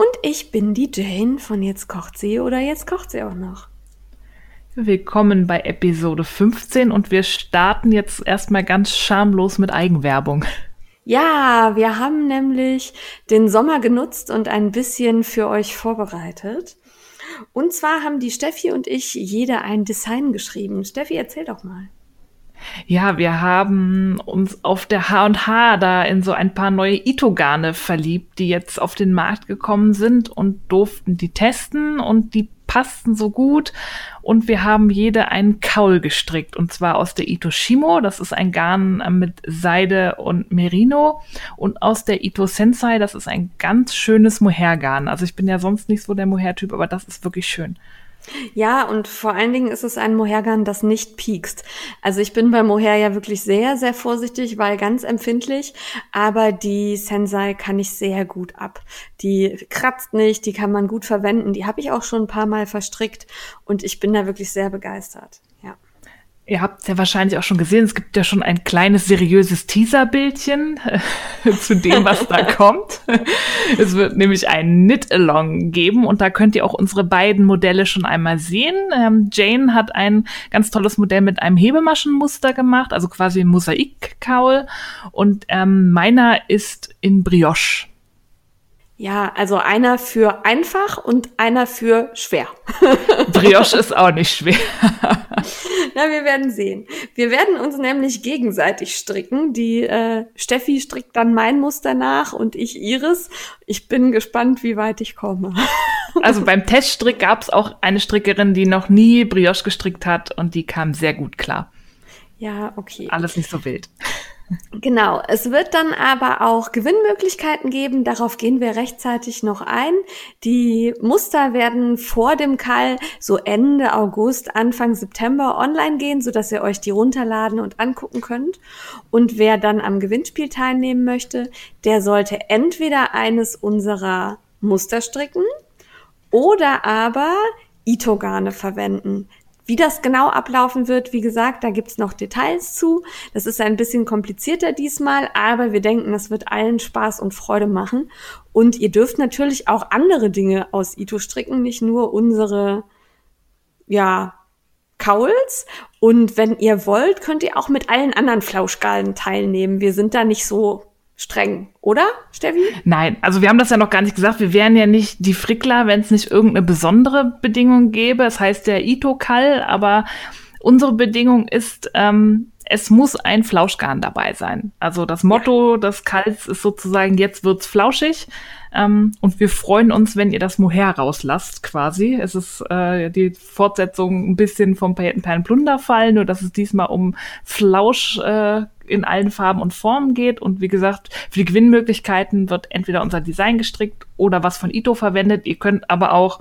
Und ich bin die Jane von Jetzt kocht sie oder Jetzt kocht sie auch noch. Willkommen bei Episode 15 und wir starten jetzt erstmal ganz schamlos mit Eigenwerbung. Ja, wir haben nämlich den Sommer genutzt und ein bisschen für euch vorbereitet. Und zwar haben die Steffi und ich jeder ein Design geschrieben. Steffi, erzähl doch mal. Ja, wir haben uns auf der H&H da in so ein paar neue Itogane verliebt, die jetzt auf den Markt gekommen sind und durften die testen und die passten so gut und wir haben jede einen Kaul gestrickt und zwar aus der Itoshimo, das ist ein Garn äh, mit Seide und Merino und aus der Ito Sensei, das ist ein ganz schönes Mohair-Garn. Also ich bin ja sonst nicht so der Mohair-Typ, aber das ist wirklich schön. Ja, und vor allen Dingen ist es ein Mohergarn, das nicht piekst. Also ich bin bei Mohair ja wirklich sehr, sehr vorsichtig, weil ganz empfindlich, aber die Sensei kann ich sehr gut ab. Die kratzt nicht, die kann man gut verwenden, die habe ich auch schon ein paar Mal verstrickt und ich bin da wirklich sehr begeistert. Ja. Ihr habt ja wahrscheinlich auch schon gesehen, es gibt ja schon ein kleines seriöses Teaserbildchen äh, zu dem, was da kommt. Es wird nämlich ein Knit-Along geben und da könnt ihr auch unsere beiden Modelle schon einmal sehen. Ähm, Jane hat ein ganz tolles Modell mit einem Hebemaschenmuster gemacht, also quasi ein Mosaikkaul und ähm, meiner ist in Brioche. Ja, also einer für einfach und einer für schwer. Brioche ist auch nicht schwer. Na, wir werden sehen. Wir werden uns nämlich gegenseitig stricken. Die äh, Steffi strickt dann mein Muster nach und ich ihres. Ich bin gespannt, wie weit ich komme. also beim Teststrick gab es auch eine Strickerin, die noch nie Brioche gestrickt hat und die kam sehr gut klar. Ja, okay. Alles nicht so wild. Genau, es wird dann aber auch Gewinnmöglichkeiten geben. Darauf gehen wir rechtzeitig noch ein. Die Muster werden vor dem Kall so Ende August, Anfang September online gehen, sodass ihr euch die runterladen und angucken könnt. Und wer dann am Gewinnspiel teilnehmen möchte, der sollte entweder eines unserer Muster stricken oder aber Itogane verwenden. Wie das genau ablaufen wird, wie gesagt, da gibt's noch Details zu. Das ist ein bisschen komplizierter diesmal, aber wir denken, das wird allen Spaß und Freude machen. Und ihr dürft natürlich auch andere Dinge aus Ito stricken, nicht nur unsere, ja, Kauls. Und wenn ihr wollt, könnt ihr auch mit allen anderen Flauschgallen teilnehmen. Wir sind da nicht so streng, oder, Steffi? Nein, also wir haben das ja noch gar nicht gesagt. Wir wären ja nicht die Frickler, wenn es nicht irgendeine besondere Bedingung gäbe. Es heißt ja Ito-Kall, aber unsere Bedingung ist, ähm, es muss ein Flauschgarn dabei sein. Also das Motto ja. des Kalls ist sozusagen, jetzt wird's flauschig. Ähm, und wir freuen uns, wenn ihr das Mohair rauslasst, quasi. Es ist äh, die Fortsetzung ein bisschen vom Paillettenperlen-Plunderfall, nur dass es diesmal um Flausch äh, in allen Farben und Formen geht. Und wie gesagt, für die Gewinnmöglichkeiten wird entweder unser Design gestrickt oder was von Ito verwendet. Ihr könnt aber auch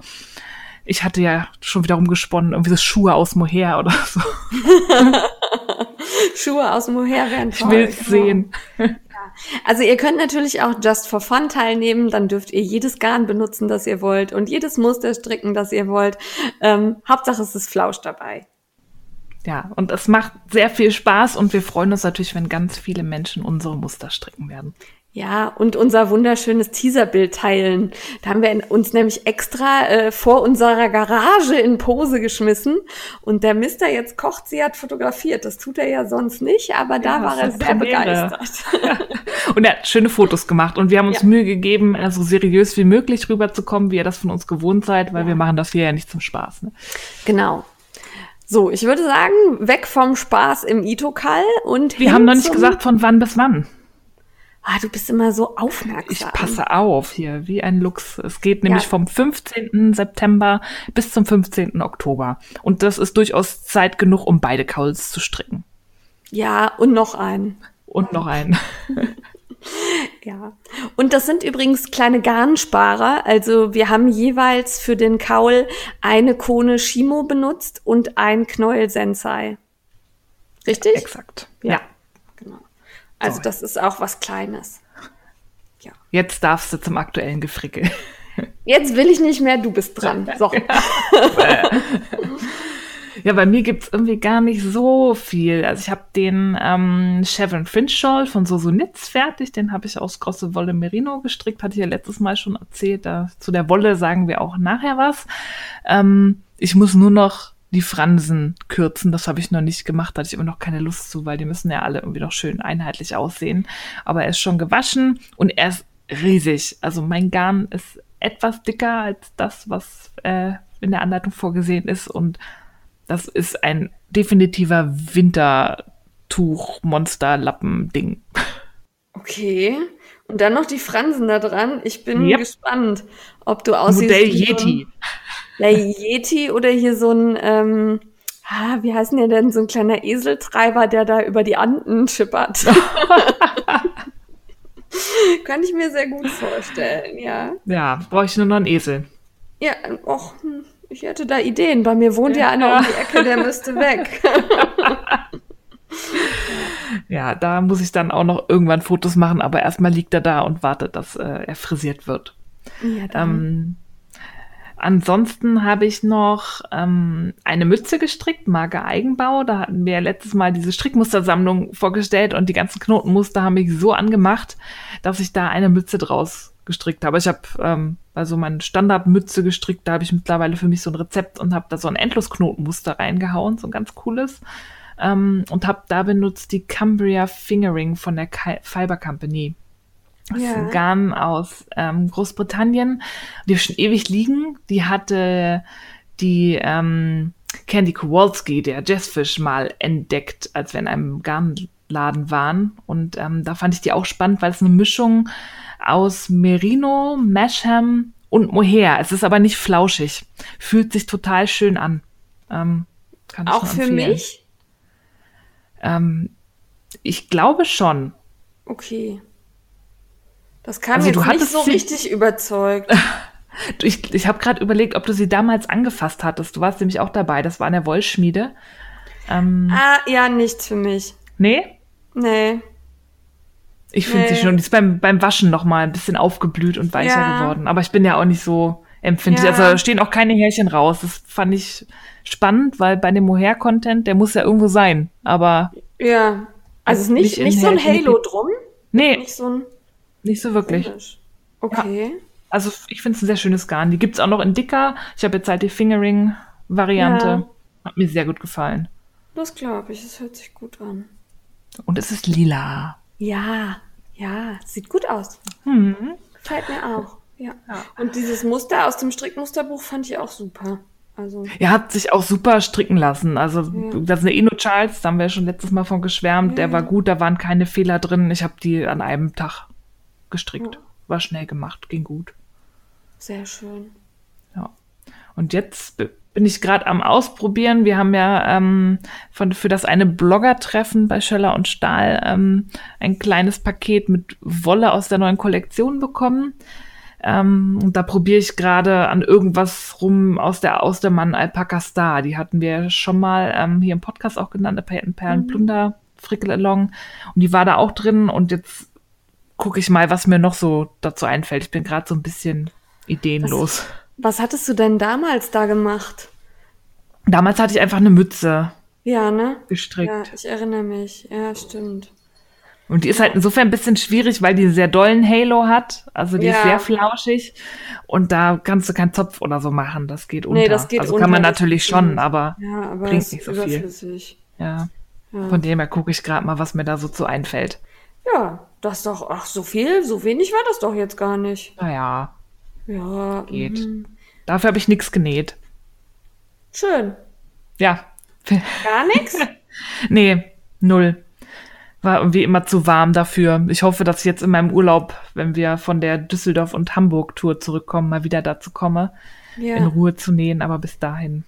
ich hatte ja schon wieder rumgesponnen, irgendwie so Schuhe aus Mohair oder so. Schuhe aus Mohair wären toll. Ich will genau. sehen. Also ihr könnt natürlich auch just for fun teilnehmen, dann dürft ihr jedes Garn benutzen, das ihr wollt und jedes Muster stricken, das ihr wollt. Ähm, Hauptsache es ist Flausch dabei. Ja, und es macht sehr viel Spaß und wir freuen uns natürlich, wenn ganz viele Menschen unsere Muster stricken werden. Ja, und unser wunderschönes Teaserbild teilen. Da haben wir uns nämlich extra äh, vor unserer Garage in Pose geschmissen. Und der Mister jetzt kocht, sie hat fotografiert. Das tut er ja sonst nicht, aber da ja, war er sehr begeistert. und er hat schöne Fotos gemacht. Und wir haben uns ja. Mühe gegeben, so also seriös wie möglich rüberzukommen, wie ihr das von uns gewohnt seid, weil ja. wir machen das hier ja nicht zum Spaß. Ne? Genau. So, ich würde sagen, weg vom Spaß im Itokal und Wir haben noch nicht gesagt, von wann bis wann. Ah, du bist immer so aufmerksam. Ich passe auf hier, wie ein Lux. Es geht nämlich ja. vom 15. September bis zum 15. Oktober. Und das ist durchaus Zeit genug, um beide Kauls zu stricken. Ja, und noch einen. Und noch einen. ja. Und das sind übrigens kleine Garnsparer. Also wir haben jeweils für den Kaul eine Kone Shimo benutzt und ein Knäuel Sensei. Richtig? Exakt. Ja. ja. Also so. das ist auch was Kleines. Ja. Jetzt darfst du zum aktuellen Gefrickel. Jetzt will ich nicht mehr, du bist dran. So. Ja, bei mir gibt's irgendwie gar nicht so viel. Also ich habe den ähm, Chevron Fringe Shawl von Sosunitz fertig. Den habe ich aus Grosse Wolle Merino gestrickt. Hatte ich ja letztes Mal schon erzählt. Da, zu der Wolle sagen wir auch nachher was. Ähm, ich muss nur noch die Fransen kürzen. Das habe ich noch nicht gemacht. Da hatte ich immer noch keine Lust zu, weil die müssen ja alle irgendwie noch schön einheitlich aussehen. Aber er ist schon gewaschen und er ist riesig. Also mein Garn ist etwas dicker als das, was äh, in der Anleitung vorgesehen ist und das ist ein definitiver Wintertuch-Monster-Lappen-Ding. Okay. Und dann noch die Fransen da dran. Ich bin yep. gespannt, ob du aussiehst. Modell Yeti. Ja, Yeti oder hier so ein, ähm, ah, wie heißen der denn, so ein kleiner Eseltreiber, der da über die Anden schippert. Kann ich mir sehr gut vorstellen, ja. Ja, brauche ich nur noch einen Esel. Ja, och, hm. Ich hätte da Ideen. Bei mir wohnt ja, ja einer um die Ecke, der müsste weg. ja, da muss ich dann auch noch irgendwann Fotos machen, aber erstmal liegt er da und wartet, dass äh, er frisiert wird. Ja, ähm, ansonsten habe ich noch ähm, eine Mütze gestrickt, Marke Eigenbau. Da hatten wir letztes Mal diese Strickmustersammlung vorgestellt und die ganzen Knotenmuster haben mich so angemacht, dass ich da eine Mütze draus gestrickt habe. Ich habe ähm, also meine Standardmütze gestrickt, da habe ich mittlerweile für mich so ein Rezept und habe da so ein Endlosknotenmuster reingehauen, so ein ganz cooles. Ähm, und habe da benutzt die Cumbria Fingering von der Fiber Company. Das ja. ist ein Garn aus ähm, Großbritannien. Die schon ewig liegen. Die hatte die ähm, Candy Kowalski, der Jazzfish, mal entdeckt, als wir in einem Garnladen waren. Und ähm, da fand ich die auch spannend, weil es eine Mischung aus Merino, Masham und Mohair. Es ist aber nicht flauschig. Fühlt sich total schön an. Ähm, Auch für mich? Ähm, ich glaube schon. Okay. Das kam also jetzt du nicht so richtig überzeugt. ich ich habe gerade überlegt, ob du sie damals angefasst hattest. Du warst nämlich auch dabei. Das war in der Wollschmiede. Ähm, ah, ja, nichts für mich. Nee? Nee. Ich finde nee. sie schon, die ist beim, beim Waschen noch mal ein bisschen aufgeblüht und weicher ja. geworden. Aber ich bin ja auch nicht so empfindlich. Ja. Also stehen auch keine Härchen raus. Das fand ich spannend, weil bei dem Mohair-Content, der muss ja irgendwo sein. Aber. Ja. Also nicht, nicht, nicht so ein Halo drum? Nee. Nicht so ein. Nicht so wirklich. Okay. Ja. Also ich finde es ein sehr schönes Garn. Die gibt's auch noch in dicker. Ich habe jetzt halt die Fingering-Variante. Ja. Hat mir sehr gut gefallen. Das glaube ich. Es hört sich gut an. Und es ist lila. Ja, ja, sieht gut aus. Mhm. Gefällt mir auch. Ja. ja. Und dieses Muster aus dem Strickmusterbuch fand ich auch super. Also. Er hat sich auch super stricken lassen. Also, ja. das ist eine Eno Charles, da haben wir ja schon letztes Mal von geschwärmt. Ja. Der war gut, da waren keine Fehler drin. Ich habe die an einem Tag gestrickt. Ja. War schnell gemacht, ging gut. Sehr schön. Ja. Und jetzt bin ich gerade am Ausprobieren. Wir haben ja ähm, von, für das eine Blogger-Treffen bei Schöller und Stahl ähm, ein kleines Paket mit Wolle aus der neuen Kollektion bekommen. Ähm, und da probiere ich gerade an irgendwas rum aus der aus der Mann Alpaca Star. Die hatten wir schon mal ähm, hier im Podcast auch genannt, Perlen, Perlen Plunder, Frickel Along. Und die war da auch drin. Und jetzt gucke ich mal, was mir noch so dazu einfällt. Ich bin gerade so ein bisschen ideenlos. Was? Was hattest du denn damals da gemacht? Damals hatte ich einfach eine Mütze. Ja, ne? Gestrickt. Ja, ich erinnere mich. Ja, stimmt. Und die ist halt insofern ein bisschen schwierig, weil die sehr dollen Halo hat. Also die ja. ist sehr flauschig. Und da kannst du keinen Zopf oder so machen. Das geht unter. Nee, das geht also unter, kann man natürlich schon, aber, ja, aber bringt nicht so viel. Ja. ja. Von dem her gucke ich gerade mal, was mir da so zu einfällt. Ja, das doch, ach, so viel, so wenig war das doch jetzt gar nicht. Naja. Ja. Geht. Mhm. Dafür habe ich nichts genäht. Schön. Ja. Gar nichts? nee, null. War irgendwie immer zu warm dafür. Ich hoffe, dass ich jetzt in meinem Urlaub, wenn wir von der Düsseldorf- und Hamburg-Tour zurückkommen, mal wieder dazu komme, ja. in Ruhe zu nähen. Aber bis dahin.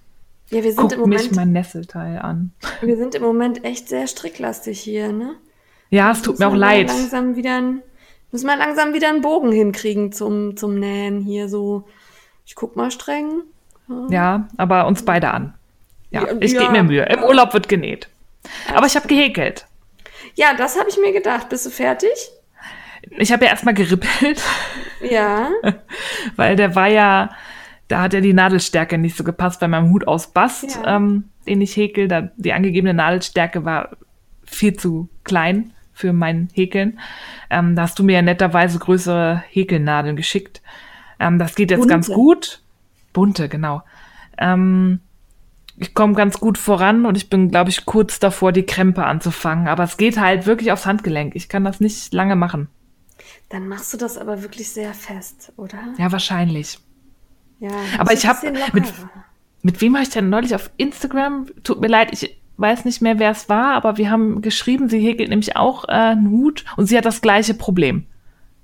Ja, wir sind Guckt im Moment, mich mein Nesselteil an. Wir sind im Moment echt sehr stricklastig hier, ne? Ja, es tut mir auch leid. Langsam wieder ein Muss man langsam wieder einen Bogen hinkriegen zum, zum Nähen hier so. Ich guck mal streng. Ja, aber uns beide an. Ja, Ja, ich ja. gebe mir Mühe. Im Urlaub wird genäht. Aber ich habe gehäkelt. Ja, das habe ich mir gedacht. Bist du fertig? Ich habe ja erstmal gerippelt, Ja. weil der war ja, da hat ja die Nadelstärke nicht so gepasst bei meinem Hut aus Bast, Ja. ähm, den ich häkel. Da, die angegebene Nadelstärke war viel zu klein für mein Häkeln. Ähm, da hast du mir ja netterweise größere Häkelnadeln geschickt. Ähm, das geht jetzt Bunte. ganz gut. Bunte, genau. Ähm, ich komme ganz gut voran und ich bin, glaube ich, kurz davor, die Krempe anzufangen. Aber es geht halt wirklich aufs Handgelenk. Ich kann das nicht lange machen. Dann machst du das aber wirklich sehr fest, oder? Ja, wahrscheinlich. Ja. Aber ich ein hab bisschen mit-. Mit wem habe ich denn neulich auf Instagram? Tut mir leid, ich weiß nicht mehr, wer es war, aber wir haben geschrieben, sie häkelt nämlich auch äh, einen Hut und sie hat das gleiche Problem.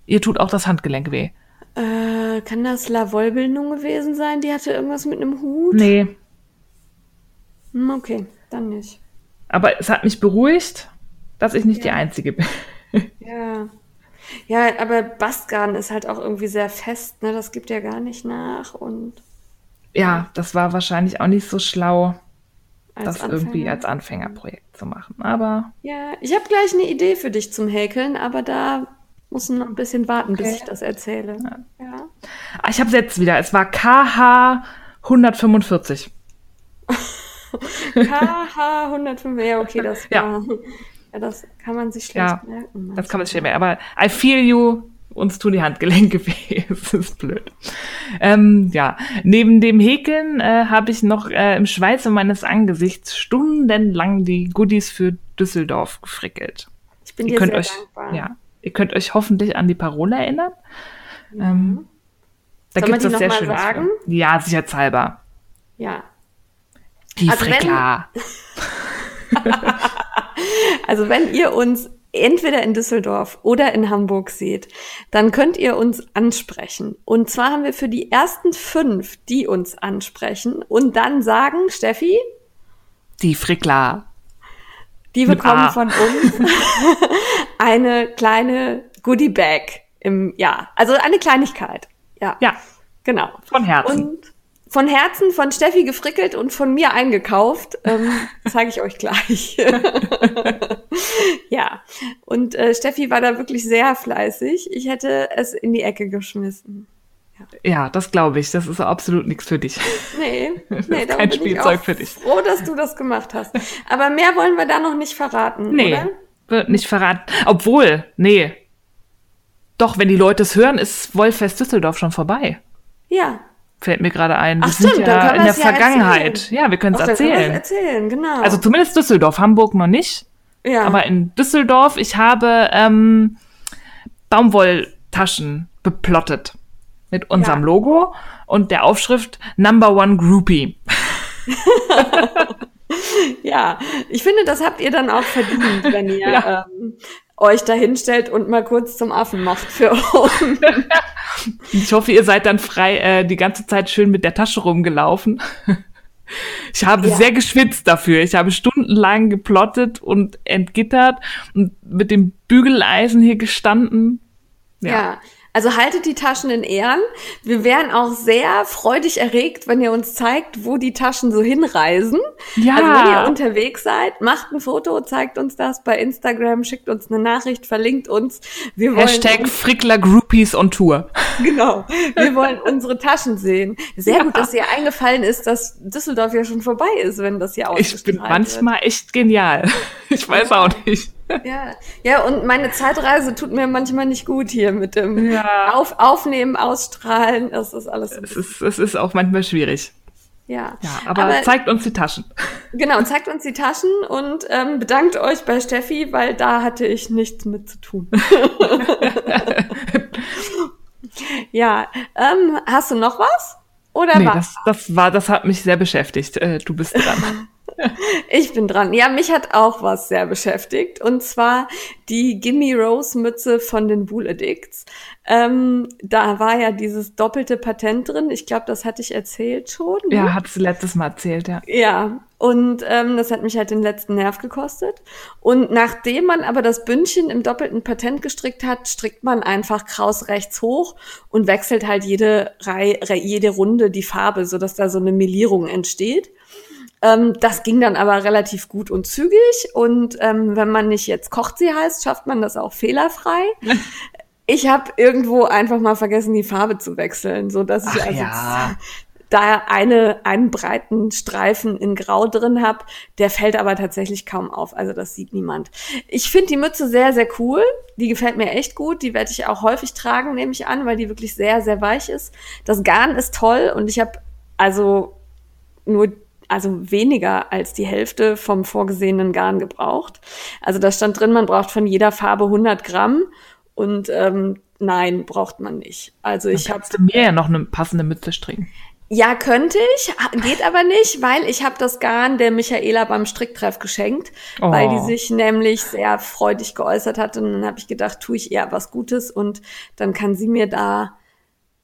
Ihr tut auch das Handgelenk weh. Äh, kann das Lavol-Bildung gewesen sein? Die hatte irgendwas mit einem Hut? Nee, Hm, okay, dann nicht. aber es hat mich beruhigt, dass ich nicht die Einzige bin. Ja. Ja, aber Bastgarn ist halt auch irgendwie sehr fest, ne? Das gibt ja gar nicht nach und Ja, das war wahrscheinlich auch nicht so schlau, das irgendwie Anfänger. als Anfängerprojekt zu machen. Aber Ja, ich habe gleich eine Idee für dich zum Häkeln, aber da muss man noch ein bisschen warten, bis Okay. ich das erzähle. Ja. ah, ich habe es jetzt wieder. Es war KH 145. KH 105, ja, okay, das Ja. war. Ja, das kann man sich schlecht Ja, merken. Das kann man sich schwer merken. Aber I feel you. Uns tun die Handgelenke weh. Es ist blöd. Ähm, ja, neben dem Häkeln äh, habe ich noch äh, im Schweiße meines Angesichts stundenlang die Goodies für Düsseldorf gefrickelt. Ich bin Ihr dir könnt sehr euch, dankbar. ja, ihr könnt euch hoffentlich an die Parole erinnern. Ähm, da gibt's die was sehr Schönes. sagen? für. Ja, sicherheitshalber. ja. Die Also wenn- Frickler. Also wenn ihr uns entweder in Düsseldorf oder in Hamburg seht, dann könnt ihr uns ansprechen. Und zwar haben wir für die ersten fünf, die uns ansprechen und dann sagen, Steffi, Die Frickler. die bekommen von uns eine kleine Goodie Bag im Jahr. Also eine Kleinigkeit. Ja. Ja, Genau. von Herzen. Und von Herzen von Steffi gefrickelt und von mir eingekauft. Ähm, Zeige ich euch gleich. ja. Und äh, Steffi war da wirklich sehr fleißig. Ich hätte es in die Ecke geschmissen. ja, das glaube ich. Das ist absolut nichts für dich. Nee, ist nee, da kein bin ich Spielzeug für dich. froh, dass du das gemacht hast. Aber mehr wollen wir da noch nicht verraten, Nee, oder? wird nicht verraten. Obwohl, nee. Doch, wenn die Leute es hören, ist Wollfest Düsseldorf schon vorbei. Ja. Fällt mir gerade ein. Ach, sind stimmt, dann ja in der ja Vergangenheit. erzählen. Ja, wir können es erzählen. erzählen, genau. Also zumindest Düsseldorf, Hamburg noch nicht. ja. Aber in Düsseldorf, ich habe ähm, Baumwolltaschen beplottet. Mit unserem Ja. Logo und der Aufschrift Number One Groupie. Ja, ich finde, das habt ihr dann auch verdient, wenn ihr Ja. ähm, euch da hinstellt und mal kurz zum Affen macht für uns. Ich hoffe, ihr seid dann frei äh, die ganze Zeit schön mit der Tasche rumgelaufen. Ich habe Ja. sehr geschwitzt dafür. Ich habe stundenlang geplottet und entgittert und mit dem Bügeleisen hier gestanden. Ja. Also haltet die Taschen in Ehren. Wir wären auch sehr freudig erregt, wenn ihr uns zeigt, wo die Taschen so hinreisen. Ja. Also wenn ihr unterwegs seid, macht ein Foto, zeigt uns das bei Instagram, schickt uns eine Nachricht, verlinkt uns. Wir wollen Hashtag Frickler Groupies on Tour. Genau. Wir wollen unsere Taschen sehen. Sehr gut, dass dir eingefallen ist, dass Düsseldorf ja schon vorbei ist, wenn das hier Ich bin manchmal echt genial. Ich weiß auch nicht. Ja. ja, und meine Zeitreise tut mir manchmal nicht gut hier mit dem Ja. Auf, Aufnehmen, Ausstrahlen. Das ist alles. Es ist, es ist auch manchmal schwierig. Ja, Ja, aber, zeigt uns die Taschen. genau, zeigt uns die Taschen und ähm, bedankt euch bei Steffi, weil da hatte ich nichts mit zu tun. ja, ähm, hast du noch was? Oder Nee, was? das, das war, das hat mich sehr beschäftigt. Äh, du bist dran. Ich bin dran. Ja, mich hat auch was sehr beschäftigt. Und zwar die Gimme Rose Mütze von den Wool Addicts. Ähm, da war ja dieses doppelte Patent drin. Ich glaube, das hatte ich erzählt schon. ne? ja, hat sie letztes Mal erzählt, ja. Ja, Und ähm, das hat mich halt den letzten Nerv gekostet. Und nachdem man aber das Bündchen im doppelten Patent gestrickt hat, strickt man einfach kraus rechts hoch und wechselt halt jede Reihe, jede Runde die Farbe, sodass da so eine Melierung entsteht. Ähm, das ging dann aber relativ gut und zügig. Und ähm, wenn man nicht jetzt kocht sie heißt, schafft man das auch fehlerfrei. ich habe irgendwo einfach mal vergessen, die Farbe zu wechseln, so dass ich also ja da eine, einen breiten Streifen in Grau drin habe. Der fällt aber tatsächlich kaum auf. Also das sieht niemand. Ich finde die Mütze sehr, sehr cool. Die gefällt mir echt gut. Die werde ich auch häufig tragen, nehme ich an, weil die wirklich sehr, sehr weich ist. Das Garn ist toll und ich habe also nur also weniger als die Hälfte vom vorgesehenen Garn gebraucht. Also da stand drin, man braucht von jeder Farbe 100 Gramm und ähm, nein, braucht man nicht. Also ich habe mir ja noch eine passende Mütze stricken. Ja, könnte ich, geht aber nicht, weil ich habe das Garn der Michaela beim Stricktreff geschenkt, oh. weil die oh. sich nämlich sehr freudig geäußert hat und dann habe ich gedacht, tue ich ihr was Gutes und dann kann sie mir da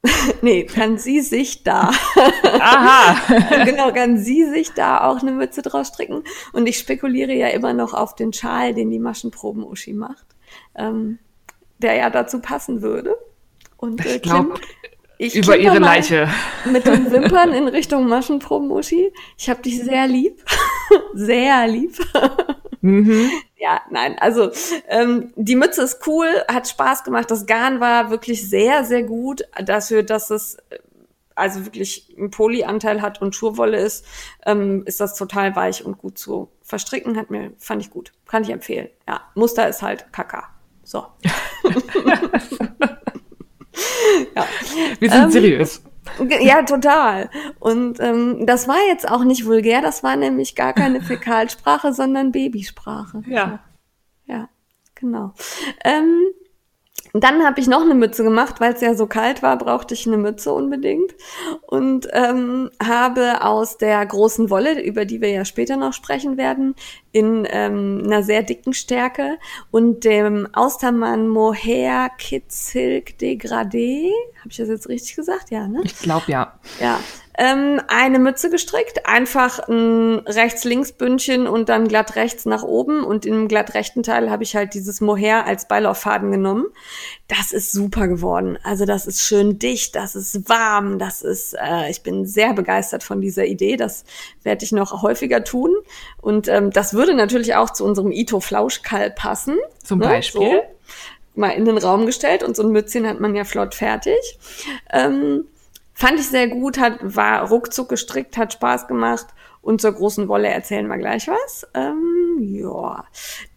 nee, kann sie sich da. Aha. genau, kann sie sich da auch eine Mütze draus stricken. Und ich spekuliere ja immer noch auf den Schal, den die Maschenproben-Uschi macht, ähm, der ja dazu passen würde. Und äh, ich glaube, ich über ihre Leiche. Mit den Wimpern in Richtung Maschenproben-Uschi. Ich habe dich sehr lieb. sehr lieb. Mhm. Ja, nein, also ähm, die Mütze ist cool, hat Spaß gemacht. Das Garn war wirklich sehr, sehr gut dafür, dass es äh, also wirklich einen Polyanteil hat und Schurwolle ist, ähm, ist das total weich und gut zu verstricken. Hat mir, fand ich gut. Kann ich empfehlen. Ja, Muster ist halt Kaka. So. ja. Wir sind ähm, seriös. Ja, total. Und ähm, das war jetzt auch nicht vulgär, das war nämlich gar keine Fäkalsprache, sondern Babysprache. Ja. Ja, genau. Ähm, dann habe ich noch eine Mütze gemacht, weil es ja so kalt war, brauchte ich eine Mütze unbedingt und ähm, habe aus der großen Wolle, über die wir ja später noch sprechen werden, in ähm, einer sehr dicken Stärke und dem Austermann Mohair Kid Silk Degradé, habe ich das jetzt richtig gesagt? Ja, ne? Ich glaube ja. Ja, ähm, eine Mütze gestrickt, einfach ein Rechts-Links-Bündchen und dann glatt rechts nach oben und im glatt rechten Teil habe ich halt dieses Mohair als Beilauffaden genommen. Das ist super geworden. Also das ist schön dicht, das ist warm, das ist, äh, ich bin sehr begeistert von dieser Idee. Das werde ich noch häufiger tun und ähm, das würde natürlich auch zu unserem Ito Flauschkall passen. Zum ne? Beispiel. So mal in den Raum gestellt und so ein Mützchen hat man ja flott fertig. Ähm, Fand ich sehr gut, hat, war ruckzuck gestrickt, hat Spaß gemacht. Und zur großen Wolle erzählen wir gleich was. Ähm, ja.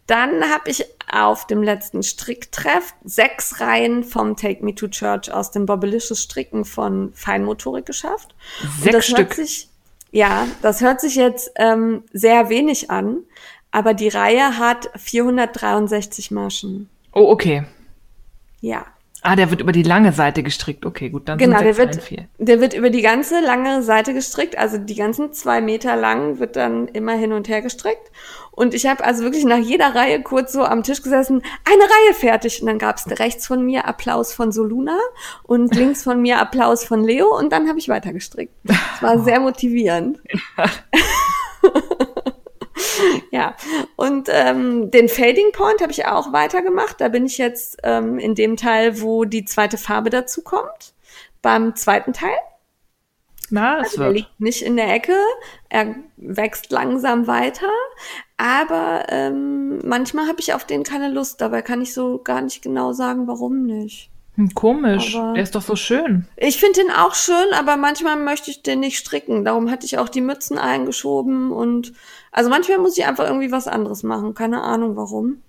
Dann habe ich auf dem letzten Stricktreff sechs Reihen vom Take Me to Church aus dem Bobelicious Stricken von Feinmotorik geschafft. Sechs Stück. Sich, ja, das hört sich jetzt ähm, sehr wenig an, aber die Reihe hat 463 Maschen. Oh, okay. Ja. Ah, der wird über die lange Seite gestrickt. Okay, gut, dann genau, sind der wird, viel. der wird über die ganze lange Seite gestrickt, also die ganzen zwei Meter lang wird dann immer hin und her gestrickt. Und ich habe also wirklich nach jeder Reihe kurz so am Tisch gesessen, eine Reihe fertig. Und dann gab es rechts von mir Applaus von Soluna und links von mir Applaus von Leo und dann habe ich weiter gestrickt. Das war sehr motivierend. ja, und ähm, den Fading Point habe ich auch weitergemacht. Da bin ich jetzt ähm, in dem Teil, wo die zweite Farbe dazu kommt, beim zweiten Teil. Na, es also wird. liegt nicht in der Ecke, er wächst langsam weiter, aber ähm, manchmal habe ich auf den keine Lust, dabei kann ich so gar nicht genau sagen, warum nicht. Hm, komisch, aber der ist doch so schön. Ich finde den auch schön, aber manchmal möchte ich den nicht stricken. Darum hatte ich auch die Mützen eingeschoben und also manchmal muss ich einfach irgendwie was anderes machen. Keine Ahnung warum.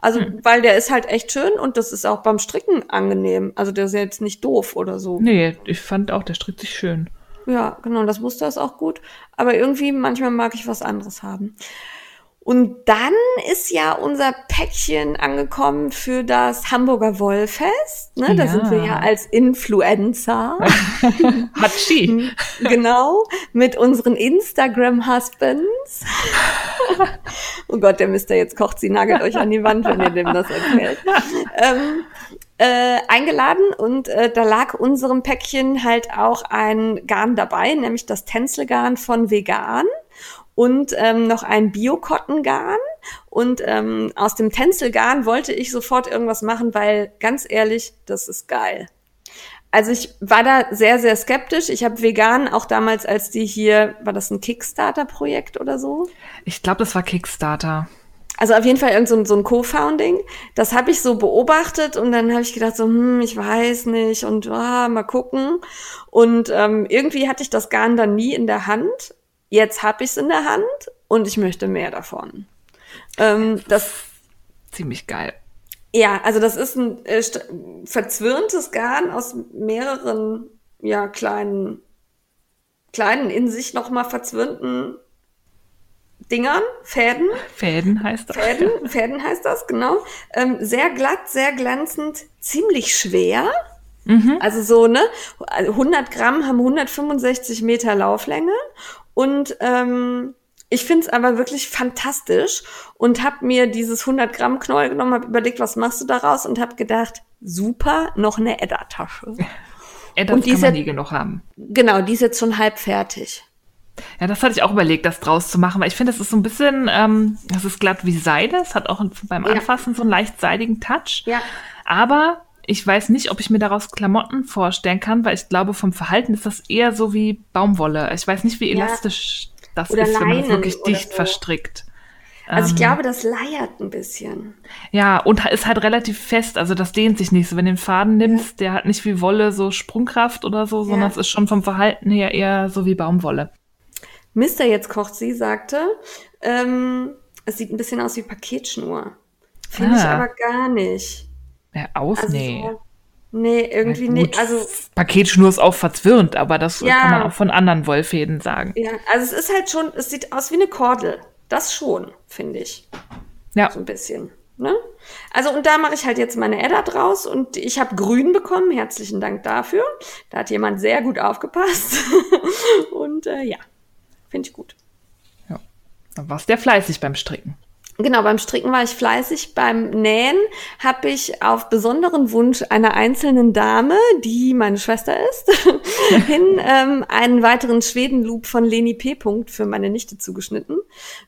Also, hm. weil der ist halt echt schön und das ist auch beim Stricken angenehm. Also der ist jetzt nicht doof oder so. Nee, ich fand auch, der strickt sich schön. Ja, genau, das Muster ist auch gut. Aber irgendwie, manchmal mag ich was anderes haben. Und dann ist ja unser Päckchen angekommen für das Hamburger Wollfest. Ne? Da ja. sind wir ja als Influencer. Hatschi. genau. Mit unseren Instagram-Husbands. oh Gott, der Mister jetzt kocht sie, nagelt euch an die Wand, wenn ihr dem das erzählt. ähm, äh, eingeladen und äh, da lag unserem Päckchen halt auch ein Garn dabei, nämlich das Tänzelgarn von Vegan. Und ähm, noch ein Bio-Cotton-Garn. Und ähm, aus dem Tänzelgarn wollte ich sofort irgendwas machen, weil ganz ehrlich, das ist geil. Also ich war da sehr, sehr skeptisch. Ich habe vegan auch damals, als die hier, war das ein Kickstarter-Projekt oder so? Ich glaube, das war Kickstarter. Also auf jeden Fall irgend so ein, so ein Co-Founding. Das habe ich so beobachtet und dann habe ich gedacht so, hm, ich weiß nicht und oh, mal gucken. Und ähm, irgendwie hatte ich das Garn dann nie in der Hand. Jetzt habe ich es in der Hand und ich möchte mehr davon. Ähm, das ziemlich geil. Ja, also das ist ein äh, verzwirntes Garn aus mehreren ja kleinen kleinen in sich noch mal verzwirnten Dingern, Fäden. Fäden heißt das. Fäden, Fäden heißt das, genau. Ähm, sehr glatt, sehr glänzend, ziemlich schwer. Mhm. Also so, ne? 100 Gramm haben 165 Meter Lauflänge. Und ähm, ich finde es aber wirklich fantastisch und habe mir dieses 100 Gramm Knäuel genommen, habe überlegt, was machst du daraus und habe gedacht, super, noch eine Edda-Tasche. Edda kann man nie genug haben. Genau, die ist jetzt schon halb fertig. Ja, das hatte ich auch überlegt, das draus zu machen, weil ich finde, das ist so ein bisschen, ähm, das ist glatt wie Seide, es hat auch beim Anfassen ja. so einen leicht seidigen Touch. Ja. Aber ich weiß nicht, ob ich mir daraus Klamotten vorstellen kann, weil ich glaube, vom Verhalten ist das eher so wie Baumwolle. Ich weiß nicht, wie elastisch ja. das oder ist, Leinen wenn man es wirklich dicht so. verstrickt. Also ich ähm, glaube, das leiert ein bisschen. Ja, und ist halt relativ fest, also das dehnt sich nicht so. Wenn du den Faden nimmst, ja. der hat nicht wie Wolle so Sprungkraft oder so, sondern es ist schon vom Verhalten her eher so wie Baumwolle. Mister jetzt kocht sie sagte, ähm, es sieht ein bisschen aus wie Paketschnur. Finde ah. ich aber gar nicht. Ja, aus, also nee. So, nee, irgendwie ja, nicht. Also, Paketschnur ist auch verzwirnt, aber das ja, kann man auch von anderen Wollfäden sagen. Ja, also es ist halt schon, es sieht aus wie eine Kordel. Das schon, finde ich. Ja. So ein bisschen. Ne? Also und da mache ich halt jetzt meine Edda draus und ich habe grün bekommen. Herzlichen Dank dafür. Da hat jemand sehr gut aufgepasst. und äh, ja, Finde ich gut. Ja. Dann warst du ja fleißig beim Stricken. Genau, beim Stricken war ich fleißig. Beim Nähen habe ich auf besonderen Wunsch einer einzelnen Dame, die meine Schwester ist, hin ähm, einen weiteren Schwedenloop von Leni P. für meine Nichte zugeschnitten,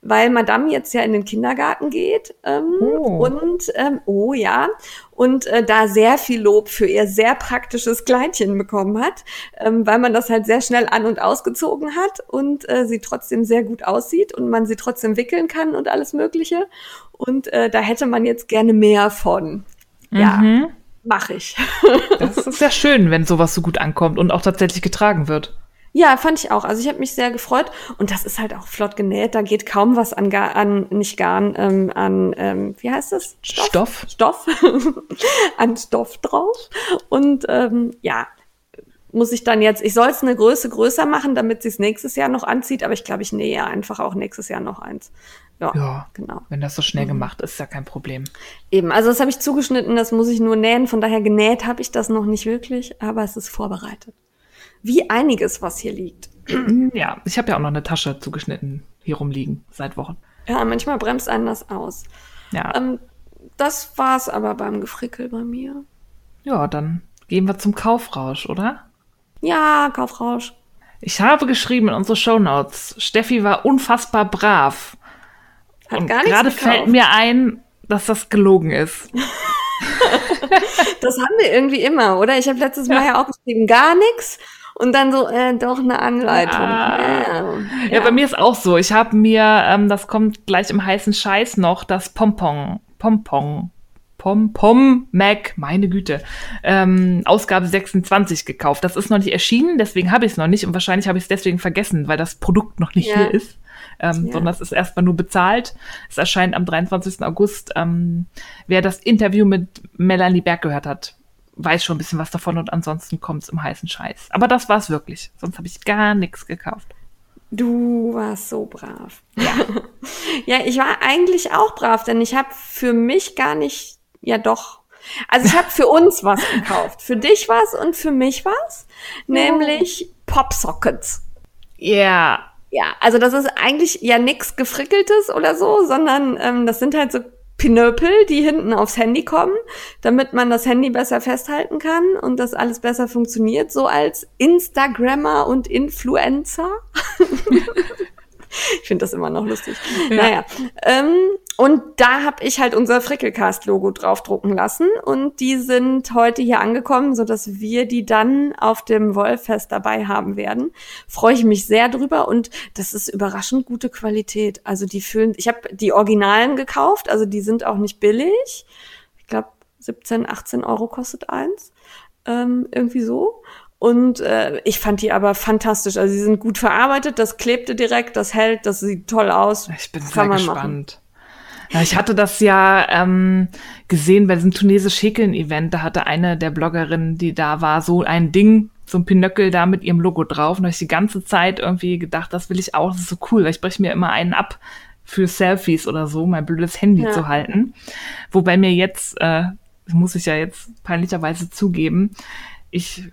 weil Madame jetzt ja in den Kindergarten geht. Ähm, oh. Und ähm, oh ja, und äh, da sehr viel Lob für ihr sehr praktisches Kleidchen bekommen hat, ähm, weil man das halt sehr schnell an und ausgezogen hat und äh, sie trotzdem sehr gut aussieht und man sie trotzdem wickeln kann und alles Mögliche. Und äh, da hätte man jetzt gerne mehr von. Ja. Mhm. Mache ich. das ist ja schön, wenn sowas so gut ankommt und auch tatsächlich getragen wird. Ja, fand ich auch. Also ich habe mich sehr gefreut und das ist halt auch flott genäht. Da geht kaum was an, Gar an nicht Garn, ähm, an ähm, wie heißt das? Stoff. Stoff, an Stoff drauf. Und ähm, ja, muss ich dann jetzt. Ich soll es eine Größe größer machen, damit sie es nächstes Jahr noch anzieht. Aber ich glaube, ich nähe einfach auch nächstes Jahr noch eins. Ja, ja, genau. Wenn das so schnell mhm. gemacht ist, ist ja kein Problem. Eben, also das habe ich zugeschnitten, das muss ich nur nähen. Von daher genäht habe ich das noch nicht wirklich, aber es ist vorbereitet wie einiges, was hier liegt. Ja, ich habe ja auch noch eine Tasche zugeschnitten hier rumliegen seit Wochen. Ja, manchmal bremst einen das aus. Ja. Ähm, das war's aber beim Gefrickel bei mir. Ja, dann gehen wir zum Kaufrausch, oder? Ja, Kaufrausch. Ich habe geschrieben in unsere Shownotes, Steffi war unfassbar brav. Hat Und gar nichts gerade fällt mir ein, dass das gelogen ist. das haben wir irgendwie immer, oder? Ich habe letztes Mal ja auch geschrieben, gar nichts. Und dann so, äh, doch eine Anleitung. Ja, ja. ja bei mir ist auch so. Ich habe mir, ähm, das kommt gleich im heißen Scheiß noch, das Pompon, Pompon, Pom-Pom Mac, meine Güte, ähm, Ausgabe 26 gekauft. Das ist noch nicht erschienen, deswegen habe ich es noch nicht und wahrscheinlich habe ich es deswegen vergessen, weil das Produkt noch nicht ja. hier ist. Ähm, ja. sondern es ist erstmal nur bezahlt. Es erscheint am 23. August. Ähm, wer das Interview mit Melanie Berg gehört hat, weiß schon ein bisschen was davon und ansonsten kommt es im heißen Scheiß. Aber das war es wirklich. Sonst habe ich gar nichts gekauft. Du warst so brav. Ja. ja, ich war eigentlich auch brav, denn ich habe für mich gar nicht, ja doch. Also ich habe für uns was gekauft. Für dich was und für mich was. Nämlich Popsockets. Ja. Yeah. Ja, also das ist eigentlich ja nix Gefrickeltes oder so, sondern ähm, das sind halt so Pinöpel, die hinten aufs Handy kommen, damit man das Handy besser festhalten kann und das alles besser funktioniert, so als Instagrammer und Influencer. ich finde das immer noch lustig. Ja. Naja. Ähm, und da habe ich halt unser Frickelcast-Logo draufdrucken lassen und die sind heute hier angekommen, so dass wir die dann auf dem Wollfest dabei haben werden. Freue ich mich sehr drüber und das ist überraschend gute Qualität. Also die fühlen, ich habe die Originalen gekauft, also die sind auch nicht billig. Ich glaube 17, 18 Euro kostet eins, ähm, irgendwie so. Und äh, ich fand die aber fantastisch. Also sie sind gut verarbeitet, das klebte direkt, das hält, das sieht toll aus. Ich bin Kann sehr gespannt. Ja, ich hatte das ja ähm, gesehen bei diesem tunesisch Häkeln-Event. Da hatte eine der Bloggerinnen, die da war, so ein Ding, so ein Pinöckel da mit ihrem Logo drauf. Und da habe ich die ganze Zeit irgendwie gedacht, das will ich auch, das ist so cool. Weil ich breche mir immer einen ab für Selfies oder so, mein blödes Handy ja. zu halten. Wobei mir jetzt, äh, muss ich ja jetzt peinlicherweise zugeben, ich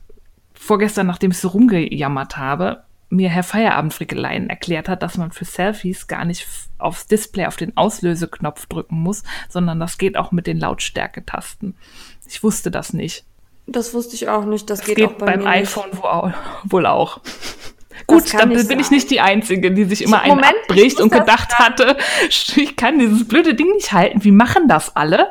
vorgestern, nachdem ich so rumgejammert habe, mir Herr Feierabendfrickeleien erklärt hat, dass man für Selfies gar nicht aufs Display auf den Auslöseknopf drücken muss, sondern das geht auch mit den Lautstärketasten. Ich wusste das nicht. Das wusste ich auch nicht. Das, das geht, geht, auch bei beim iPhone wo, wohl auch. Gut, dann bin sein. ich nicht die Einzige, die sich immer einen abbricht und gedacht hatte, ich kann dieses blöde Ding nicht halten. Wie machen das alle?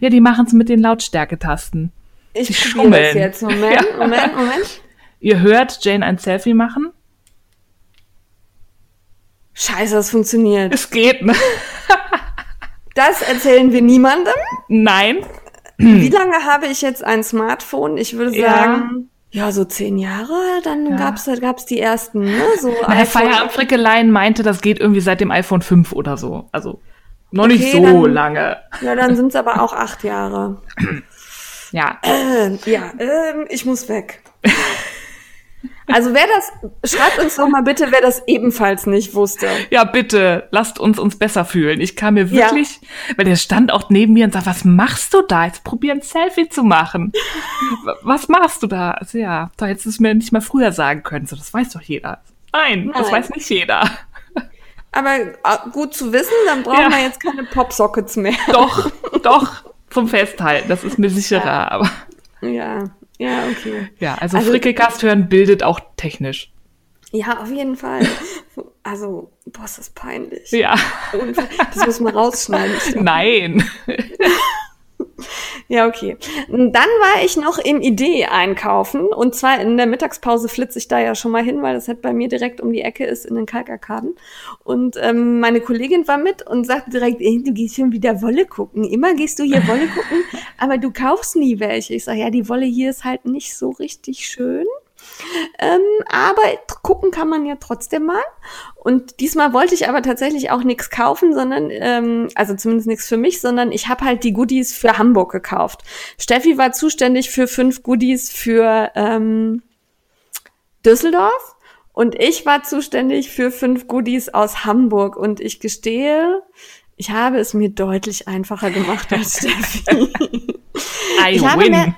Ja, die machen es mit den Lautstärketasten. Ich schummeln. Das jetzt. Moment, ja. Moment, Moment. Ihr hört Jane ein Selfie machen? Scheiße, das funktioniert. Es geht, ne? das erzählen wir niemandem. Nein. Wie lange habe ich jetzt ein Smartphone? Ich würde sagen, ja, ja so zehn Jahre. Dann ja. gab's gab's die ersten, ne? So Na, Herr Feierabendfrickelein meinte, das geht irgendwie seit dem iPhone 5 oder so. Also noch okay, nicht so dann, lange. Ja, dann sind's aber auch acht Jahre. Ja. Äh, ja, äh, ich muss weg. Also wer das, schreibt uns doch mal bitte, wer das ebenfalls nicht wusste. Ja, bitte, lasst uns uns besser fühlen. Ich kam mir wirklich, ja. weil der stand auch neben mir und sagt, was machst du da? Jetzt probier ein Selfie zu machen. was machst du da? Also ja, da hättest du es mir nicht mal früher sagen können. So, das weiß doch jeder. Nein, Nein. das weiß nicht jeder. Aber äh, gut zu wissen, dann brauchen ja. wir jetzt keine Popsockets mehr. Doch, doch zum Festhalten. Das ist mir sicherer, ja. aber. Ja, ja, okay. Ja, also, also Frickelcast hören bildet auch technisch. Ja, auf jeden Fall. Also, boah, ist das peinlich. Ja. Das muss man rausschneiden. Nein. Ja, okay. Dann war ich noch im Idee einkaufen und zwar in der Mittagspause flitze ich da ja schon mal hin, weil das halt bei mir direkt um die Ecke ist in den Kalkarkaden. Und ähm, meine Kollegin war mit und sagte direkt, ey, du gehst schon wieder Wolle gucken. Immer gehst du hier Wolle gucken, aber du kaufst nie welche. Ich sage, ja, die Wolle hier ist halt nicht so richtig schön. Ähm, aber gucken kann man ja trotzdem mal. Und diesmal wollte ich aber tatsächlich auch nichts kaufen, sondern, ähm, also zumindest nichts für mich, sondern ich habe halt die Goodies für Hamburg gekauft. Steffi war zuständig für fünf Goodies für ähm, Düsseldorf und ich war zuständig für fünf Goodies aus Hamburg. Und ich gestehe, ich habe es mir deutlich einfacher gemacht als Steffi. I ich, habe mehr,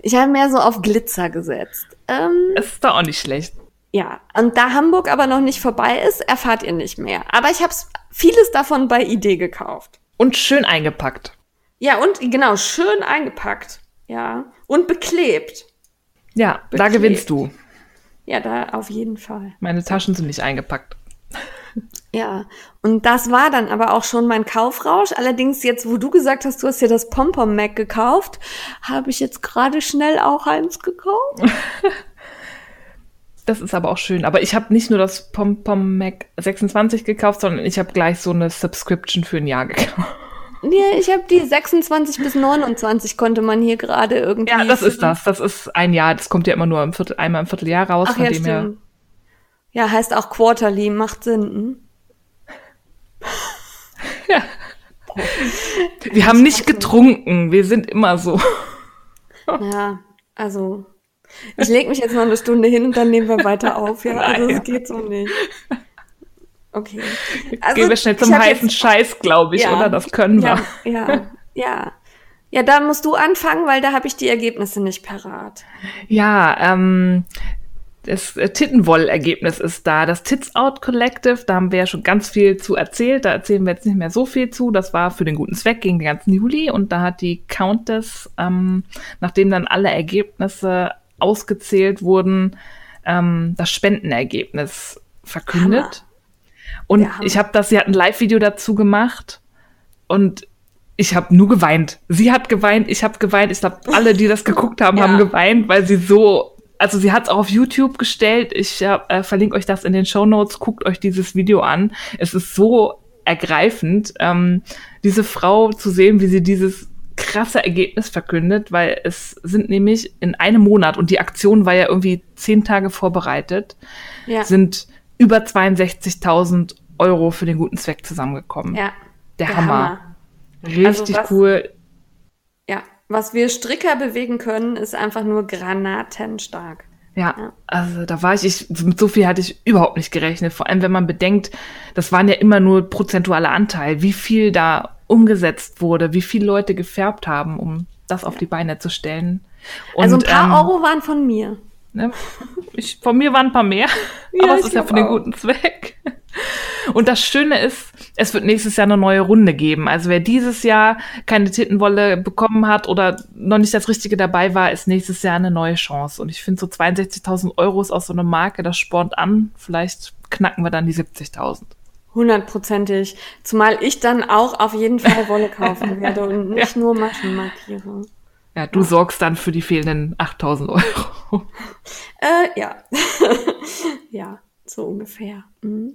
ich habe mehr so auf Glitzer gesetzt. Ähm, das ist doch auch nicht schlecht. Ja, und da Hamburg aber noch nicht vorbei ist, erfahrt ihr nicht mehr. Aber ich habe vieles davon bei Idee gekauft. Und schön eingepackt. Ja, und genau, schön eingepackt. Ja, und beklebt. Ja, beklebt. da gewinnst du. Ja, da auf jeden Fall. Meine Taschen sind nicht eingepackt. Ja, und das war dann aber auch schon mein Kaufrausch. Allerdings jetzt, wo du gesagt hast, du hast dir das Pompom Mac gekauft, habe ich jetzt gerade schnell auch eins gekauft. Das ist aber auch schön. Aber ich habe nicht nur das Pompom Mac 26 gekauft, sondern ich habe gleich so eine Subscription für ein Jahr gekauft. Nee, ich habe die 26 bis 29 konnte man hier gerade irgendwie. Ja, das ist das. Das ist ein Jahr. Das kommt ja immer nur im Viertel, einmal im Vierteljahr raus. Ach, von ja, dem stimmt. Ja, heißt auch Quarterly, macht Sinn. Hm? Ja. Wir haben nicht getrunken, wir sind immer so. Ja, also ich lege mich jetzt noch eine Stunde hin und dann nehmen wir weiter auf. Ja, also es geht so nicht. Okay. Also, Gehen wir schnell zum heißen jetzt, Scheiß, glaube ich, ja, oder? Das können wir. Ja, ja, ja. Ja, da musst du anfangen, weil da habe ich die Ergebnisse nicht parat. Ja, ähm, das äh, Tittenwoll-Ergebnis ist da. Das Tits Out Collective, da haben wir ja schon ganz viel zu erzählt. Da erzählen wir jetzt nicht mehr so viel zu. Das war für den guten Zweck gegen den ganzen Juli. Und da hat die Countess, ähm, nachdem dann alle Ergebnisse ausgezählt wurden, ähm, das Spendenergebnis verkündet. Und ich habe das, sie hat ein Live-Video dazu gemacht und ich habe nur geweint. Sie hat geweint, ich habe geweint. Ich glaube, alle, die das geguckt haben, ja. haben geweint, weil sie so, also sie hat es auch auf YouTube gestellt. Ich äh, verlinke euch das in den Show Notes. Guckt euch dieses Video an. Es ist so ergreifend, ähm, diese Frau zu sehen, wie sie dieses krasse Ergebnis verkündet, weil es sind nämlich in einem Monat, und die Aktion war ja irgendwie zehn Tage vorbereitet, ja. sind über 62.000 Euro für den guten Zweck zusammengekommen. Ja. Der, der Hammer. Hammer. Richtig also was, cool. Ja, was wir Stricker bewegen können, ist einfach nur granatenstark. Ja, ja, also da war ich, ich, mit so viel hatte ich überhaupt nicht gerechnet. Vor allem, wenn man bedenkt, das waren ja immer nur prozentuale Anteil, wie viel da umgesetzt wurde, wie viele Leute gefärbt haben, um das auf die Beine zu stellen. Und, also ein paar ähm, Euro waren von mir. Ne, ich, von mir waren ein paar mehr, ja, aber es ist ja für den guten Zweck. Und das Schöne ist, es wird nächstes Jahr eine neue Runde geben. Also wer dieses Jahr keine Tittenwolle bekommen hat oder noch nicht das Richtige dabei war, ist nächstes Jahr eine neue Chance. Und ich finde so 62.000 Euro ist aus so einer Marke, das spornt an. Vielleicht knacken wir dann die 70.000. Hundertprozentig. Zumal ich dann auch auf jeden Fall Wolle kaufen werde und nicht ja. nur Maschenmarkierung. Ja, du ja. sorgst dann für die fehlenden 8000 Euro. Äh, ja. ja, so ungefähr. Mhm.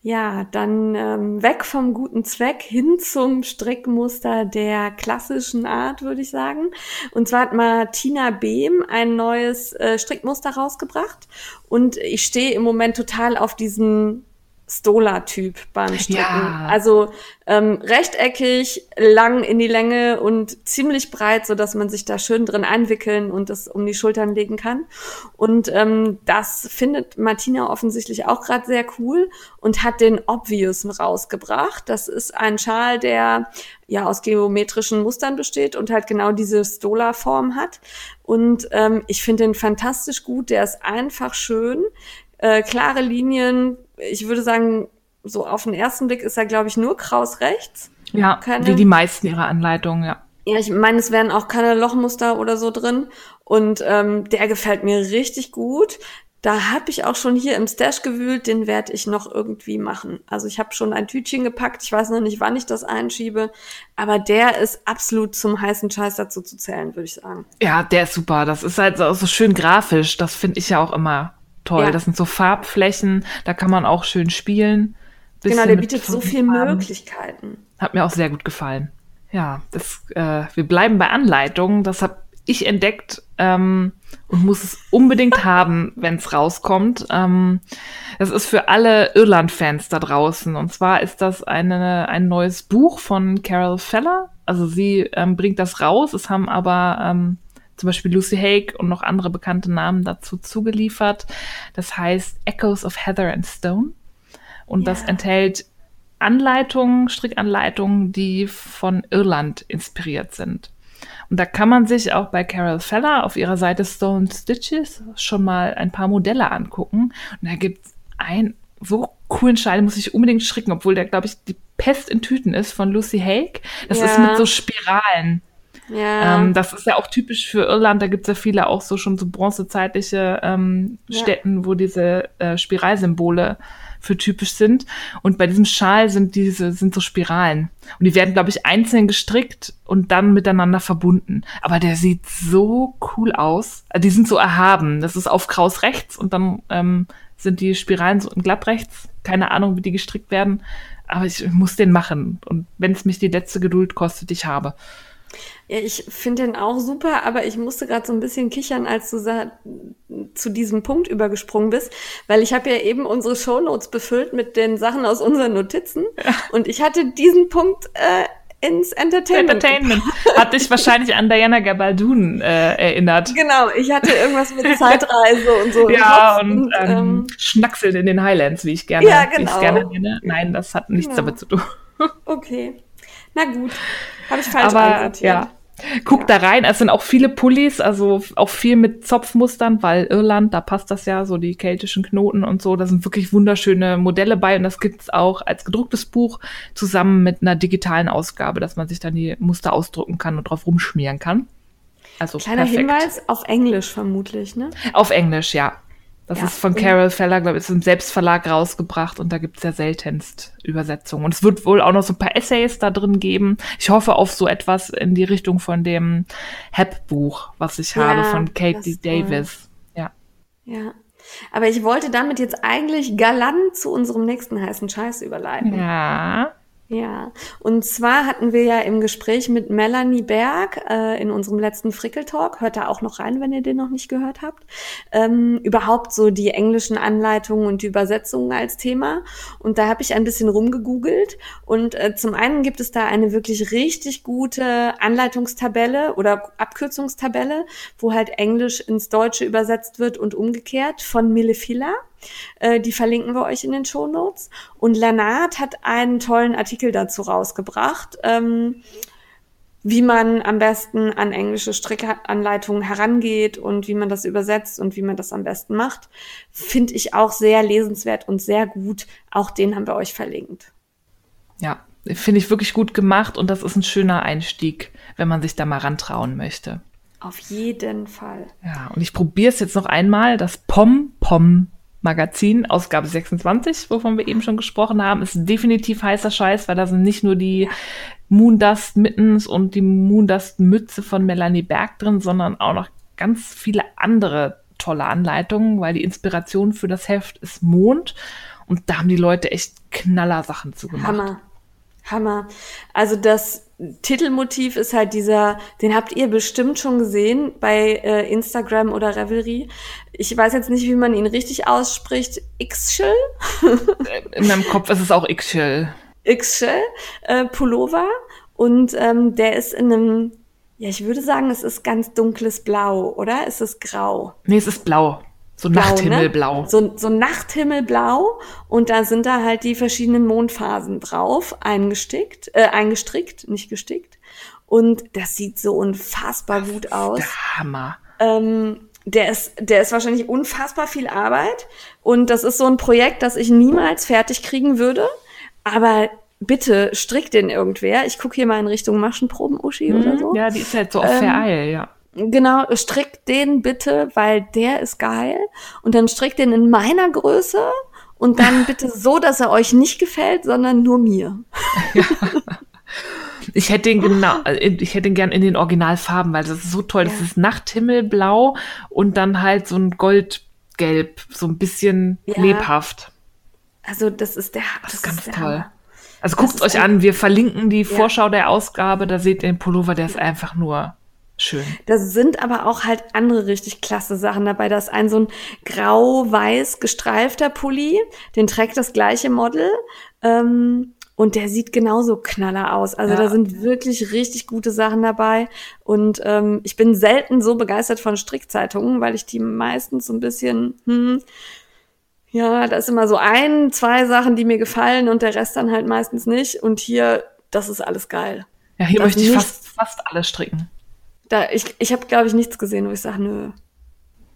Ja, dann ähm, weg vom guten Zweck hin zum Strickmuster der klassischen Art, würde ich sagen. Und zwar hat Martina Behm ein neues äh, Strickmuster rausgebracht. Und ich stehe im Moment total auf diesen Stola-Typ beim Stricken. Ja. Also ähm, rechteckig, lang in die Länge und ziemlich breit, so dass man sich da schön drin einwickeln und das um die Schultern legen kann. Und ähm, das findet Martina offensichtlich auch gerade sehr cool und hat den Obvious rausgebracht. Das ist ein Schal, der ja aus geometrischen Mustern besteht und halt genau diese Stola-Form hat. Und ähm, ich finde den fantastisch gut. Der ist einfach schön. Äh, klare Linien, ich würde sagen, so auf den ersten Blick ist er, glaube ich, nur Kraus rechts. Ja, keine, wie die meisten ihrer Anleitungen, ja. Ja, ich meine, es wären auch keine Lochmuster oder so drin. Und ähm, der gefällt mir richtig gut. Da habe ich auch schon hier im Stash gewühlt, den werde ich noch irgendwie machen. Also ich habe schon ein Tütchen gepackt, ich weiß noch nicht, wann ich das einschiebe, aber der ist absolut zum heißen Scheiß dazu zu zählen, würde ich sagen. Ja, der ist super. Das ist halt so, so schön grafisch. Das finde ich ja auch immer toll. Ja. Das sind so Farbflächen, da kann man auch schön spielen. Genau, der bietet so viele Möglichkeiten. Hat mir auch sehr gut gefallen. Ja, das, äh, wir bleiben bei Anleitungen. Das habe ich entdeckt ähm, und muss es unbedingt haben, wenn es rauskommt. Ähm, das ist für alle Irland-Fans da draußen. Und zwar ist das eine, ein neues Buch von Carol Feller. Also sie ähm, bringt das raus. Es haben aber ähm, zum Beispiel Lucy Haig und noch andere bekannte Namen dazu zugeliefert. Das heißt Echoes of Heather and Stone. Und yeah. das enthält Anleitungen, Strickanleitungen, die von Irland inspiriert sind. Und da kann man sich auch bei Carol Feller auf ihrer Seite Stone Stitches schon mal ein paar Modelle angucken. Und da gibt es einen so coolen Schal, muss ich unbedingt stricken, obwohl der, glaube ich, die Pest in Tüten ist von Lucy Haig. Das ja. ist mit so Spiralen. Ja. Ähm, das ist ja auch typisch für Irland. Da gibt es ja viele auch so schon so bronzezeitliche ähm, ja. Städten, wo diese äh, Spiralsymbole für typisch sind. Und bei diesem Schal sind diese, sind so Spiralen. Und die werden, glaube ich, einzeln gestrickt und dann miteinander verbunden. Aber der sieht so cool aus. Also die sind so erhaben. Das ist auf Kraus rechts und dann ähm, sind die Spiralen so in glatt rechts. Keine Ahnung, wie die gestrickt werden. Aber ich muss den machen. Und wenn es mich die letzte Geduld kostet, ich habe. Ja, ich finde den auch super, aber ich musste gerade so ein bisschen kichern, als du zu diesem Punkt übergesprungen bist, weil ich habe ja eben unsere Shownotes befüllt mit den Sachen aus unseren Notizen ja. und ich hatte diesen Punkt äh, ins Entertainment. Entertainment. Hat dich wahrscheinlich an Diana Gabaldon äh, erinnert. Genau, ich hatte irgendwas mit Zeitreise und so. Ja, und, und ähm, ähm, Schnackseln in den Highlands, wie ich gerne, ja, genau. genau. gerne nenne. Nein, das hat nichts genau. damit zu tun. Okay. Na gut. Habe ich falsch Aber, Ja. Guck ja. da rein, es sind auch viele Pullis, also auch viel mit Zopfmustern, weil Irland, da passt das ja, so die keltischen Knoten und so, da sind wirklich wunderschöne Modelle bei und das gibt's auch als gedrucktes Buch zusammen mit einer digitalen Ausgabe, dass man sich dann die Muster ausdrucken kann und drauf rumschmieren kann. Also Kleiner perfekt. Hinweis, auf Englisch vermutlich, ne? Auf Englisch, ja. Das Ja. ist von Carol Feller, glaube ich, ist im Selbstverlag rausgebracht und da gibt's ja seltenst Übersetzungen. Und es wird wohl auch noch so ein paar Essays da drin geben. Ich hoffe auf so etwas in die Richtung von dem Hep-Buch, was ich Ja, habe, von Katie toll. Davis. Ja. Ja. Aber ich wollte damit jetzt eigentlich galant zu unserem nächsten heißen Scheiß überleiten. Ja. Ja, und zwar hatten wir ja im Gespräch mit Melanie Berg äh, in unserem letzten Frickel-Talk, hört da auch noch rein, wenn ihr den noch nicht gehört habt, ähm, überhaupt so die englischen Anleitungen und die Übersetzungen als Thema. Und da habe ich ein bisschen rumgegoogelt und äh, zum einen gibt es da eine wirklich richtig gute Anleitungstabelle oder Abkürzungstabelle, wo halt Englisch ins Deutsche übersetzt wird und umgekehrt von Mille Filler. Äh, die verlinken wir euch in den Show Notes. Und Lanard hat einen tollen Artikel dazu rausgebracht, ähm, wie man am besten an englische Strickanleitungen herangeht und wie man das übersetzt und wie man das am besten macht. Finde ich auch sehr lesenswert und sehr gut. Auch den haben wir euch verlinkt. Ja. Finde ich wirklich gut gemacht und das ist ein schöner Einstieg, wenn man sich da mal rantrauen möchte. Auf jeden Fall. Ja, und ich probiere es jetzt noch einmal. Das Pom Pom Magazin, Ausgabe 26, wovon wir eben schon gesprochen haben, ist definitiv heißer Scheiß, weil da sind nicht nur die Moondust Mittens und die Moondust Mütze von Melanie Berg drin, sondern auch noch ganz viele andere tolle Anleitungen, weil die Inspiration für das Heft ist Mond und da haben die Leute echt Knallersachen zu gemacht. Hammer. Hammer. Also das Titelmotiv ist halt dieser, den habt ihr bestimmt schon gesehen bei äh, Instagram oder Revelry. Ich weiß jetzt nicht, wie man ihn richtig ausspricht. X-Shell? In meinem Kopf ist es auch X-Shell. X-Shell äh, Pullover. Und ähm, der ist in einem, ja, ich würde sagen, es ist ganz dunkles Blau, oder? Es ist grau. Nee, es ist blau. So Blau, Nachthimmelblau. Ne? So, so Nachthimmelblau und da sind da halt die verschiedenen Mondphasen drauf, eingestickt, äh, eingestrickt, nicht gestickt. Und das sieht so unfassbar gut aus. Der Hammer. Ähm, der ist, der ist wahrscheinlich unfassbar viel Arbeit und das ist so ein Projekt, das ich niemals fertig kriegen würde. Aber bitte strick den irgendwer. Ich gucke hier mal in Richtung Maschenproben, Uschi oder so. Mhm. Ja, die ist halt so auf Ähm, Vereil, ja. Genau, strick den bitte, weil der ist geil. Und dann strickt den in meiner Größe und dann bitte so, dass er euch nicht gefällt, sondern nur mir. Ich hätte den genau, äh, ich hätte den gern in den Originalfarben, weil das ist so toll. Das Ja. ist Nachthimmelblau und dann halt so ein Goldgelb, so ein bisschen Ja. lebhaft. Also das ist der, Das ist ganz toll. Hammer. Also Das guckt euch an, wir verlinken die Vorschau der Ausgabe, da seht ihr den Pullover, der ist einfach nur schön. Da sind aber auch halt andere richtig klasse Sachen dabei. Da ist ein so ein grau-weiß gestreifter Pulli, den trägt das gleiche Model. Ähm, und der sieht genauso knaller aus. Also Ja. da sind wirklich richtig gute Sachen dabei. Und ähm, ich bin selten so begeistert von Strickzeitungen, weil ich die meistens so ein bisschen, hm, ja, da ist immer so ein, zwei Sachen, die mir gefallen und der Rest dann halt meistens nicht. Und hier, das ist alles geil. Ja, hier Das möchte ich fast, fast alles stricken. Da, ich ich habe, glaube ich, nichts gesehen, wo ich sage, nö.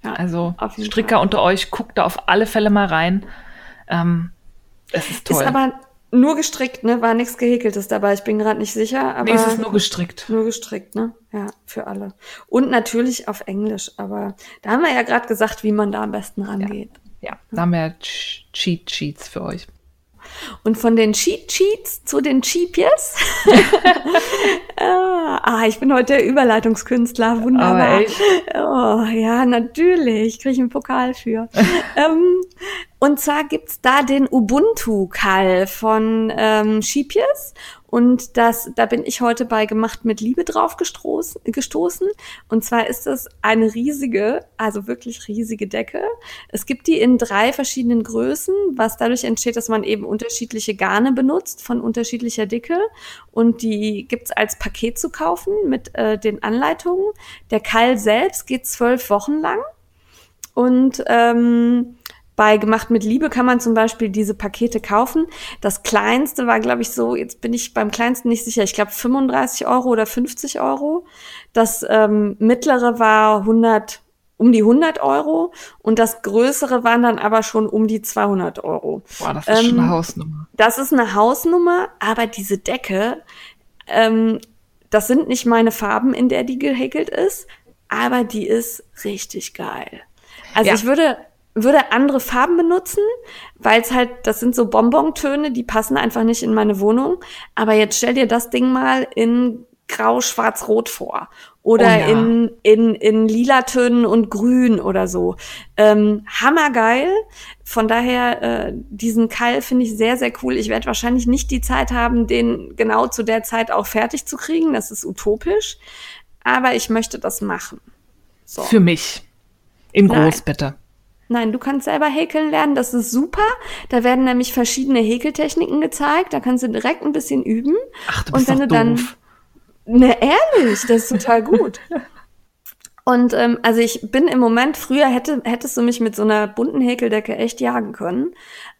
Ja, Also Stricker Fall. unter euch, guckt da auf alle Fälle mal rein. Ähm, es ist toll. Ist aber nur gestrickt, ne? War nichts Gehäkeltes dabei. Ich bin gerade nicht sicher, aber nee, es ist nur gestrickt. nur gestrickt, ne? Ja, für alle. Und natürlich auf Englisch, aber da haben wir ja gerade gesagt, wie man da am besten rangeht. Ja, da haben wir Ch- Cheat Sheets für euch. Und von den Cheat Sheets zu den Cheapies. ah, ah, ich bin heute der Überleitungskünstler. Wunderbar. Echt? Oh, ja, natürlich. Kriege ich einen Pokal für. ähm, und zwar gibt's da den Ubuntu-Kall von ähm, Sheepies. Und das, da bin ich heute bei Gemacht mit Liebe drauf gestoßen, gestoßen. Und zwar ist das eine riesige, also wirklich riesige Decke. Es gibt die in drei verschiedenen Größen, was dadurch entsteht, dass man eben unterschiedliche Garne benutzt von unterschiedlicher Dicke. Und die gibt's als Paket zu kaufen mit äh, den Anleitungen. Der Kall selbst geht zwölf Wochen lang. Und ähm, bei Gemacht mit Liebe kann man zum Beispiel diese Pakete kaufen. Das kleinste war, glaube ich, so, jetzt bin ich beim kleinsten nicht sicher, ich glaube 35 Euro oder 50 Euro. Das ähm, mittlere war 100, um die 100 Euro und das größere waren dann aber schon um die 200 Euro. Boah, das ist schon Ähm, eine Hausnummer. Das ist eine Hausnummer, aber diese Decke, ähm, das sind nicht meine Farben, in der die gehäkelt ist, aber die ist richtig geil. Also Ja. ich würde würde andere Farben benutzen, weil es halt, das sind so Bonbontöne, die passen einfach nicht in meine Wohnung. Aber jetzt stell dir das Ding mal in Grau, Schwarz, Rot vor. Oder Oh ja. in, in, in lila Tönen und Grün oder so. Ähm, hammergeil. Von daher, äh, diesen Keil finde ich sehr, sehr cool. Ich werde wahrscheinlich nicht die Zeit haben, den genau zu der Zeit auch fertig zu kriegen. Das ist utopisch. Aber ich möchte das machen. So. Für mich. In Nein. groß, bitte. Nein, du kannst selber häkeln lernen, das ist super. Da werden nämlich verschiedene Häkeltechniken gezeigt, da kannst du direkt ein bisschen üben. Ach, du Und bist wenn doch du dann- doof. Ne, ehrlich, das ist total gut. Und ähm, also ich bin im Moment, früher hätte, hättest du mich mit so einer bunten Häkeldecke echt jagen können,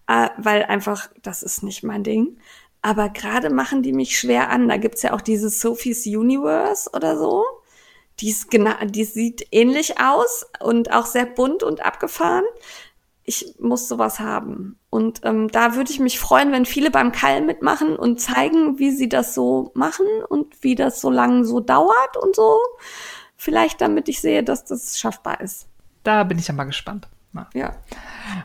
äh, weil einfach, das ist nicht mein Ding. Aber gerade machen die mich schwer an. Da gibt's ja auch dieses Sophie's Universe oder so. Die, ist genau, die sieht ähnlich aus und auch sehr bunt und abgefahren. Ich muss sowas haben. Und ähm, da würde ich mich freuen, wenn viele beim Keil mitmachen und zeigen, wie sie das so machen und wie das so lange so dauert und so. Vielleicht damit ich sehe, dass das schaffbar ist. Da bin ich ja mal gespannt. Na. Ja.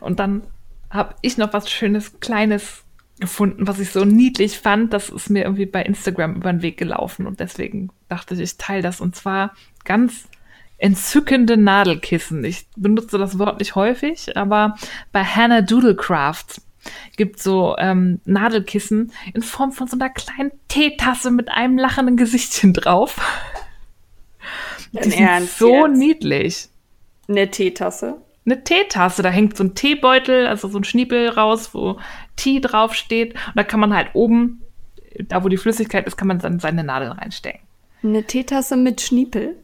Und dann habe ich noch was Schönes, Kleines gefunden, was ich so niedlich fand. Das ist mir irgendwie bei Instagram über den Weg gelaufen und deswegen dachte ich, ich teile das. Und zwar ganz entzückende Nadelkissen. Ich benutze das Wort nicht häufig, aber bei Hannah Doodlecraft gibt so ähm, Nadelkissen in Form von so einer kleinen Teetasse mit einem lachenden Gesichtchen drauf. Die Dein sind Ernst so jetzt? niedlich. Eine Teetasse. eine Teetasse. Da hängt so ein Teebeutel, also so ein Schniepel raus, wo Tee draufsteht. Und da kann man halt oben, da wo die Flüssigkeit ist, kann man dann seine Nadeln reinstecken. Eine Teetasse mit Schniepel.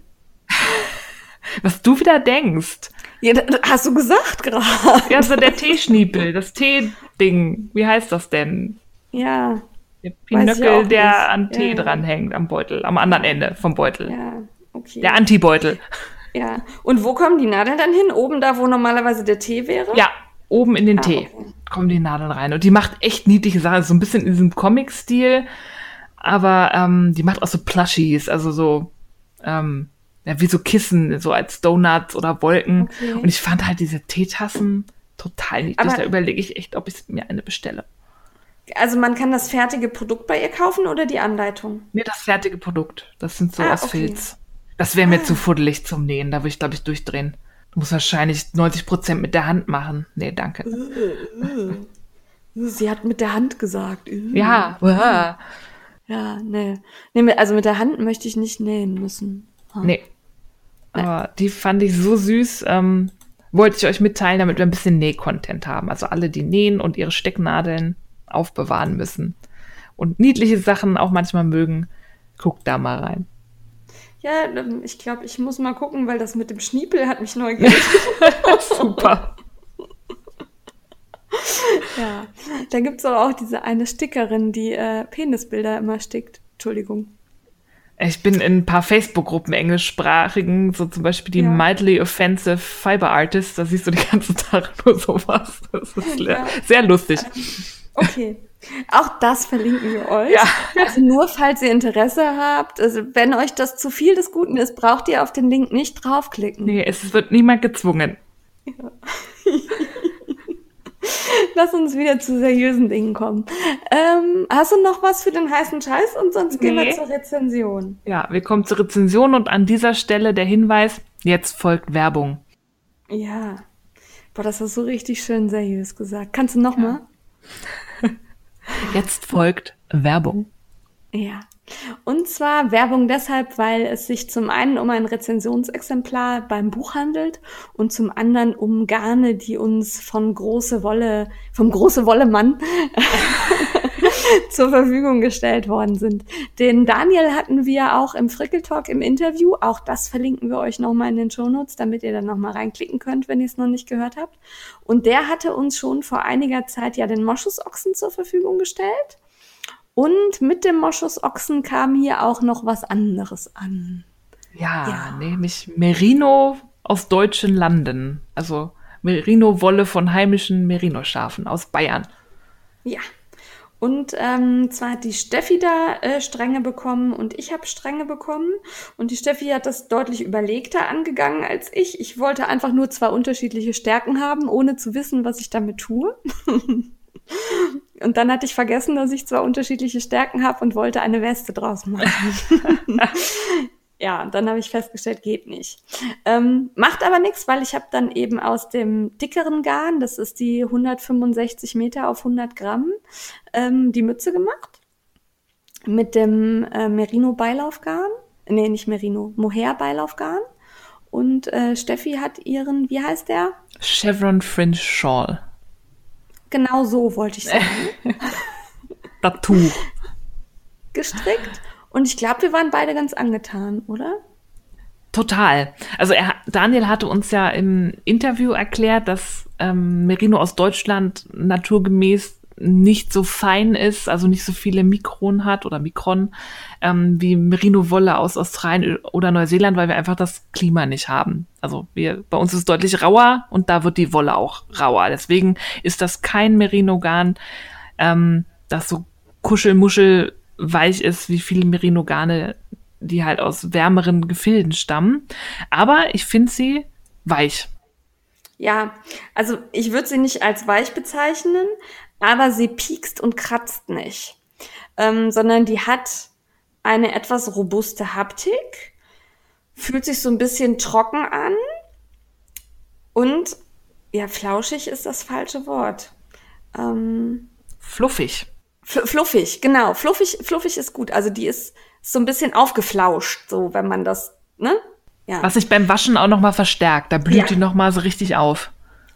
Was du wieder denkst. Ja, hast du gesagt gerade. Ja, so der Teeschniepel, das Teeding. Wie heißt das denn? Ja, Der Pinöckel, der an Tee Ja. dranhängt, am Beutel, am anderen Ende vom Beutel. ja, okay. Der Antibeutel. ja. Und wo kommen die Nadeln dann hin? Oben da, wo normalerweise der Tee wäre? Ja, oben in den Ah, Tee okay. Kommen die Nadeln rein. Und die macht echt niedliche Sachen, so ein bisschen in diesem Comic-Stil. Aber ähm, die macht auch so Plushies, also so, ähm, ja, wie so Kissen, so als Donuts oder Wolken. Okay. Und ich fand halt diese Teetassen total niedlich. Aber- da überlege ich echt, ob ich mir eine bestelle. Also man kann das fertige Produkt bei ihr kaufen oder die Anleitung? Mir das fertige Produkt. Das sind so Ah, aus okay. Filz. Das wäre mir zu fuddelig zum Nähen. Da würde ich, glaube ich, durchdrehen. Du musst wahrscheinlich 90 Prozent mit der Hand machen. Nee, danke. Sie hat mit der Hand gesagt. Ja. Ja, nee. nee. Also mit der Hand möchte ich nicht nähen müssen. Nee. Aber die fand ich so süß. Ähm, wollte ich euch mitteilen, damit wir ein bisschen Näh-Content haben. Also alle, die nähen und ihre Stecknadeln aufbewahren müssen. Und niedliche Sachen auch manchmal mögen, guckt da mal rein. Ja, ähm, ich glaube, ich muss mal gucken, weil das mit dem Schniepel hat mich neugierig. Super. ja. Da gibt's aber auch diese eine Stickerin, die äh, Penisbilder immer stickt. Entschuldigung. Ich bin in ein paar Facebook-Gruppen englischsprachigen, so zum Beispiel die Ja. Mildly Offensive Fiber Artists, da siehst du die ganzen Tag nur sowas. Das ist Ja. sehr lustig. Okay. Auch das verlinken wir euch. Ja. Also nur falls ihr Interesse habt, also wenn euch das zu viel des Guten ist, braucht ihr auf den Link nicht draufklicken. Nee, es wird niemand gezwungen. Lass uns wieder zu seriösen Dingen kommen. Ähm, hast du noch was für den heißen Scheiß und sonst gehen wir zur Rezension. Ja, wir kommen zur Rezension und an dieser Stelle der Hinweis, jetzt folgt Werbung. Ja. Boah, das hast du richtig schön seriös gesagt. Kannst du noch mal? Jetzt folgt Werbung. Ja. Und zwar Werbung deshalb, weil es sich zum einen um ein Rezensionsexemplar beim Buch handelt und zum anderen um Garne, die uns von große Wolle, vom große Wollemann zur Verfügung gestellt worden sind. Den Daniel hatten wir auch im Frickeltalk im Interview. Auch das verlinken wir euch nochmal in den Shownotes, damit ihr dann nochmal reinklicken könnt, wenn ihr es noch nicht gehört habt. Und der hatte uns schon vor einiger Zeit ja den Moschusochsen zur Verfügung gestellt. Und mit dem Moschusochsen kam hier auch noch was anderes an. Ja, Ja. nämlich Merino aus deutschen Landen. Also Merino-Wolle von heimischen Merino-Schafen aus Bayern. Ja. Und ähm, zwar hat die Steffi da äh, Stränge bekommen und ich habe Stränge bekommen. Und die Steffi hat das deutlich überlegter angegangen als ich. Ich wollte einfach nur zwei unterschiedliche Stärken haben, ohne zu wissen, was ich damit tue. und dann hatte ich vergessen, dass ich zwei unterschiedliche Stärken habe und wollte eine Weste draus machen. ja, dann habe ich festgestellt, geht nicht. Ähm, macht aber nichts, weil ich habe dann eben aus dem dickeren Garn, das ist die 165 Meter auf 100 Gramm, ähm, die Mütze gemacht. Mit dem äh, Merino-Beilaufgarn. Nee, nicht Merino, Mohair-Beilaufgarn. Und äh, Steffi hat ihren, wie heißt der? Chevron Fringe Shawl. Genau so wollte ich sagen. das Tuch. Gestrickt. Und ich glaube, wir waren beide ganz angetan, oder? Total. Also er, Daniel hatte uns ja im Interview erklärt, dass ähm, Merino aus Deutschland naturgemäß nicht so fein ist, also nicht so viele Mikron hat oder Mikron ähm, wie Merino-Wolle aus Australien oder Neuseeland, weil wir einfach das Klima nicht haben. Also wir, bei uns ist es deutlich rauer und da wird die Wolle auch rauer. Deswegen ist das kein Merino-Garn, ähm, das so kuschelmuschel weich ist wie viele Merino-Garne, die halt aus wärmeren Gefilden stammen. Aber ich finde sie weich. Ja, also ich würde sie nicht als weich bezeichnen, aber sie piekst und kratzt nicht, ähm, sondern die hat eine etwas robuste Haptik, fühlt sich so ein bisschen trocken an und ja, flauschig ist das falsche Wort. Ähm, fluffig. Fluffig, genau. Fluffig, fluffig ist gut. Also die ist so ein bisschen aufgeflauscht, so wenn man das, ne? Ja. Was sich beim Waschen auch noch mal verstärkt. Da blüht ja. die noch mal so richtig auf.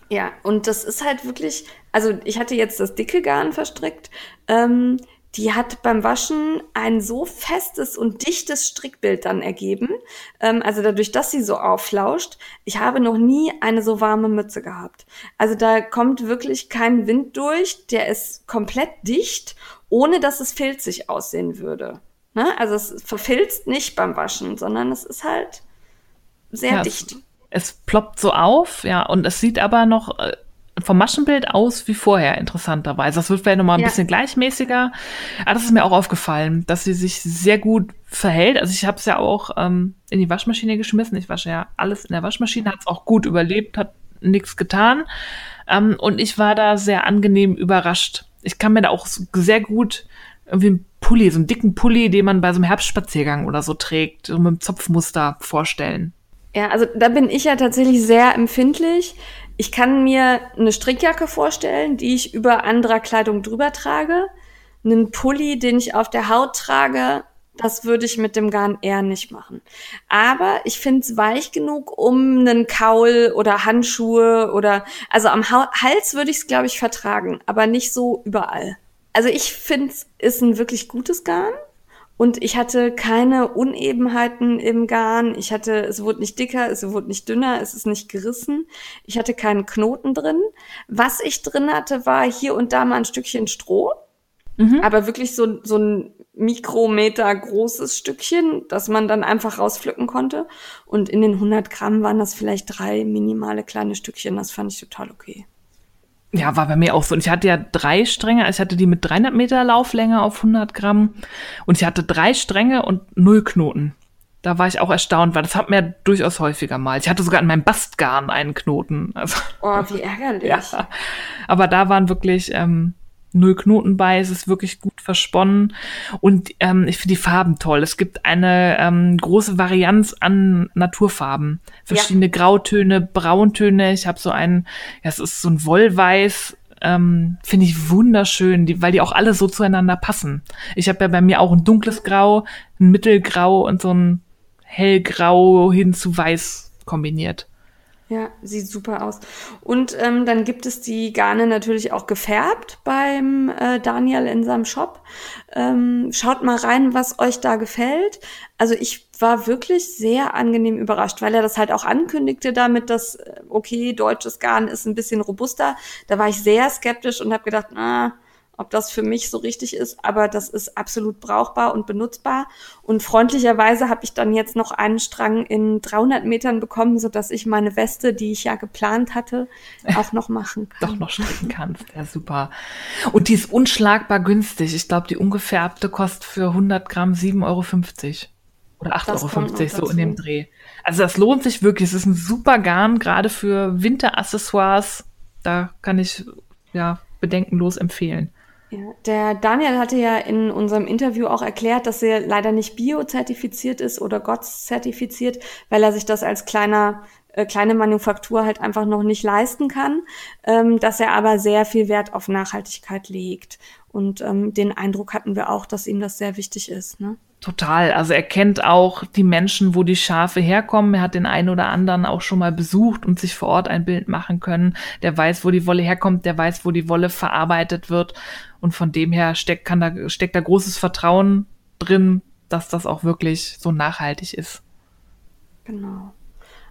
Ja, und das ist halt wirklich, also ich hatte jetzt das dicke Garn verstrickt. Ähm, die hat beim Waschen ein so festes und dichtes Strickbild dann ergeben. Ähm, also dadurch, dass sie so aufflauscht. Ich habe noch nie eine so warme Mütze gehabt. Also da kommt wirklich kein Wind durch. Der ist komplett dicht, ohne dass es filzig aussehen würde. Ne? Also es verfilzt nicht beim Waschen, sondern es ist halt sehr ja, dicht es ploppt so auf, ja, und es sieht aber noch äh, vom Maschenbild aus wie vorher, interessanterweise. Das wird vielleicht nochmal ein ja. bisschen gleichmäßiger. Aber das ist mir auch aufgefallen, dass sie sich sehr gut verhält. Also ich habe es ja auch ähm, in die Waschmaschine geschmissen. Ich wasche ja alles in der Waschmaschine, hat es auch gut überlebt, hat nichts getan. Ähm, und ich war da sehr angenehm überrascht. Ich kann mir da auch sehr gut irgendwie einen Pulli, so einen dicken Pulli, den man bei so einem Herbstspaziergang oder so trägt, so mit einem Zopfmuster vorstellen. Ja, also da bin ich ja tatsächlich sehr empfindlich. Ich kann mir eine Strickjacke vorstellen, die ich über anderer Kleidung drüber trage. Einen Pulli, den ich auf der Haut trage, das würde ich mit dem Garn eher nicht machen. Aber ich finde es weich genug, um einen Kaul oder Handschuhe oder also am Hals würde ich es, glaube ich, vertragen, aber nicht so überall. Also ich finde es ist ein wirklich gutes Garn. Und ich hatte keine Unebenheiten im Garn. Ich hatte, es wurde nicht dicker, es wurde nicht dünner, es ist nicht gerissen. Ich hatte keinen Knoten drin. Was ich drin hatte, war hier und da mal ein Stückchen Stroh. Mhm. Aber wirklich so, so ein Mikrometer großes Stückchen, das man dann einfach rauspflücken konnte. Und in den 100 Gramm waren das vielleicht drei minimale kleine Stückchen. Das fand ich total okay. Ja, war bei mir auch so. Und ich hatte ja drei Stränge. Ich hatte die mit 300 Meter Lauflänge auf 100 Gramm. Und ich hatte drei Stränge und null Knoten. Da war ich auch erstaunt, weil das hat mir durchaus häufiger mal. Ich hatte sogar in meinem Bastgarn einen Knoten. Also, oh, wie ärgerlich. ja. Aber da waren wirklich ähm, null Knoten bei, es ist wirklich gut versponnen und ähm, ich finde die Farben toll. Es gibt eine ähm, große Varianz an Naturfarben, verschiedene ja. Grautöne, Brauntöne. Ich habe so einen, ja, es ist so ein Wollweiß, ähm, finde ich wunderschön, die, weil die auch alle so zueinander passen. Ich habe ja bei mir auch ein dunkles Grau, ein Mittelgrau und so ein hellgrau hin zu weiß kombiniert. Ja, sieht super aus. Und ähm, dann gibt es die Garne natürlich auch gefärbt beim äh, Daniel in seinem Shop. Ähm, schaut mal rein, was euch da gefällt. Also ich war wirklich sehr angenehm überrascht, weil er das halt auch ankündigte damit, dass, äh, okay, deutsches Garn ist ein bisschen robuster. Da war ich sehr skeptisch und habe gedacht, na, ob das für mich so richtig ist, aber das ist absolut brauchbar und benutzbar. Und freundlicherweise habe ich dann jetzt noch einen Strang in 300 Metern bekommen, so dass ich meine Weste, die ich ja geplant hatte, auch noch machen kann. Doch noch stricken kannst, ja super. Und die ist unschlagbar günstig. Ich glaube, die ungefärbte kostet für 100 Gramm 7,50 Euro. Oder 8,50 Euro, so in dem Dreh. Also das lohnt sich wirklich. Es ist ein super Garn, gerade für Winteraccessoires. Da kann ich ja bedenkenlos empfehlen. Ja, der Daniel hatte ja in unserem Interview auch erklärt, dass er leider nicht bio-zertifiziert ist oder GOTS zertifiziert, weil er sich das als kleiner äh, kleine Manufaktur halt einfach noch nicht leisten kann, ähm, dass er aber sehr viel Wert auf Nachhaltigkeit legt. Und ähm, den Eindruck hatten wir auch, dass ihm das sehr wichtig ist. Ne? Total. Also er kennt auch die Menschen, wo die Schafe herkommen. Er hat den einen oder anderen auch schon mal besucht und sich vor Ort ein Bild machen können. Der weiß, wo die Wolle herkommt, der weiß, wo die Wolle verarbeitet wird. Und von dem her steckt, kann da, steckt da großes Vertrauen drin, dass das auch wirklich so nachhaltig ist. Genau.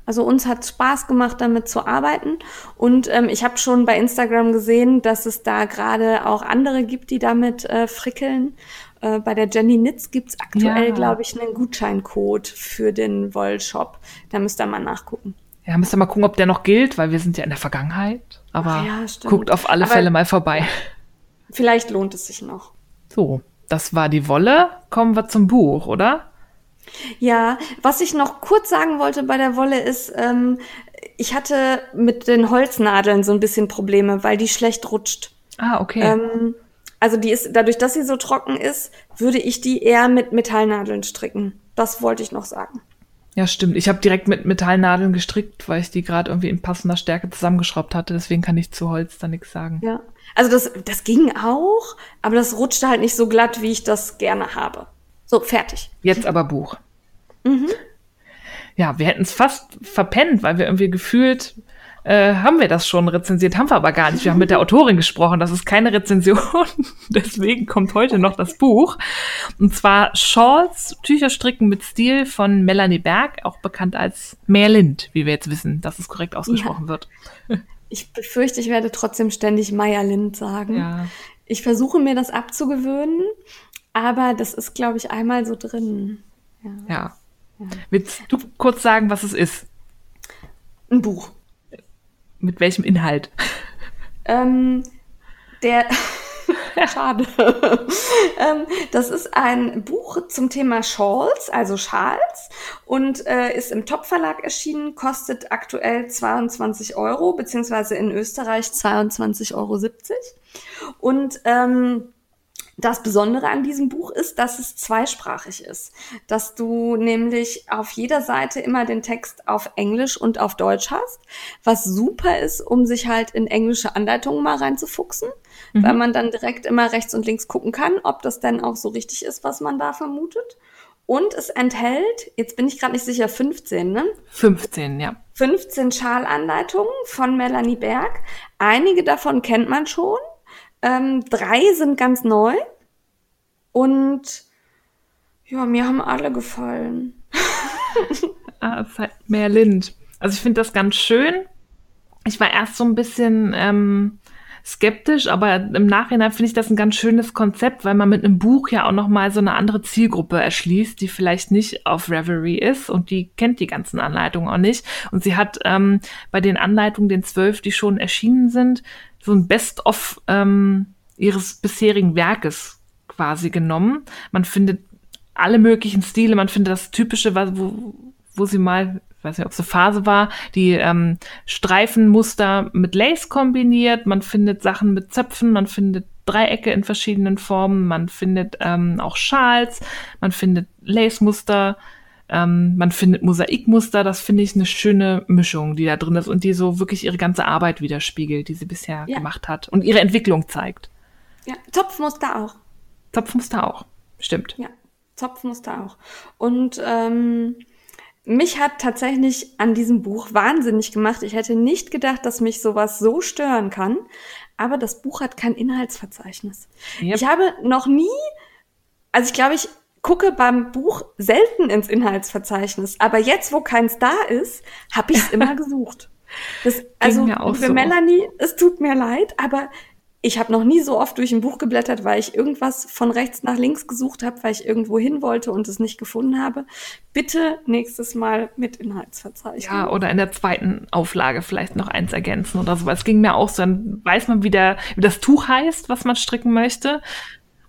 Also uns hat Spaß gemacht, damit zu arbeiten. Und ähm, ich habe schon bei Instagram gesehen, dass es da gerade auch andere gibt, die damit äh, frickeln. Äh, bei der Jenny Nitz gibt's aktuell, ja. glaube ich, einen Gutscheincode für den Wollshop. Da müsst ihr mal nachgucken. Ja, müsst ihr mal gucken, ob der noch gilt, weil wir sind ja in der Vergangenheit. Aber ja, guckt auf alle Aber Fälle mal vorbei. Vielleicht lohnt es sich noch. So, das war die Wolle. Kommen wir zum Buch, oder? Ja, was ich noch kurz sagen wollte bei der Wolle ist, ähm, ich hatte mit den Holznadeln so ein bisschen Probleme, weil die schlecht rutscht. Ah, okay. Ähm, also die ist, dadurch, dass sie so trocken ist, würde ich die eher mit Metallnadeln stricken. Das wollte ich noch sagen. Ja, stimmt. Ich habe direkt mit Metallnadeln gestrickt, weil ich die gerade irgendwie in passender Stärke zusammengeschraubt hatte. Deswegen kann ich zu Holz da nichts sagen. Ja. Also das, das ging auch, aber das rutschte halt nicht so glatt, wie ich das gerne habe. So, fertig. Jetzt aber Buch. Mhm. Ja, wir hätten es fast verpennt, weil wir irgendwie gefühlt äh, haben wir das schon rezensiert, haben wir aber gar nicht. Wir haben mit der Autorin gesprochen, das ist keine Rezension. Deswegen kommt heute noch das Buch. Und zwar Shawls, Tücherstricken mit Stil von Melanie Berg, auch bekannt als Merlind, wie wir jetzt wissen, dass es korrekt ausgesprochen ja. wird. Ich befürchte, ich werde trotzdem ständig Meyer-Lind sagen. Ja. Ich versuche mir das abzugewöhnen, aber das ist, glaube ich, einmal so drin. Ja. ja. ja. Willst du kurz sagen, was es ist? Ein Buch. Mit welchem Inhalt? Ähm, der. Schade. ähm, das ist ein Buch zum Thema Shawls, also Schals, und äh, ist im Top-Verlag erschienen, kostet aktuell 22 Euro, beziehungsweise in Österreich 22,70 Euro. Und ähm, das Besondere an diesem Buch ist, dass es zweisprachig ist, dass du nämlich auf jeder Seite immer den Text auf Englisch und auf Deutsch hast, was super ist, um sich halt in englische Anleitungen mal reinzufuchsen, mhm. weil man dann direkt immer rechts und links gucken kann, ob das denn auch so richtig ist, was man da vermutet. Und es enthält, jetzt bin ich gerade nicht sicher, 15, ne? 15, ja. 15 Schalanleitungen von Melanie Berg. Einige davon kennt man schon. Ähm, drei sind ganz neu. Und ja, mir haben alle gefallen. ah, mehr Lind. Also ich finde das ganz schön. Ich war erst so ein bisschen ähm, skeptisch, aber im Nachhinein finde ich das ein ganz schönes Konzept, weil man mit einem Buch ja auch noch mal so eine andere Zielgruppe erschließt, die vielleicht nicht auf Reverie ist und die kennt die ganzen Anleitungen auch nicht. Und sie hat ähm, bei den Anleitungen, den zwölf, die schon erschienen sind, so ein Best-of ähm, ihres bisherigen Werkes quasi genommen. Man findet alle möglichen Stile, man findet das Typische, wo, wo sie mal, ich weiß nicht, ob es eine Phase war, die ähm, Streifenmuster mit Lace kombiniert, man findet Sachen mit Zöpfen, man findet Dreiecke in verschiedenen Formen, man findet ähm, auch Schals, man findet Lace-Muster, ähm, man findet Mosaikmuster, das finde ich eine schöne Mischung, die da drin ist und die so wirklich ihre ganze Arbeit widerspiegelt, die sie bisher ja. gemacht hat und ihre Entwicklung zeigt. Ja, Zopfmuster auch. Zopfmuster auch, stimmt. Ja, Zopfmuster auch. Und ähm, mich hat tatsächlich an diesem Buch wahnsinnig gemacht. Ich hätte nicht gedacht, dass mich sowas so stören kann. Aber das Buch hat kein Inhaltsverzeichnis. Yep. Ich habe noch nie, also ich glaube, ich gucke beim Buch selten ins Inhaltsverzeichnis, aber jetzt, wo keins da ist, habe ich es immer gesucht. Das, also für so. Melanie, es tut mir leid, aber ich habe noch nie so oft durch ein Buch geblättert, weil ich irgendwas von rechts nach links gesucht habe, weil ich irgendwo hin wollte und es nicht gefunden habe. Bitte nächstes Mal mit Inhaltsverzeichnis. Ja, oder in der zweiten Auflage vielleicht noch eins ergänzen oder so. Es ging mir auch so, dann weiß man, wie, der, wie das Tuch heißt, was man stricken möchte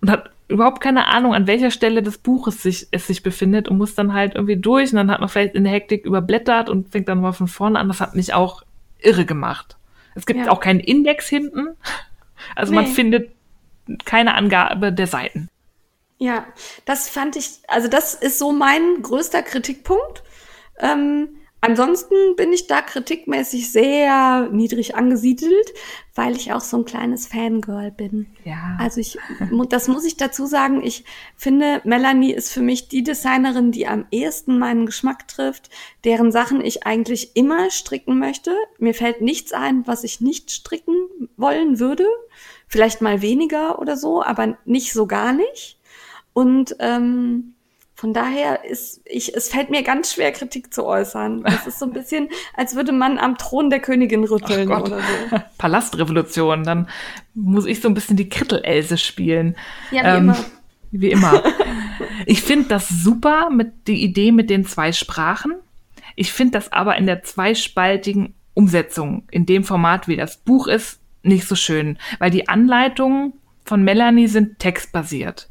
und hat überhaupt keine Ahnung, an welcher Stelle des Buches sich, es sich befindet und muss dann halt irgendwie durch und dann hat man vielleicht in der Hektik überblättert und fängt dann mal von vorne an. Das hat mich auch irre gemacht. Es gibt ja. auch keinen Index hinten. Also nee. man findet keine Angabe der Seiten. Ja, das fand ich, also das ist so mein größter Kritikpunkt. Ähm, ansonsten bin ich da kritikmäßig sehr niedrig angesiedelt, weil ich auch so ein kleines Fangirl bin. Ja. Also ich, das muss ich dazu sagen. Ich finde, Melanie ist für mich die Designerin, die am ehesten meinen Geschmack trifft, deren Sachen ich eigentlich immer stricken möchte. Mir fällt nichts ein, was ich nicht stricken wollen würde vielleicht mal weniger oder so, aber nicht so gar nicht. Und ähm, von daher ist ich, es fällt mir ganz schwer, Kritik zu äußern. Es ist so ein bisschen, als würde man am Thron der Königin rütteln oder so. Palastrevolution, dann muss ich so ein bisschen die Krittelelse spielen. Ja, wie ähm, immer. Wie immer. ich finde das super mit die Idee mit den zwei Sprachen. Ich finde das aber in der zweispaltigen Umsetzung, in dem Format, wie das Buch ist, nicht so schön, weil die Anleitungen von Melanie sind textbasiert.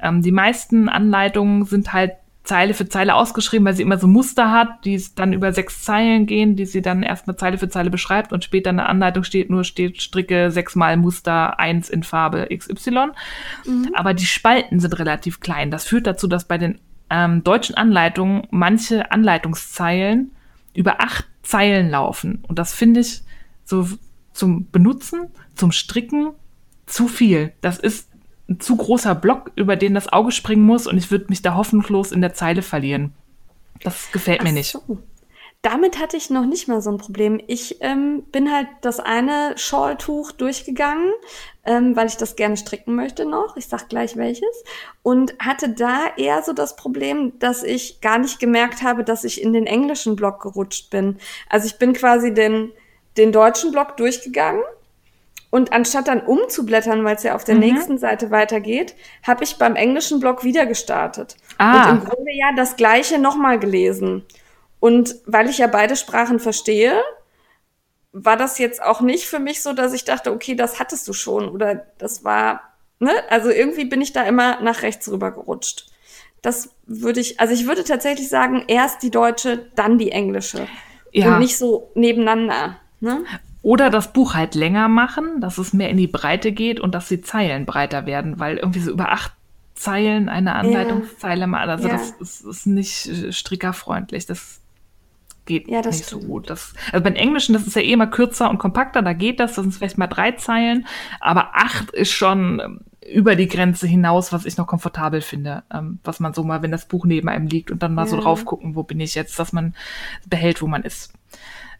Ähm, die meisten Anleitungen sind halt Zeile für Zeile ausgeschrieben, weil sie immer so Muster hat, die dann über sechs Zeilen gehen, die sie dann erstmal Zeile für Zeile beschreibt und später in der Anleitung steht nur steht Stricke sechsmal Muster eins in Farbe XY. Mhm. Aber die Spalten sind relativ klein. Das führt dazu, dass bei den ähm, deutschen Anleitungen manche Anleitungszeilen über acht Zeilen laufen. Und das finde ich so zum Benutzen, zum Stricken zu viel. Das ist ein zu großer Block, über den das Auge springen muss und ich würde mich da hoffnungslos in der Zeile verlieren. Das gefällt mir nicht. So. Damit hatte ich noch nicht mal so ein Problem. Ich ähm, bin halt das eine Shawltuch durchgegangen, ähm, weil ich das gerne stricken möchte noch. Ich sag gleich welches. Und hatte da eher so das Problem, dass ich gar nicht gemerkt habe, dass ich in den englischen Block gerutscht bin. Also ich bin quasi den den deutschen Block durchgegangen und anstatt dann umzublättern, weil es ja auf der mhm. nächsten Seite weitergeht, habe ich beim englischen Block wieder gestartet. Ah. Und im Grunde ja das gleiche nochmal gelesen. Und weil ich ja beide Sprachen verstehe, war das jetzt auch nicht für mich so, dass ich dachte, okay, das hattest du schon oder das war, ne? Also irgendwie bin ich da immer nach rechts rüber gerutscht. Das würde ich, also ich würde tatsächlich sagen, erst die deutsche, dann die englische. Ja. Und nicht so nebeneinander. Ne? Oder das Buch halt länger machen, dass es mehr in die Breite geht und dass die Zeilen breiter werden, weil irgendwie so über acht Zeilen eine Anleitungszeile mal, also ja. das ist, ist, nicht äh, strickerfreundlich. Das geht ja, das nicht stimmt. so gut. Das, also beim Englischen, das ist ja eh immer kürzer und kompakter, da geht das, das sind vielleicht mal drei Zeilen, aber acht ist schon ähm, über die Grenze hinaus, was ich noch komfortabel finde, ähm, was man so mal, wenn das Buch neben einem liegt und dann mal ja. so drauf gucken, wo bin ich jetzt, dass man behält, wo man ist.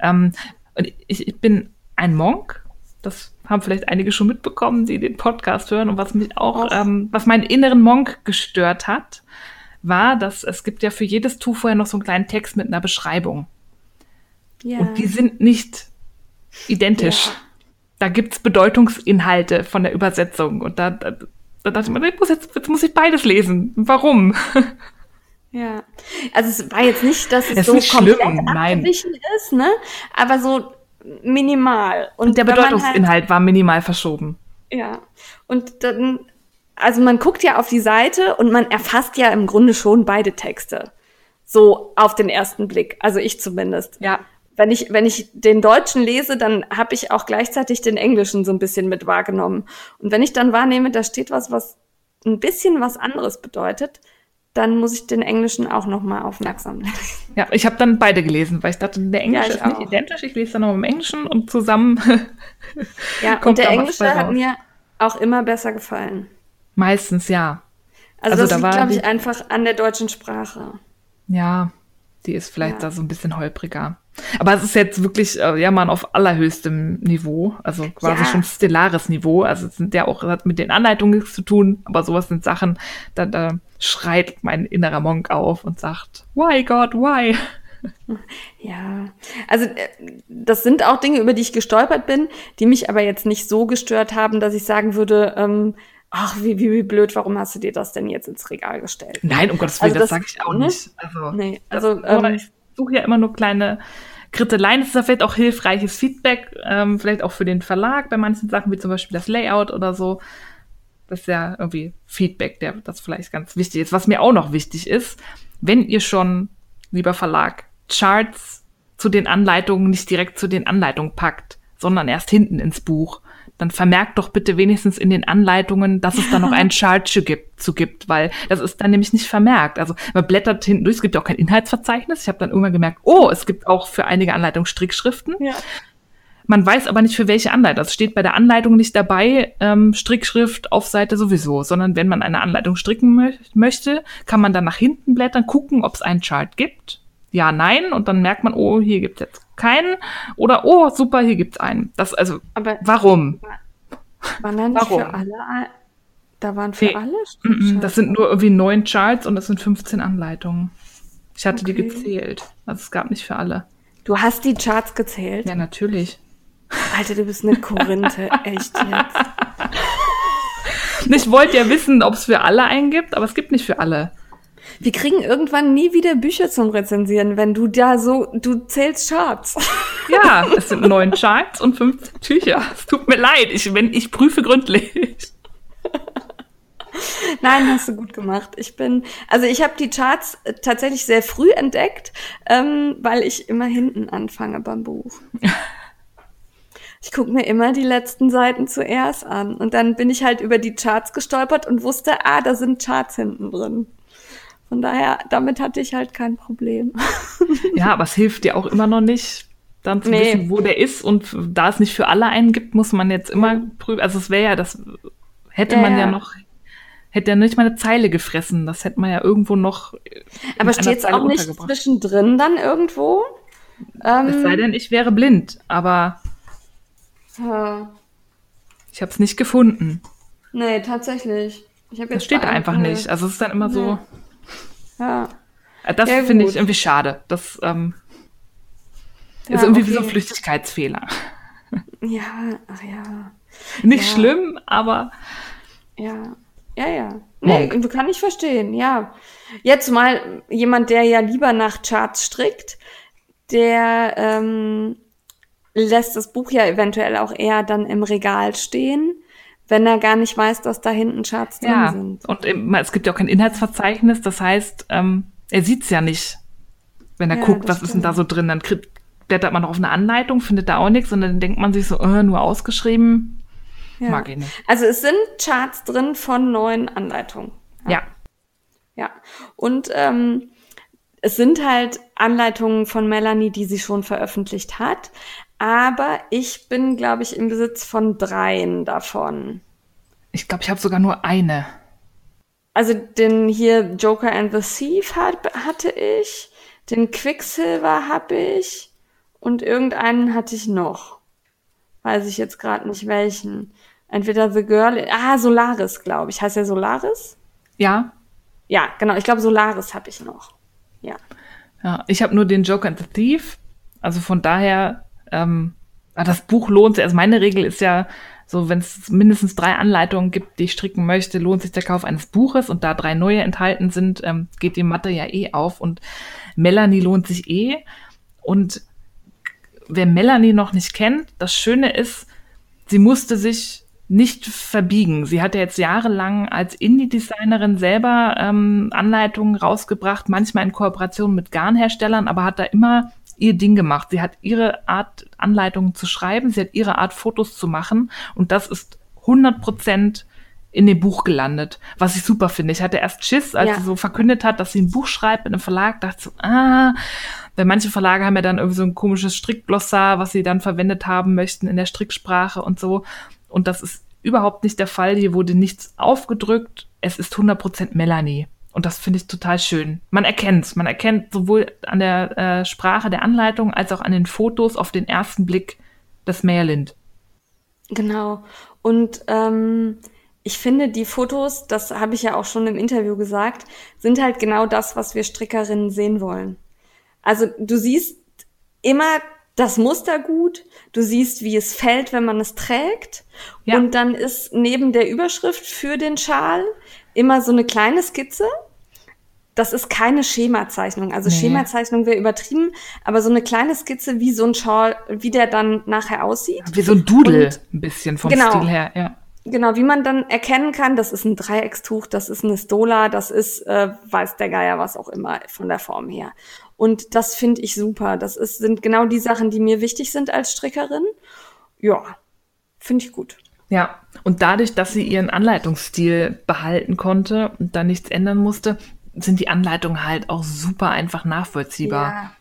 Ähm, und ich, ich bin ein Monk. Das haben vielleicht einige schon mitbekommen, die den Podcast hören. Und was mich auch, ähm, was meinen inneren Monk gestört hat, war, dass es gibt ja für jedes Tuch vorher noch so einen kleinen Text mit einer Beschreibung. Ja. Und die sind nicht identisch. Ja. Da gibt's Bedeutungsinhalte von der Übersetzung. Und da, da, da dachte man, ich muss jetzt, jetzt muss ich beides lesen. Warum? Ja, also es war jetzt nicht, dass es, es so komplett abgewichen ist, ne? Aber so minimal. Und, Und der Bedeutungsinhalt halt, war minimal verschoben. Ja. Und dann, also man guckt ja auf die Seite und man erfasst ja im Grunde schon beide Texte. So auf den ersten Blick. Also ich zumindest. Ja. Wenn ich, wenn ich den Deutschen lese, dann habe ich auch gleichzeitig den Englischen so ein bisschen mit wahrgenommen. Und wenn ich dann wahrnehme, da steht was, was ein bisschen was anderes bedeutet, dann muss ich den Englischen auch nochmal aufmerksam lesen. Ja, ich habe dann beide gelesen, weil ich dachte, der Englische ja, ist nicht identisch. Ich lese dann noch im Englischen und zusammen. ja, und der Englische hat mir auch immer besser gefallen. Meistens, ja. Also, also das da liegt, glaube ich, einfach an der deutschen Sprache. Ja, die ist vielleicht ja. da so ein bisschen holpriger. Aber es ist jetzt wirklich, äh, ja, man auf allerhöchstem Niveau, also quasi ja. schon stellares Niveau. Also es sind ja auch, hat mit den Anleitungen nichts zu tun, aber sowas sind Sachen, da, da schreit mein innerer Monk auf und sagt, why God, why? Ja, also äh, das sind auch Dinge, über die ich gestolpert bin, die mich aber jetzt nicht so gestört haben, dass ich sagen würde, ähm, ach, wie, wie, wie blöd, warum hast du dir das denn jetzt ins Regal gestellt? Nein, um Gottes Willen, Also das, das- sage ich auch ne? nicht. Also, Nee, also also ähm, ich suche ja immer nur kleine Kritteleien. Das ist ja vielleicht auch hilfreiches Feedback, ähm, vielleicht auch für den Verlag bei manchen Sachen, wie zum Beispiel das Layout oder so. Das ist ja irgendwie Feedback, der das vielleicht ganz wichtig ist. Was mir auch noch wichtig ist, wenn ihr schon, lieber Verlag, Charts zu den Anleitungen nicht direkt zu den Anleitungen packt, sondern erst hinten ins Buch, dann vermerkt doch bitte wenigstens in den Anleitungen, dass es da noch einen Chart zu gibt, zu gibt, weil das ist dann nämlich nicht vermerkt. Also man blättert hinten durch, es gibt ja auch kein Inhaltsverzeichnis. Ich habe dann irgendwann gemerkt, oh, es gibt auch für einige Anleitungen Strickschriften. ja. Man weiß aber nicht für welche Anleitung. Es steht bei der Anleitung nicht dabei, ähm, Strickschrift auf Seite sowieso, sondern wenn man eine Anleitung stricken mö möchte, kann man dann nach hinten blättern, gucken, ob es einen Chart gibt. Ja, nein, und dann merkt man, oh, hier gibt es jetzt keinen. Oder oh, super, hier gibt's einen. Das also, Aber warum? waren da nicht Warum? für alle, da waren für Nee. alle Mm, mm? Das sind nur irgendwie neun Charts und es sind 15 Anleitungen. Ich hatte die Okay. gezählt. Also es gab nicht für alle. Du hast die Charts gezählt? Ja, natürlich. Alter, du bist eine Korinthe, echt jetzt. Ich wollte ja wissen, ob es für alle einen gibt, aber es gibt nicht für alle. Wir kriegen irgendwann nie wieder Bücher zum Rezensieren, wenn du da so, du zählst Charts. Ja, es sind neun Charts und 15 Tücher. Es tut mir leid, ich, wenn, ich prüfe gründlich. Nein, hast du gut gemacht. Ich bin, also ich habe die Charts äh, tatsächlich sehr früh entdeckt, ähm, weil ich immer hinten anfange beim Buch. Ich gucke mir immer die letzten Seiten zuerst an und dann bin ich halt über die Charts gestolpert und wusste, ah, da sind Charts hinten drin. Von daher, damit hatte ich halt kein Problem. Ja, aber es hilft dir auch immer noch nicht, dann zu Nee. wissen, wo der ist. Und da es nicht für alle einen gibt, muss man jetzt immer prüfen. Also es wäre ja, das hätte Ja, man ja, ja. noch, hätte ja nicht mal eine Zeile gefressen. Das hätte man ja irgendwo noch. Aber steht's Zeile auch nicht zwischendrin dann irgendwo? Es sei Ähm, denn, ich wäre blind, aber ja. ich habe es nicht gefunden. nee, tatsächlich. Das steht einfach nee. nicht. Also es ist dann immer so. Ja. Äh, Das Ja, finde ich irgendwie schade. Das ähm, Ja, ist irgendwie wie so ein okay. Flüchtigkeitsfehler. Ja, ach ja. Nicht Ja. schlimm, aber Ja, ja, ja. Nee, Monk. kann ich verstehen, ja. Jetzt mal jemand, der ja lieber nach Charts strickt, der ähm, lässt das Buch ja eventuell auch eher dann im Regal stehen, wenn er gar nicht weiß, dass da hinten Charts drin ja. sind. Und es gibt ja auch kein Inhaltsverzeichnis. Das heißt, ähm, er sieht's ja nicht, wenn er Ja, guckt, was ist denn da so drin. Dann kriegt, blättert man noch auf eine Anleitung, findet da auch nichts und dann denkt man sich so, äh, nur ausgeschrieben. Ja. Mag ich nicht. Also es sind Charts drin von neuen Anleitungen. Ja. Ja. Und ähm, es sind halt Anleitungen von Melanie, die sie schon veröffentlicht hat. Aber ich bin, glaube ich, im Besitz von dreien davon. Ich glaube, ich habe sogar nur eine. Also den hier Joker and the Thief hat, hatte ich, den Quicksilver habe ich und irgendeinen hatte ich noch. Weiß ich jetzt gerade nicht welchen. Entweder The Girl, ah, Solaris, glaube ich. Heißt der Solaris? Ja. Ja, genau. Ich glaube, Solaris habe ich noch. Ja. Ja, ich habe nur den Joker and the Thief. Also von daher, ähm, ah, das Buch lohnt sich. Also meine Regel ist ja so, wenn es mindestens drei Anleitungen gibt, die ich stricken möchte, lohnt sich der Kauf eines Buches und da drei neue enthalten sind, ähm, geht die Mathe ja eh auf und Melanie lohnt sich eh. Und wer Melanie noch nicht kennt, das Schöne ist, sie musste sich nicht verbiegen. Sie hat ja jetzt jahrelang als Indie-Designerin selber ähm, Anleitungen rausgebracht, manchmal in Kooperation mit Garnherstellern, aber hat da immer ihr Ding gemacht. Sie hat ihre Art, Anleitungen zu schreiben, sie hat ihre Art, Fotos zu machen und das ist 100 Prozent in dem Buch gelandet, was ich super finde. Ich hatte erst Schiss, als Ja. sie so verkündet hat, dass sie ein Buch schreibt mit einem Verlag, dachte so, ah, weil manche Verlage haben ja dann irgendwie so ein komisches Strickglossar, was sie dann verwendet haben möchten in der Stricksprache und so. Und das ist überhaupt nicht der Fall. Hier wurde nichts aufgedrückt. Es ist 100% Melanie. Und das finde ich total schön. Man erkennt Man erkennt sowohl an der äh, Sprache der Anleitung als auch an den Fotos auf den ersten Blick das Meerlind. Genau. Und ähm, ich finde, die Fotos, das habe ich ja auch schon im Interview gesagt, sind halt genau das, was wir Strickerinnen sehen wollen. Also du siehst immer das Muster gut, du siehst, wie es fällt, wenn man es trägt. Ja. Und dann ist neben der Überschrift für den Schal immer so eine kleine Skizze. Das ist keine Schemazeichnung. Also nee. Schemazeichnung wäre übertrieben, aber so eine kleine Skizze, wie so ein Schal, wie der dann nachher aussieht. Wie so ein Doodle, Und, ein bisschen vom genau, Stil her, ja. Genau, wie man dann erkennen kann, das ist ein Dreieckstuch, das ist eine Stola, das ist, äh, weiß der Geier was auch immer von der Form her. Und das finde ich super. Das ist, sind genau die Sachen, die mir wichtig sind als Strickerin. Ja, finde ich gut. Ja, und dadurch, dass sie ihren Anleitungsstil behalten konnte und da nichts ändern musste, sind die Anleitungen halt auch super einfach nachvollziehbar. Ja.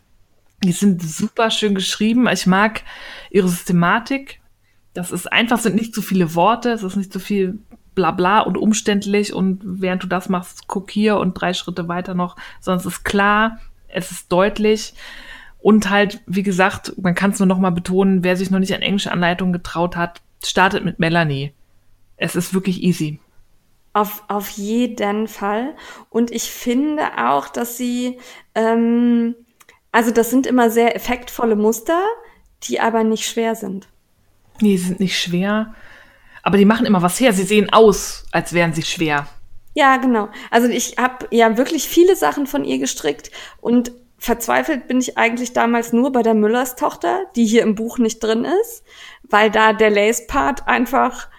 Die sind super schön geschrieben. Ich mag ihre Systematik. Das ist einfach, sind nicht zu viele Worte, es ist nicht zu viel Blabla und umständlich und während du das machst, guck hier und drei Schritte weiter noch, sondern es ist klar, es ist deutlich. Und halt, wie gesagt, man kann es nur noch mal betonen, wer sich noch nicht an englische Anleitungen getraut hat, startet mit Melanie. Es ist wirklich easy. Auf, auf jeden Fall. Und ich finde auch, dass sie, ähm, also das sind immer sehr effektvolle Muster, die aber nicht schwer sind. Nee, sie sind nicht schwer, aber die machen immer was her. Sie sehen aus, als wären sie schwer. Ja, genau. Also ich habe ja wirklich viele Sachen von ihr gestrickt und verzweifelt bin ich eigentlich damals nur bei der Müllers Tochter, die hier im Buch nicht drin ist, weil da der Lace-Part einfach,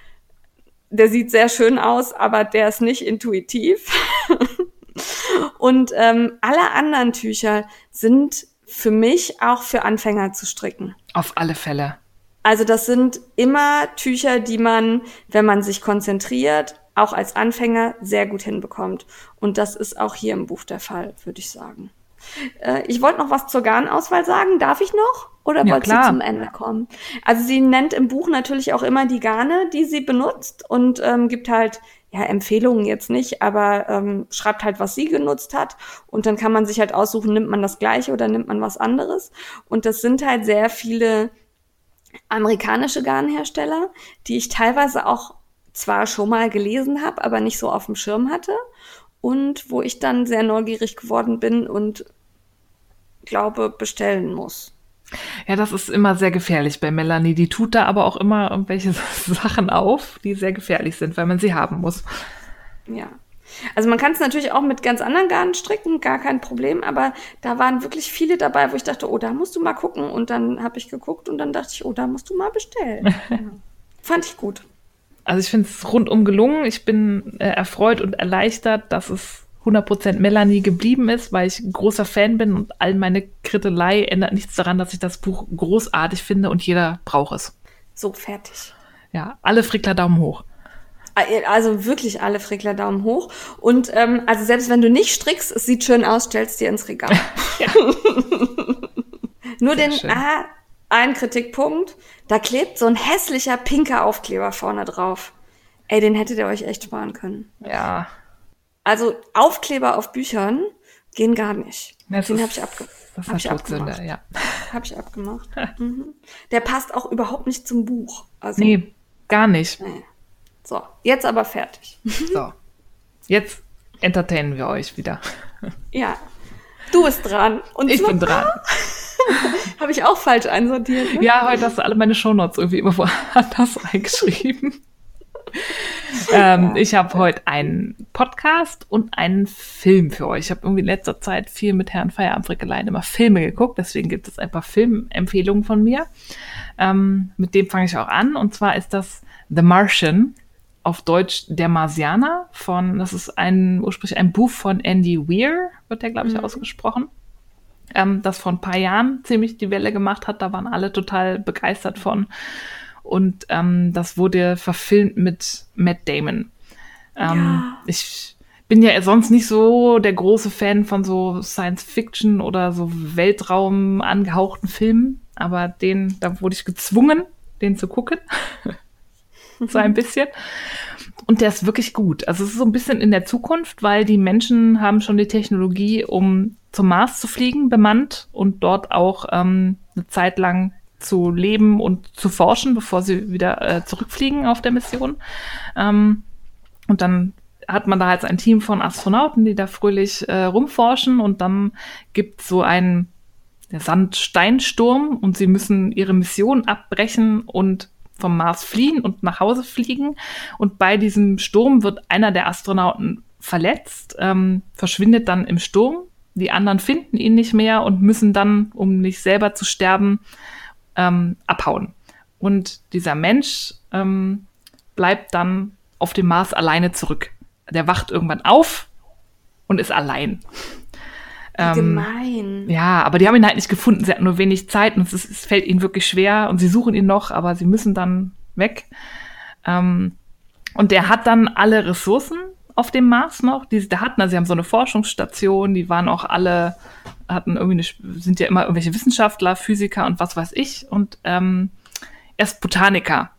der sieht sehr schön aus, aber der ist nicht intuitiv. und ähm, alle anderen Tücher sind für mich auch für Anfänger zu stricken. Auf alle Fälle. Also das sind immer Tücher, die man, wenn man sich konzentriert, auch als Anfänger sehr gut hinbekommt. Und das ist auch hier im Buch der Fall, würde ich sagen. Äh, ich wollte noch was zur Garnauswahl sagen. Darf ich noch? Oder ja, wollt ihr zum Ende kommen? Also sie nennt im Buch natürlich auch immer die Garne, die sie benutzt und ähm, gibt halt ja, Empfehlungen jetzt nicht, aber ähm, schreibt halt, was sie genutzt hat. Und dann kann man sich halt aussuchen, nimmt man das gleiche oder nimmt man was anderes. Und das sind halt sehr viele amerikanische Garnhersteller, die ich teilweise auch zwar schon mal gelesen habe, aber nicht so auf dem Schirm hatte und wo ich dann sehr neugierig geworden bin und glaube, bestellen muss. Ja, das ist immer sehr gefährlich bei Melanie. Die tut da aber auch immer irgendwelche Sachen auf, die sehr gefährlich sind, weil man sie haben muss. Ja. Also man kann es natürlich auch mit ganz anderen Garnen stricken, gar kein Problem, aber da waren wirklich viele dabei, wo ich dachte, oh, da musst du mal gucken. Und dann habe ich geguckt und dann dachte ich, oh, da musst du mal bestellen. ja. Fand ich gut. Also ich finde es rundum gelungen. Ich bin äh, erfreut und erleichtert, dass es 100% Melanie geblieben ist, weil ich großer Fan bin und all meine Krittelei ändert nichts daran, dass ich das Buch großartig finde und jeder braucht es. So, fertig. Ja, alle Frickler Daumen hoch. Also wirklich alle Frickler Daumen hoch. Und ähm, also selbst wenn du nicht strickst, es sieht schön aus, stellst dir ins Regal. Nur Sehr den, schön. ah, ein Kritikpunkt. Da klebt so ein hässlicher pinker Aufkleber vorne drauf. Ey, den hättet ihr euch echt sparen können. Ja. Also Aufkleber auf Büchern gehen gar nicht. Das den habe ich, abge das hab ich abgemacht. Ja. Habe ich abgemacht. mhm. Der passt auch überhaupt nicht zum Buch. Also, nee, gar nicht. Nee. So, jetzt aber fertig. so. Jetzt entertainen wir euch wieder. ja. Du bist dran. Und ich bin dran. Habe ich auch falsch einsortiert. Ne? Ja, heute hast du alle meine Shownotes irgendwie immer woanders reingeschrieben. Ähm, ich habe heute einen Podcast und einen Film für euch. Ich habe irgendwie in letzter Zeit viel mit Herrn Feierabendfrickelein immer Filme geguckt, deswegen gibt es ein paar Filmempfehlungen von mir. Ähm, mit dem fange ich auch an und zwar ist das The Martian, auf Deutsch Der Marsianer von, das ist ein ursprünglich ein Buch von Andy Weir, wird der, glaube ich, mhm. ausgesprochen ähm, das vor ein paar Jahren ziemlich die Welle gemacht hat. Da waren alle total begeistert von. Und ähm, das wurde verfilmt mit Matt Damon. Ähm, ja. Ich bin ja sonst nicht so der große Fan von so Science Fiction oder so Weltraum angehauchten Filmen, aber den, da wurde ich gezwungen, den zu gucken. so ein bisschen. Und der ist wirklich gut. Also es ist so ein bisschen in der Zukunft, weil die Menschen haben schon die Technologie, um zum Mars zu fliegen, bemannt und dort auch ähm, eine Zeit lang zu leben und zu forschen, bevor sie wieder äh, zurückfliegen auf der Mission. Ähm, und dann hat man da jetzt ein Team von Astronauten, die da fröhlich äh, rumforschen und dann gibt so ein der Sandsteinsturm und sie müssen ihre Mission abbrechen und vom Mars fliehen und nach Hause fliegen. Und bei diesem Sturm wird einer der Astronauten verletzt, ähm, verschwindet dann im Sturm. Die anderen finden ihn nicht mehr und müssen dann, um nicht selber zu sterben, ähm, abhauen. Und dieser Mensch ähm, bleibt dann auf dem Mars alleine zurück. Der wacht irgendwann auf und ist allein. Ähm, Gemein. Ja, aber die haben ihn halt nicht gefunden. Sie hatten nur wenig Zeit und es, ist, es, fällt ihnen wirklich schwer und sie suchen ihn noch, aber sie müssen dann weg. Ähm, und der hat dann alle Ressourcen auf dem Mars noch, die sie da hatten. Also sie haben so eine Forschungsstation, die waren auch alle, hatten irgendwie eine, sind ja immer irgendwelche Wissenschaftler, Physiker und was weiß ich. Und ähm, er ist Botaniker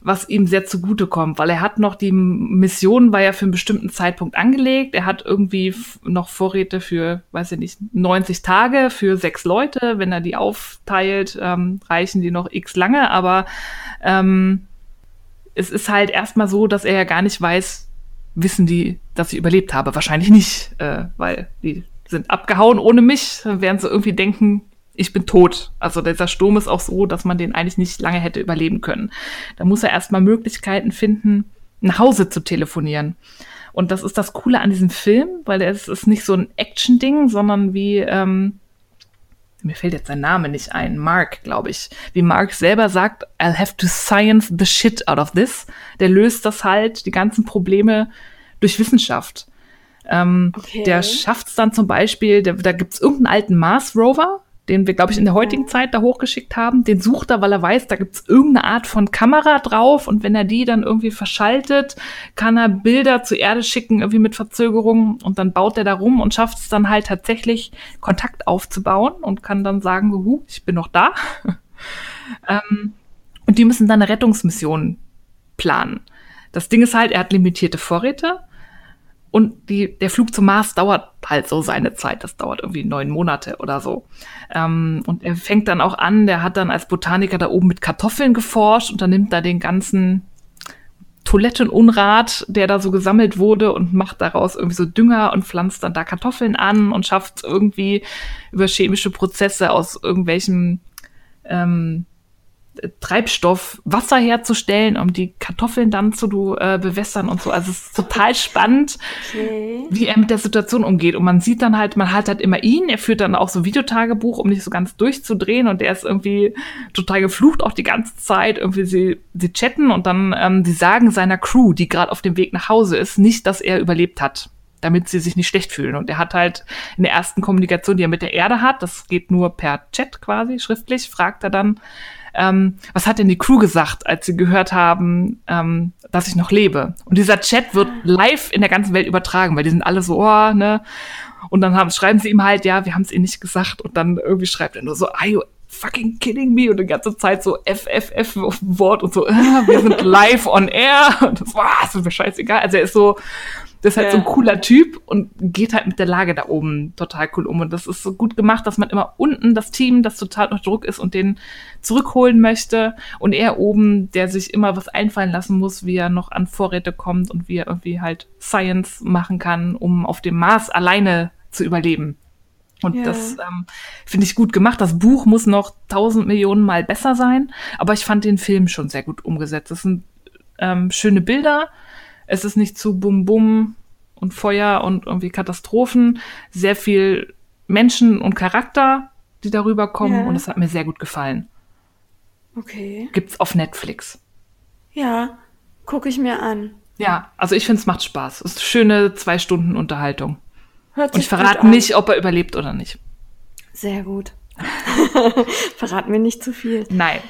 was ihm sehr zugutekommt, weil er hat noch die Mission war ja für einen bestimmten Zeitpunkt angelegt. Er hat irgendwie noch Vorräte für, weiß ich nicht, 90 Tage für sechs Leute. Wenn er die aufteilt, ähm, reichen die noch x lange. Aber ähm, es ist halt erstmal so, dass er ja gar nicht weiß, wissen die, dass ich überlebt habe. Wahrscheinlich nicht, äh, weil die sind abgehauen ohne mich, während sie irgendwie denken, ich bin tot. Also dieser Sturm ist auch so, dass man den eigentlich nicht lange hätte überleben können. Da muss er erstmal Möglichkeiten finden, nach Hause zu telefonieren. Und das ist das Coole an diesem Film, weil es ist nicht so ein Action-Ding, sondern wie, ähm, mir fällt jetzt sein Name nicht ein, Mark, glaube ich. Wie Mark selber sagt, I'll have to science the shit out of this. Der löst das halt, die ganzen Probleme durch Wissenschaft. Ähm, okay. Der schafft es dann zum Beispiel, der, da gibt es irgendeinen alten Mars Rover, den wir, glaube ich, in der heutigen Zeit da hochgeschickt haben, den sucht er, weil er weiß, da gibt's irgendeine Art von Kamera drauf und wenn er die dann irgendwie verschaltet, kann er Bilder zur Erde schicken, irgendwie mit Verzögerung und dann baut er da rum und schafft es dann halt tatsächlich Kontakt aufzubauen und kann dann sagen, huh, ich bin noch da. ähm, und die müssen dann eine Rettungsmission planen. Das Ding ist halt, er hat limitierte Vorräte und die, der Flug zum Mars dauert halt so seine Zeit. Das dauert irgendwie neun Monate oder so. Ähm, und er fängt dann auch an, der hat dann als Botaniker da oben mit Kartoffeln geforscht und dann nimmt er den ganzen Toilettenunrat, der da so gesammelt wurde und macht daraus irgendwie so Dünger und pflanzt dann da Kartoffeln an und schafft irgendwie über chemische Prozesse aus irgendwelchen ähm, Treibstoff Wasser herzustellen, um die Kartoffeln dann zu äh, bewässern und so. Also es ist total spannend, okay. wie er mit der Situation umgeht. Und man sieht dann halt, man hat halt immer ihn, er führt dann auch so Videotagebuch, um nicht so ganz durchzudrehen und der ist irgendwie total geflucht auch die ganze Zeit. Irgendwie sie, sie chatten und dann ähm, sie sagen seiner Crew, die gerade auf dem Weg nach Hause ist, nicht, dass er überlebt hat damit sie sich nicht schlecht fühlen. Und er hat halt in der ersten Kommunikation, die er mit der Erde hat, das geht nur per Chat quasi, schriftlich, fragt er dann, ähm, was hat denn die Crew gesagt, als sie gehört haben, ähm, dass ich noch lebe? Und dieser Chat wird live in der ganzen Welt übertragen, weil die sind alle so, oh, ne? Und dann haben, schreiben sie ihm halt, ja, wir haben es ihnen nicht gesagt. Und dann irgendwie schreibt er nur so, are you fucking kidding me? Und die ganze Zeit so FFF auf dem Wort und so, äh, wir sind live on air. Und das war, ist mir scheißegal. Also er ist so, das ist halt ja. so ein cooler Typ und geht halt mit der Lage da oben total cool um. Und das ist so gut gemacht, dass man immer unten das Team, das total unter Druck ist und den zurückholen möchte. Und er oben, der sich immer was einfallen lassen muss, wie er noch an Vorräte kommt und wie er irgendwie halt Science machen kann, um auf dem Mars alleine zu überleben. Und ja. das ähm, finde ich gut gemacht. Das Buch muss noch tausend Millionen Mal besser sein, aber ich fand den Film schon sehr gut umgesetzt. Das sind ähm, schöne Bilder, es ist nicht zu Bum Bum und Feuer und irgendwie Katastrophen. Sehr viel Menschen und Charakter, die darüber kommen ja. und es hat mir sehr gut gefallen. Okay. Gibt's auf Netflix. Ja, gucke ich mir an. Ja, also ich finde es macht Spaß. Es ist eine schöne zwei Stunden Unterhaltung. Hört sich und ich verrate nicht, ob er überlebt oder nicht. Sehr gut. Verraten wir nicht zu viel. Nein.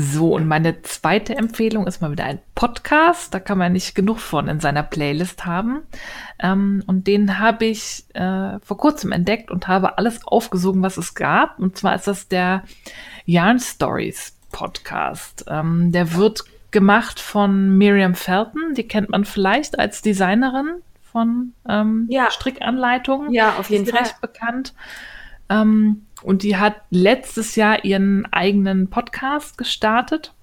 So, und meine zweite Empfehlung ist mal wieder ein Podcast. Da kann man nicht genug von in seiner Playlist haben. Ähm, und den habe ich äh, vor kurzem entdeckt und habe alles aufgesogen, was es gab. Und zwar ist das der Yarn Stories Podcast. Ähm, der wird gemacht von Miriam Felton. Die kennt man vielleicht als Designerin von ähm, ja. Strickanleitungen. Ja, auf jeden Fall. Recht bekannt. Ähm, und die hat letztes Jahr ihren eigenen Podcast gestartet.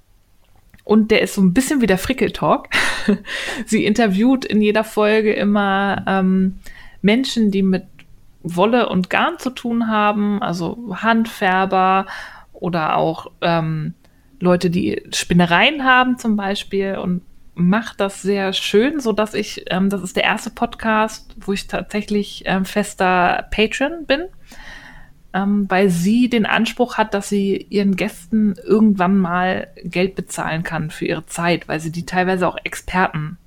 Und der ist so ein bisschen wie der Frickel-Talk. Sie interviewt in jeder Folge immer ähm, Menschen, die mit Wolle und Garn zu tun haben, also Handfärber oder auch ähm, Leute, die Spinnereien haben zum Beispiel und macht das sehr schön, so dass ich, ähm, das ist der erste Podcast, wo ich tatsächlich ähm, fester Patron bin, ähm, weil sie den Anspruch hat, dass sie ihren Gästen irgendwann mal Geld bezahlen kann für ihre Zeit, weil sie die teilweise auch Experten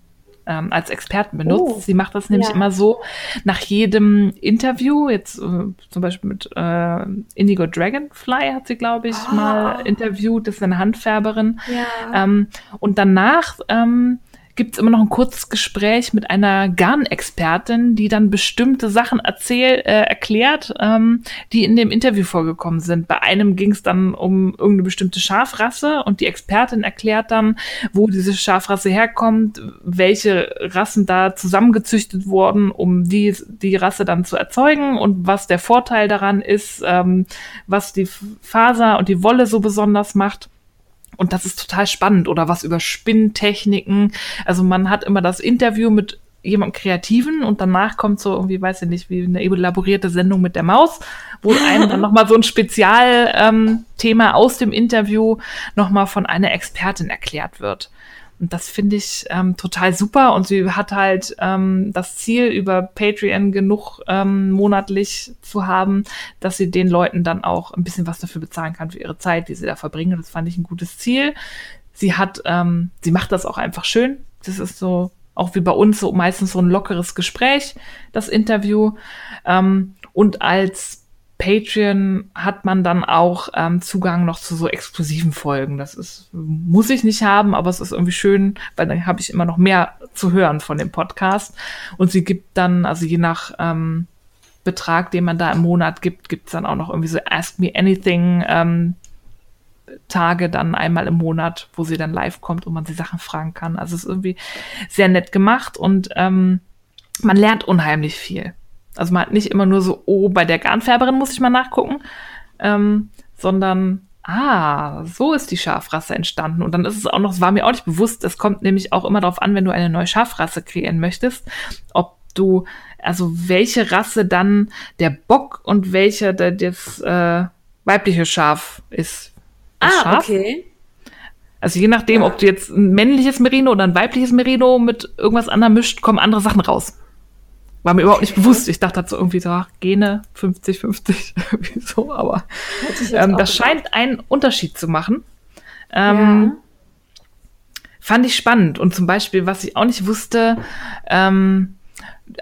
ähm, als Experten benutzt. Oh, Sie macht das nämlich ja. immer so, nach jedem Interview, jetzt äh, zum Beispiel mit äh, Indigo Dragonfly hat sie, glaube ich, oh. mal interviewt, das ist eine Handfärberin. Ja. Ähm, und danach ähm, gibt es immer noch ein kurzes Gespräch mit einer Garnexpertin, die dann bestimmte Sachen erzähl, äh, erklärt, ähm, die in dem Interview vorgekommen sind. Bei einem ging es dann um irgendeine bestimmte Schafrasse und die Expertin erklärt dann, wo diese Schafrasse herkommt, welche Rassen da zusammengezüchtet wurden, um die, die Rasse dann zu erzeugen und was der Vorteil daran ist, ähm, was die Faser und die Wolle so besonders macht. Und das ist total spannend. Oder was über Spinntechniken. Also man hat immer das Interview mit jemandem Kreativen und danach kommt so irgendwie, weiß ich nicht, wie eine elaborierte Sendung mit der Maus, wo einem dann nochmal so ein Spezialthema ähm, aus dem Interview nochmal von einer Expertin erklärt wird. Und das finde ich ähm, total super. Und sie hat halt ähm, das Ziel, über Patreon genug ähm, monatlich zu haben, dass sie den Leuten dann auch ein bisschen was dafür bezahlen kann für ihre Zeit, die sie da verbringen. Das fand ich ein gutes Ziel. Sie hat, ähm, sie macht das auch einfach schön. Das ist so, auch wie bei uns, so meistens so ein lockeres Gespräch, das Interview. Ähm, und als Patreon hat man dann auch ähm, Zugang noch zu so exklusiven Folgen. Das ist, muss ich nicht haben, aber es ist irgendwie schön, weil dann habe ich immer noch mehr zu hören von dem Podcast. Und sie gibt dann, also je nach ähm, Betrag, den man da im Monat gibt, gibt es dann auch noch irgendwie so Ask Me Anything ähm, Tage dann einmal im Monat, wo sie dann live kommt und man sie Sachen fragen kann. Also es ist irgendwie sehr nett gemacht und ähm, man lernt unheimlich viel. Also man hat nicht immer nur so, oh, bei der Garnfärberin muss ich mal nachgucken, ähm, sondern ah, so ist die Schafrasse entstanden. Und dann ist es auch noch, es war mir auch nicht bewusst, es kommt nämlich auch immer darauf an, wenn du eine neue Schafrasse kreieren möchtest, ob du, also welche Rasse dann der Bock und welcher der, das äh, weibliche Schaf ist. Das ah, Schaf. okay. Also je nachdem, ja. ob du jetzt ein männliches Merino oder ein weibliches Merino mit irgendwas anderem mischt, kommen andere Sachen raus. War mir überhaupt nicht bewusst. Ich dachte so irgendwie so, ach, Gene 50, 50, irgendwie so, aber ähm, das scheint einen Unterschied zu machen. Ähm, ja. Fand ich spannend. Und zum Beispiel, was ich auch nicht wusste, ähm,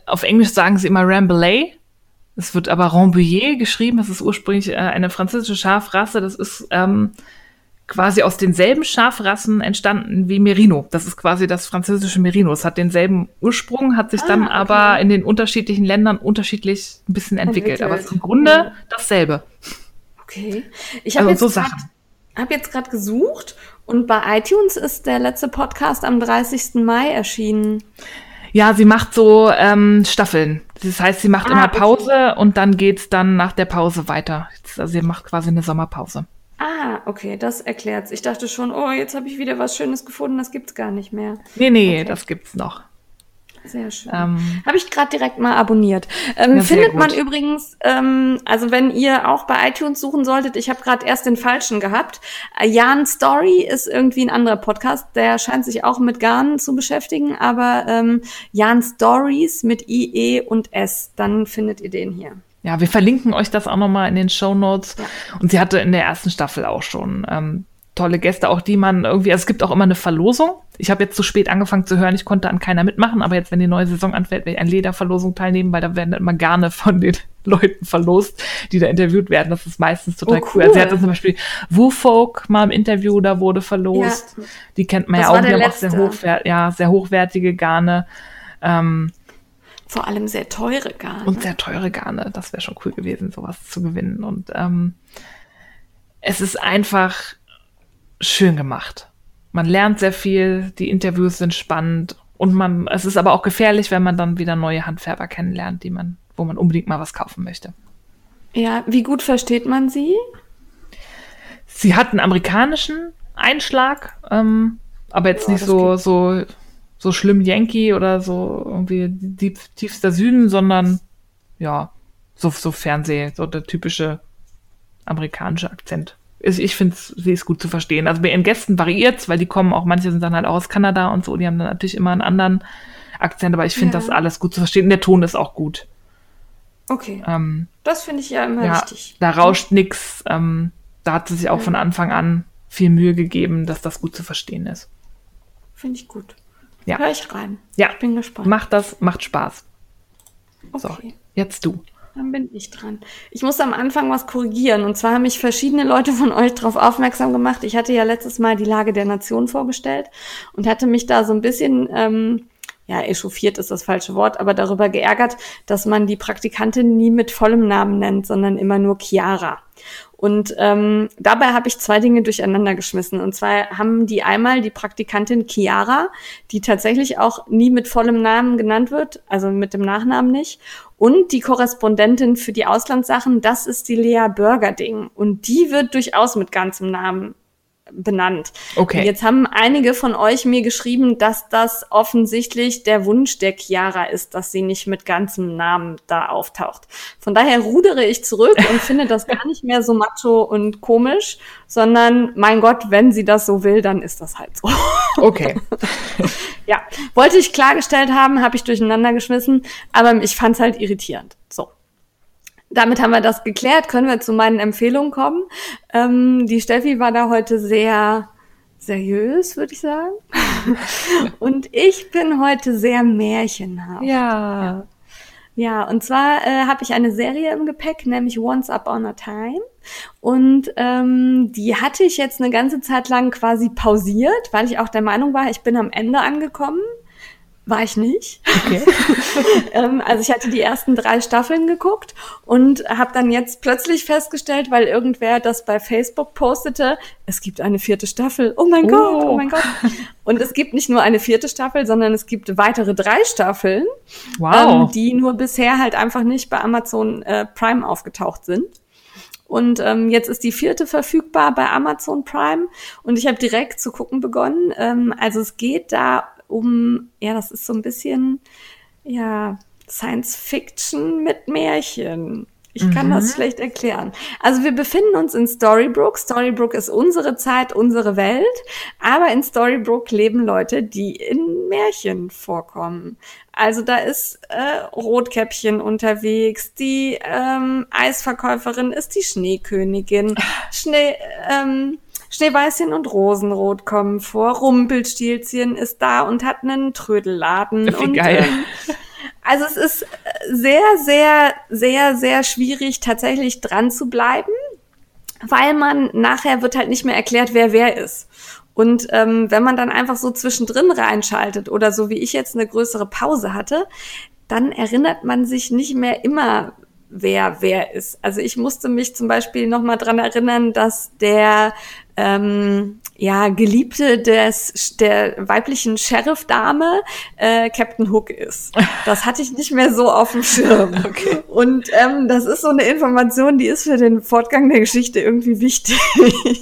auf Englisch sagen sie immer Rambouillet. Es wird aber Rambouillet geschrieben. Das ist ursprünglich äh, eine französische Schafrasse. Das ist ähm, quasi aus denselben Schafrassen entstanden wie Merino. Das ist quasi das französische Merino. Es hat denselben Ursprung, hat sich ah, dann okay. aber in den unterschiedlichen Ländern unterschiedlich ein bisschen entwickelt. entwickelt. Aber es ist im Grunde ja. dasselbe. Okay. Ich habe also jetzt so hab jetzt gerade gesucht und bei iTunes ist der letzte Podcast am 30. Mai erschienen. Ja, sie macht so ähm, Staffeln. Das heißt, sie macht ah, immer Pause okay. und dann geht's dann nach der Pause weiter. Also sie macht quasi eine Sommerpause. Ah, okay, das erklärt's. Ich dachte schon, oh, jetzt habe ich wieder was Schönes gefunden, das gibt's gar nicht mehr. Nee, nee, okay. das gibt's noch. Sehr schön. Ähm, Habe ich gerade direkt mal abonniert. Ähm, ja, findet man übrigens, ähm, also wenn ihr auch bei iTunes suchen solltet, ich habe gerade erst den falschen gehabt. Äh, Jan Story ist irgendwie ein anderer Podcast, der scheint sich auch mit Garn zu beschäftigen, aber ähm, Jan Stories mit IE und S, dann findet ihr den hier. Ja, wir verlinken euch das auch nochmal in den Show Notes. Ja. Und sie hatte in der ersten Staffel auch schon ähm, tolle Gäste, auch die man irgendwie, also es gibt auch immer eine Verlosung. Ich habe jetzt zu spät angefangen zu hören, ich konnte an keiner mitmachen, aber jetzt, wenn die neue Saison anfällt, werde ich an Lederverlosung teilnehmen, weil da werden immer gerne von den Leuten verlost, die da interviewt werden. Das ist meistens total oh, cool. cool. Also sie hatte zum Beispiel Woofolk mal im Interview, da wurde verlost. Ja. Die kennt man das ja auch, die haben auch sehr, hochwert, ja, sehr hochwertige Garne. Ähm, vor allem sehr teure Garne. Und sehr teure Garne. Das wäre schon cool gewesen, sowas zu gewinnen. Und ähm, es ist einfach schön gemacht. Man lernt sehr viel, die Interviews sind spannend und man, es ist aber auch gefährlich, wenn man dann wieder neue Handfärber kennenlernt, die man, wo man unbedingt mal was kaufen möchte. Ja, wie gut versteht man sie? Sie hat einen amerikanischen Einschlag, ähm, aber jetzt ja, nicht so, so so schlimm Yankee oder so irgendwie tief, tiefster Süden, sondern ja, so, so Fernseh, so der typische amerikanische Akzent. Ich finde, sie ist gut zu verstehen. Also bei ihren Gästen variiert's, weil die kommen auch, manche sind dann halt auch aus Kanada und so, die haben dann natürlich immer einen anderen Akzent, aber ich finde ja. das alles gut zu verstehen. Der Ton ist auch gut. Okay. Ähm, das finde ich ja immer ja, wichtig. Da rauscht nix. Ähm, da hat sie sich auch ja. von Anfang an viel Mühe gegeben, dass das gut zu verstehen ist. Finde ich gut. Ja. Hör ich rein. Ja. Ich bin gespannt. Macht das, macht Spaß. Okay. So, jetzt du. Dann bin ich dran. Ich muss am Anfang was korrigieren. Und zwar haben mich verschiedene Leute von euch darauf aufmerksam gemacht. Ich hatte ja letztes Mal die Lage der Nation vorgestellt und hatte mich da so ein bisschen ähm, ja, echauffiert ist das falsche Wort, aber darüber geärgert, dass man die Praktikantin nie mit vollem Namen nennt, sondern immer nur Chiara. Und ähm, dabei habe ich zwei Dinge durcheinander geschmissen. Und zwar haben die einmal die Praktikantin Chiara, die tatsächlich auch nie mit vollem Namen genannt wird, also mit dem Nachnamen nicht. Und die Korrespondentin für die Auslandssachen, das ist die Lea Burgerding. Und die wird durchaus mit ganzem Namen benannt. Okay. Jetzt haben einige von euch mir geschrieben, dass das offensichtlich der Wunsch der Chiara ist, dass sie nicht mit ganzem Namen da auftaucht. Von daher rudere ich zurück und finde das gar nicht mehr so macho und komisch, sondern mein Gott, wenn sie das so will, dann ist das halt so. Okay. ja, wollte ich klargestellt haben, habe ich durcheinander geschmissen, aber ich fand's halt irritierend. So damit haben wir das geklärt. Können wir zu meinen Empfehlungen kommen? Ähm, die Steffi war da heute sehr seriös, würde ich sagen. und ich bin heute sehr märchenhaft. Ja. Ja, und zwar äh, habe ich eine Serie im Gepäck, nämlich Once Upon a Time. Und ähm, die hatte ich jetzt eine ganze Zeit lang quasi pausiert, weil ich auch der Meinung war, ich bin am Ende angekommen. War ich nicht. Okay. ähm, also ich hatte die ersten drei Staffeln geguckt und habe dann jetzt plötzlich festgestellt, weil irgendwer das bei Facebook postete, es gibt eine vierte Staffel. Oh mein oh. Gott, oh mein Gott. Und es gibt nicht nur eine vierte Staffel, sondern es gibt weitere drei Staffeln, wow. ähm, die nur bisher halt einfach nicht bei Amazon äh, Prime aufgetaucht sind. Und ähm, jetzt ist die vierte verfügbar bei Amazon Prime und ich habe direkt zu gucken begonnen. Ähm, also es geht da um, ja, das ist so ein bisschen, ja, Science Fiction mit Märchen. Ich kann mhm. das schlecht erklären. Also wir befinden uns in Storybrooke. Storybrooke ist unsere Zeit, unsere Welt. Aber in Storybrooke leben Leute, die in Märchen vorkommen. Also da ist äh, Rotkäppchen unterwegs, die ähm, Eisverkäuferin ist die Schneekönigin. Schnee, ähm, Schneeweißchen und Rosenrot kommen vor. Rumpelstilzchen ist da und hat einen Trödelladen. Wie und, geil. Ähm, also es ist sehr, sehr, sehr, sehr schwierig, tatsächlich dran zu bleiben, weil man nachher wird halt nicht mehr erklärt, wer wer ist. Und ähm, wenn man dann einfach so zwischendrin reinschaltet oder so wie ich jetzt eine größere Pause hatte, dann erinnert man sich nicht mehr immer, wer wer ist. Also ich musste mich zum Beispiel noch mal dran erinnern, dass der ähm, ja Geliebte des der weiblichen Sheriff-Dame äh, Captain Hook ist. Das hatte ich nicht mehr so auf dem Schirm. Okay. Und ähm, das ist so eine Information, die ist für den Fortgang der Geschichte irgendwie wichtig.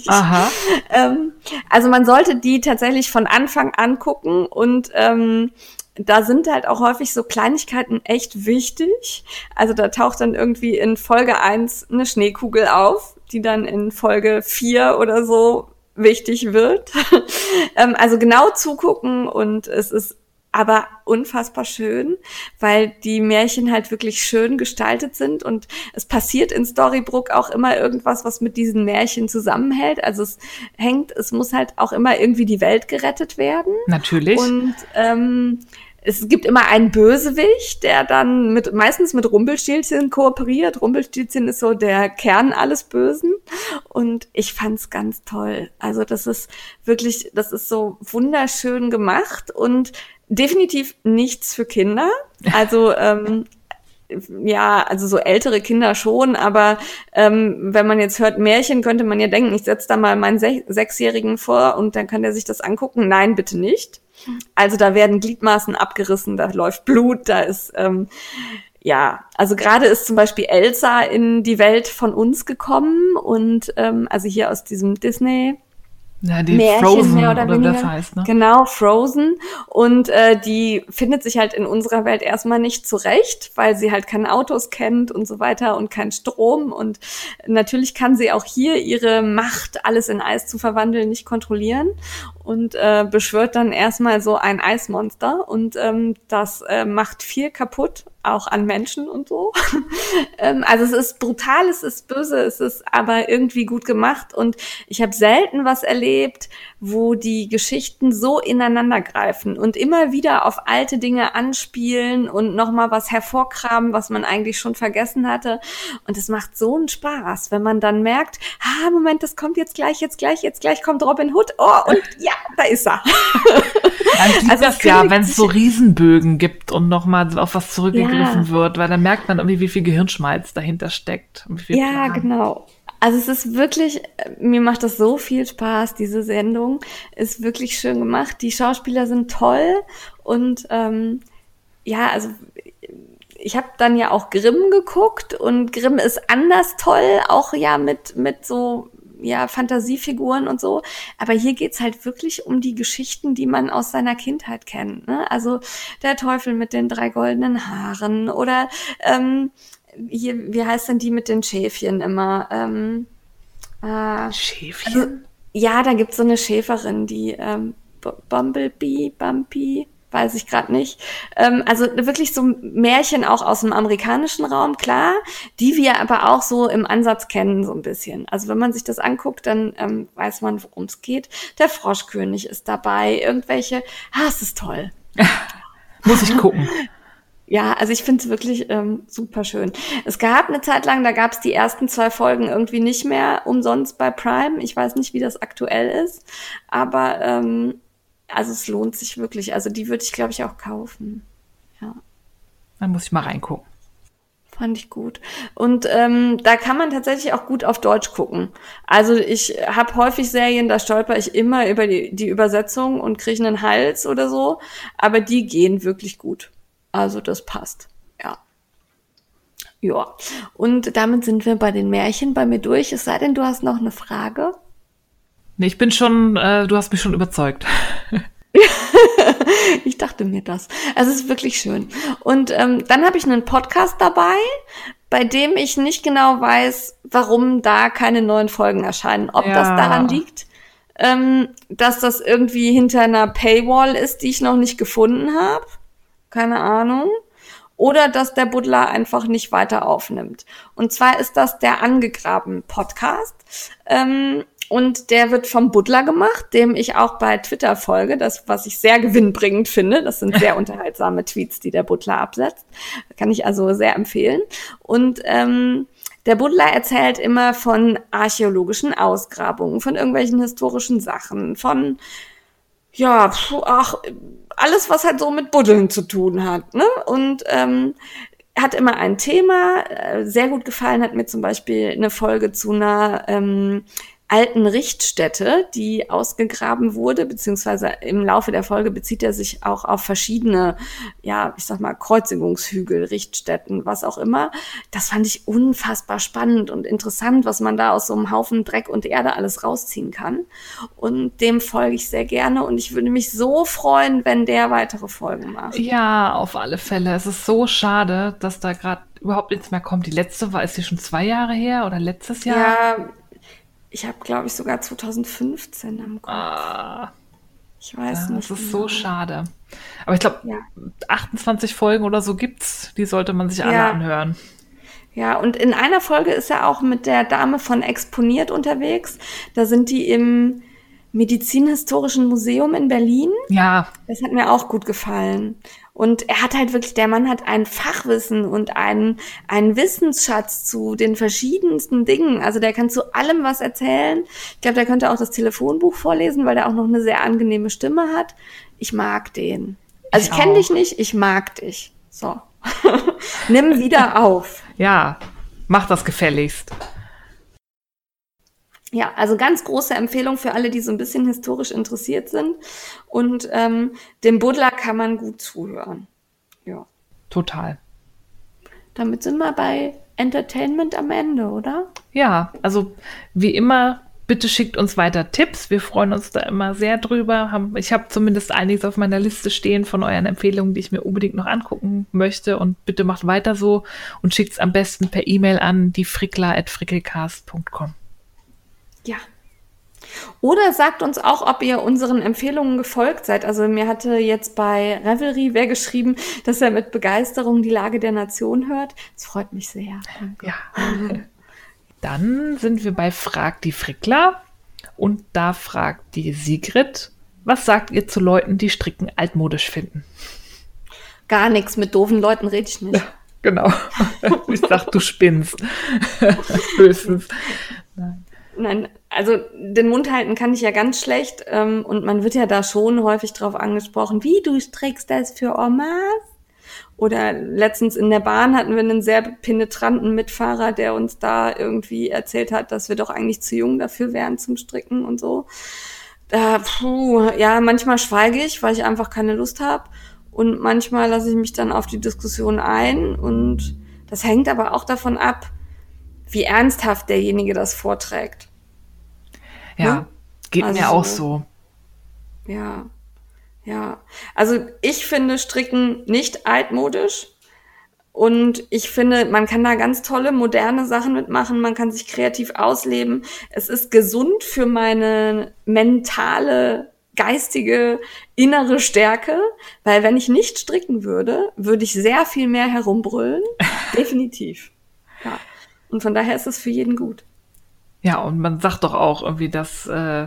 Aha. ähm, also man sollte die tatsächlich von Anfang an gucken und ähm, da sind halt auch häufig so Kleinigkeiten echt wichtig. Also da taucht dann irgendwie in Folge eins eine Schneekugel auf, die dann in Folge vier oder so wichtig wird. ähm, also genau zugucken und es ist aber unfassbar schön, weil die Märchen halt wirklich schön gestaltet sind und es passiert in Storybrooke auch immer irgendwas, was mit diesen Märchen zusammenhält. Also es hängt, es muss halt auch immer irgendwie die Welt gerettet werden. Natürlich. Und ähm, es gibt immer einen Bösewicht, der dann mit, meistens mit Rumpelstilzchen kooperiert. Rumpelstilzchen ist so der Kern alles Bösen. Und ich fand's ganz toll. Also das ist wirklich, das ist so wunderschön gemacht und definitiv nichts für Kinder. Also, ähm, ja, also so ältere Kinder schon, aber ähm, wenn man jetzt hört Märchen, könnte man ja denken, ich setze da mal meinen Se Sechsjährigen vor und dann kann der sich das angucken. Nein, bitte nicht. Also da werden Gliedmaßen abgerissen, da läuft Blut, da ist ähm, ja, also gerade ist zum Beispiel Elsa in die Welt von uns gekommen und ähm, also hier aus diesem Disney Ja, die Märchen Frozen mehr oder oder, weniger. das heißt, ne? Genau, Frozen. Und äh, die findet sich halt in unserer Welt erstmal nicht zurecht, weil sie halt keine Autos kennt und so weiter und keinen Strom. Und natürlich kann sie auch hier ihre Macht, alles in Eis zu verwandeln, nicht kontrollieren und äh, beschwört dann erstmal so ein Eismonster. Und ähm, das äh, macht viel kaputt, auch an Menschen und so. ähm, also es ist brutal, es ist böse, es ist aber irgendwie gut gemacht. Und ich habe selten was erlebt, wo die Geschichten so ineinander greifen und immer wieder auf alte Dinge anspielen und nochmal was hervorkramen, was man eigentlich schon vergessen hatte. Und es macht so einen Spaß, wenn man dann merkt, ah, Moment, das kommt jetzt gleich, jetzt gleich, jetzt gleich kommt Robin Hood. Oh, und ja, da ist er. Dann Also das ja, wenn es so Riesenbögen gibt und nochmal auf was zurückgegriffen Ja. wird, weil dann merkt man irgendwie, wie viel Gehirnschmalz dahinter steckt. Ja, Plan. genau. Also es ist wirklich, mir macht das so viel Spaß, diese Sendung. Ist wirklich schön gemacht. Die Schauspieler sind toll und ähm, ja, also ich habe dann ja auch Grimm geguckt und Grimm ist anders toll, auch ja mit, mit so ja, Fantasiefiguren und so. Aber hier geht's halt wirklich um die Geschichten, die man aus seiner Kindheit kennt. Ne? Also der Teufel mit den drei goldenen Haaren oder ähm, hier, wie heißt denn die mit den Schäfchen immer? Ähm, äh, Schäfchen? also, ja, da gibt's so eine Schäferin, die ähm, Bumblebee, Bumpy, weiß ich gerade nicht. Ähm, also wirklich so Märchen auch aus dem amerikanischen Raum, klar, die wir aber auch so im Ansatz kennen, so ein bisschen. Also wenn man sich das anguckt, dann ähm, weiß man, worum es geht. Der Froschkönig ist dabei, irgendwelche, ah, es ist toll. Muss ich gucken. Ja, also ich finde es wirklich ähm, super schön. Es gab eine Zeit lang, da gab es die ersten zwei Folgen irgendwie nicht mehr umsonst bei Prime. Ich weiß nicht, wie das aktuell ist, aber ähm, also es lohnt sich wirklich. Also die würde ich, glaube ich, auch kaufen. Ja, Dann muss ich mal reingucken. fand ich gut. Und ähm, da kann man tatsächlich auch gut auf Deutsch gucken. Also ich habe häufig Serien, da stolper ich immer über die, die Übersetzung und kriege einen Hals oder so, aber die gehen wirklich gut. Also das passt. Ja. Ja. Und damit sind wir bei den Märchen bei mir durch. Es sei denn, du hast noch eine Frage. Nee, ich bin schon, äh, du hast mich schon überzeugt. Ich dachte mir das. Also es ist wirklich schön. Und ähm, dann habe ich einen Podcast dabei, bei dem ich nicht genau weiß, warum da keine neuen Folgen erscheinen. Ob das Ja. daran liegt, ähm, dass das irgendwie hinter einer Paywall ist, die ich noch nicht gefunden habe. Keine Ahnung. Oder dass der Buddler einfach nicht weiter aufnimmt. Und zwar ist das der Angegraben Podcast. Ähm, und der wird vom Buddler gemacht, dem ich auch bei Twitter folge, das, was ich sehr gewinnbringend finde. Das sind sehr unterhaltsame Tweets, die der Buddler absetzt. Kann ich also sehr empfehlen. Und ähm, der Buddler erzählt immer von archäologischen Ausgrabungen, von irgendwelchen historischen Sachen, von ja, ach, alles, was halt so mit Buddeln zu tun hat. Ne? Und ähm, hat immer ein Thema. Äh, Sehr gut gefallen hat mir zum Beispiel eine Folge zu einer ähm, alten Richtstätte, die ausgegraben wurde, beziehungsweise im Laufe der Folge bezieht er sich auch auf verschiedene, ja, ich sag mal, Kreuzigungshügel, Richtstätten, was auch immer. Das fand ich unfassbar spannend und interessant, was man da aus so einem Haufen Dreck und Erde alles rausziehen kann. Und dem folge ich sehr gerne und ich würde mich so freuen, wenn der weitere Folgen macht. Ja, auf alle Fälle. Es ist so schade, dass da gerade überhaupt nichts mehr kommt. Die letzte war, ist die schon zwei Jahre her oder letztes Jahr? Ja, ich habe, glaube ich, sogar 2015 am Kopf. Ah, Ich weiß ja, nicht. das ist genau. so schade. Aber ich glaube, Ja. 28 Folgen oder so gibt's. Die sollte man sich alle Ja. anhören. Ja, und in einer Folge ist er auch mit der Dame von Exponiert unterwegs. Da sind die im Medizinhistorischen Museum in Berlin. Ja, Das hat mir auch gut gefallen. Und er hat halt wirklich, der Mann hat ein Fachwissen und einen, einen Wissensschatz zu den verschiedensten Dingen. Also der kann zu allem was erzählen. Ich glaube, der könnte auch das Telefonbuch vorlesen, weil der auch noch eine sehr angenehme Stimme hat. Ich mag den. Also Ich ich, kenne dich nicht, ich mag dich. So. Nimm wieder auf. ja. Mach das gefälligst. Ja, also ganz große Empfehlung für alle, die so ein bisschen historisch interessiert sind. Und ähm, dem Buddler kann man gut zuhören. Ja. Total. Damit sind wir bei Entertainment am Ende, oder? Ja, also wie immer Bitte schickt uns weiter Tipps. Wir freuen uns da immer sehr drüber. Ich habe zumindest einiges auf meiner Liste stehen von euren Empfehlungen, die ich mir unbedingt noch angucken möchte. Und bitte macht weiter so und schickt es am besten per E-Mail an diefrickler.frickelcast.com. Ja, oder sagt uns auch, ob ihr unseren Empfehlungen gefolgt seid. Also mir hatte jetzt bei Revelry wer geschrieben, dass er mit Begeisterung die Lage der Nation hört. Das freut mich sehr. Danke. Ja. Dann sind wir bei Frag die Frickler. Und da fragt die Sigrid, was sagt ihr zu Leuten, die Stricken altmodisch finden? Gar nichts, mit doofen Leuten rede ich nicht. Ja, genau. Ich sag, du spinnst. Höchstens. Nein. Nein, also den Mund halten kann ich ja ganz schlecht ähm, und man wird ja da schon häufig drauf angesprochen, wie du strickst das für Omas? Oder letztens in der Bahn hatten wir einen sehr penetranten Mitfahrer, der uns da irgendwie erzählt hat, dass wir doch eigentlich zu jung dafür wären zum Stricken und so. Da, puh, ja, manchmal schweige ich, weil ich einfach keine Lust habe. Und manchmal lasse ich mich dann auf die Diskussion ein. Und das hängt aber auch davon ab, wie ernsthaft derjenige das vorträgt. Ja, hm? geht also, mir auch so. Ja, ja. Also ich finde Stricken nicht altmodisch. Und ich finde, man kann da ganz tolle, moderne Sachen mitmachen. Man kann sich kreativ ausleben. Es ist gesund für meine mentale, geistige, innere Stärke. Weil wenn ich nicht stricken würde, würde ich sehr viel mehr herumbrüllen. Definitiv. Ja. Und von daher ist es für jeden gut. Ja, und man sagt doch auch irgendwie, dass, äh,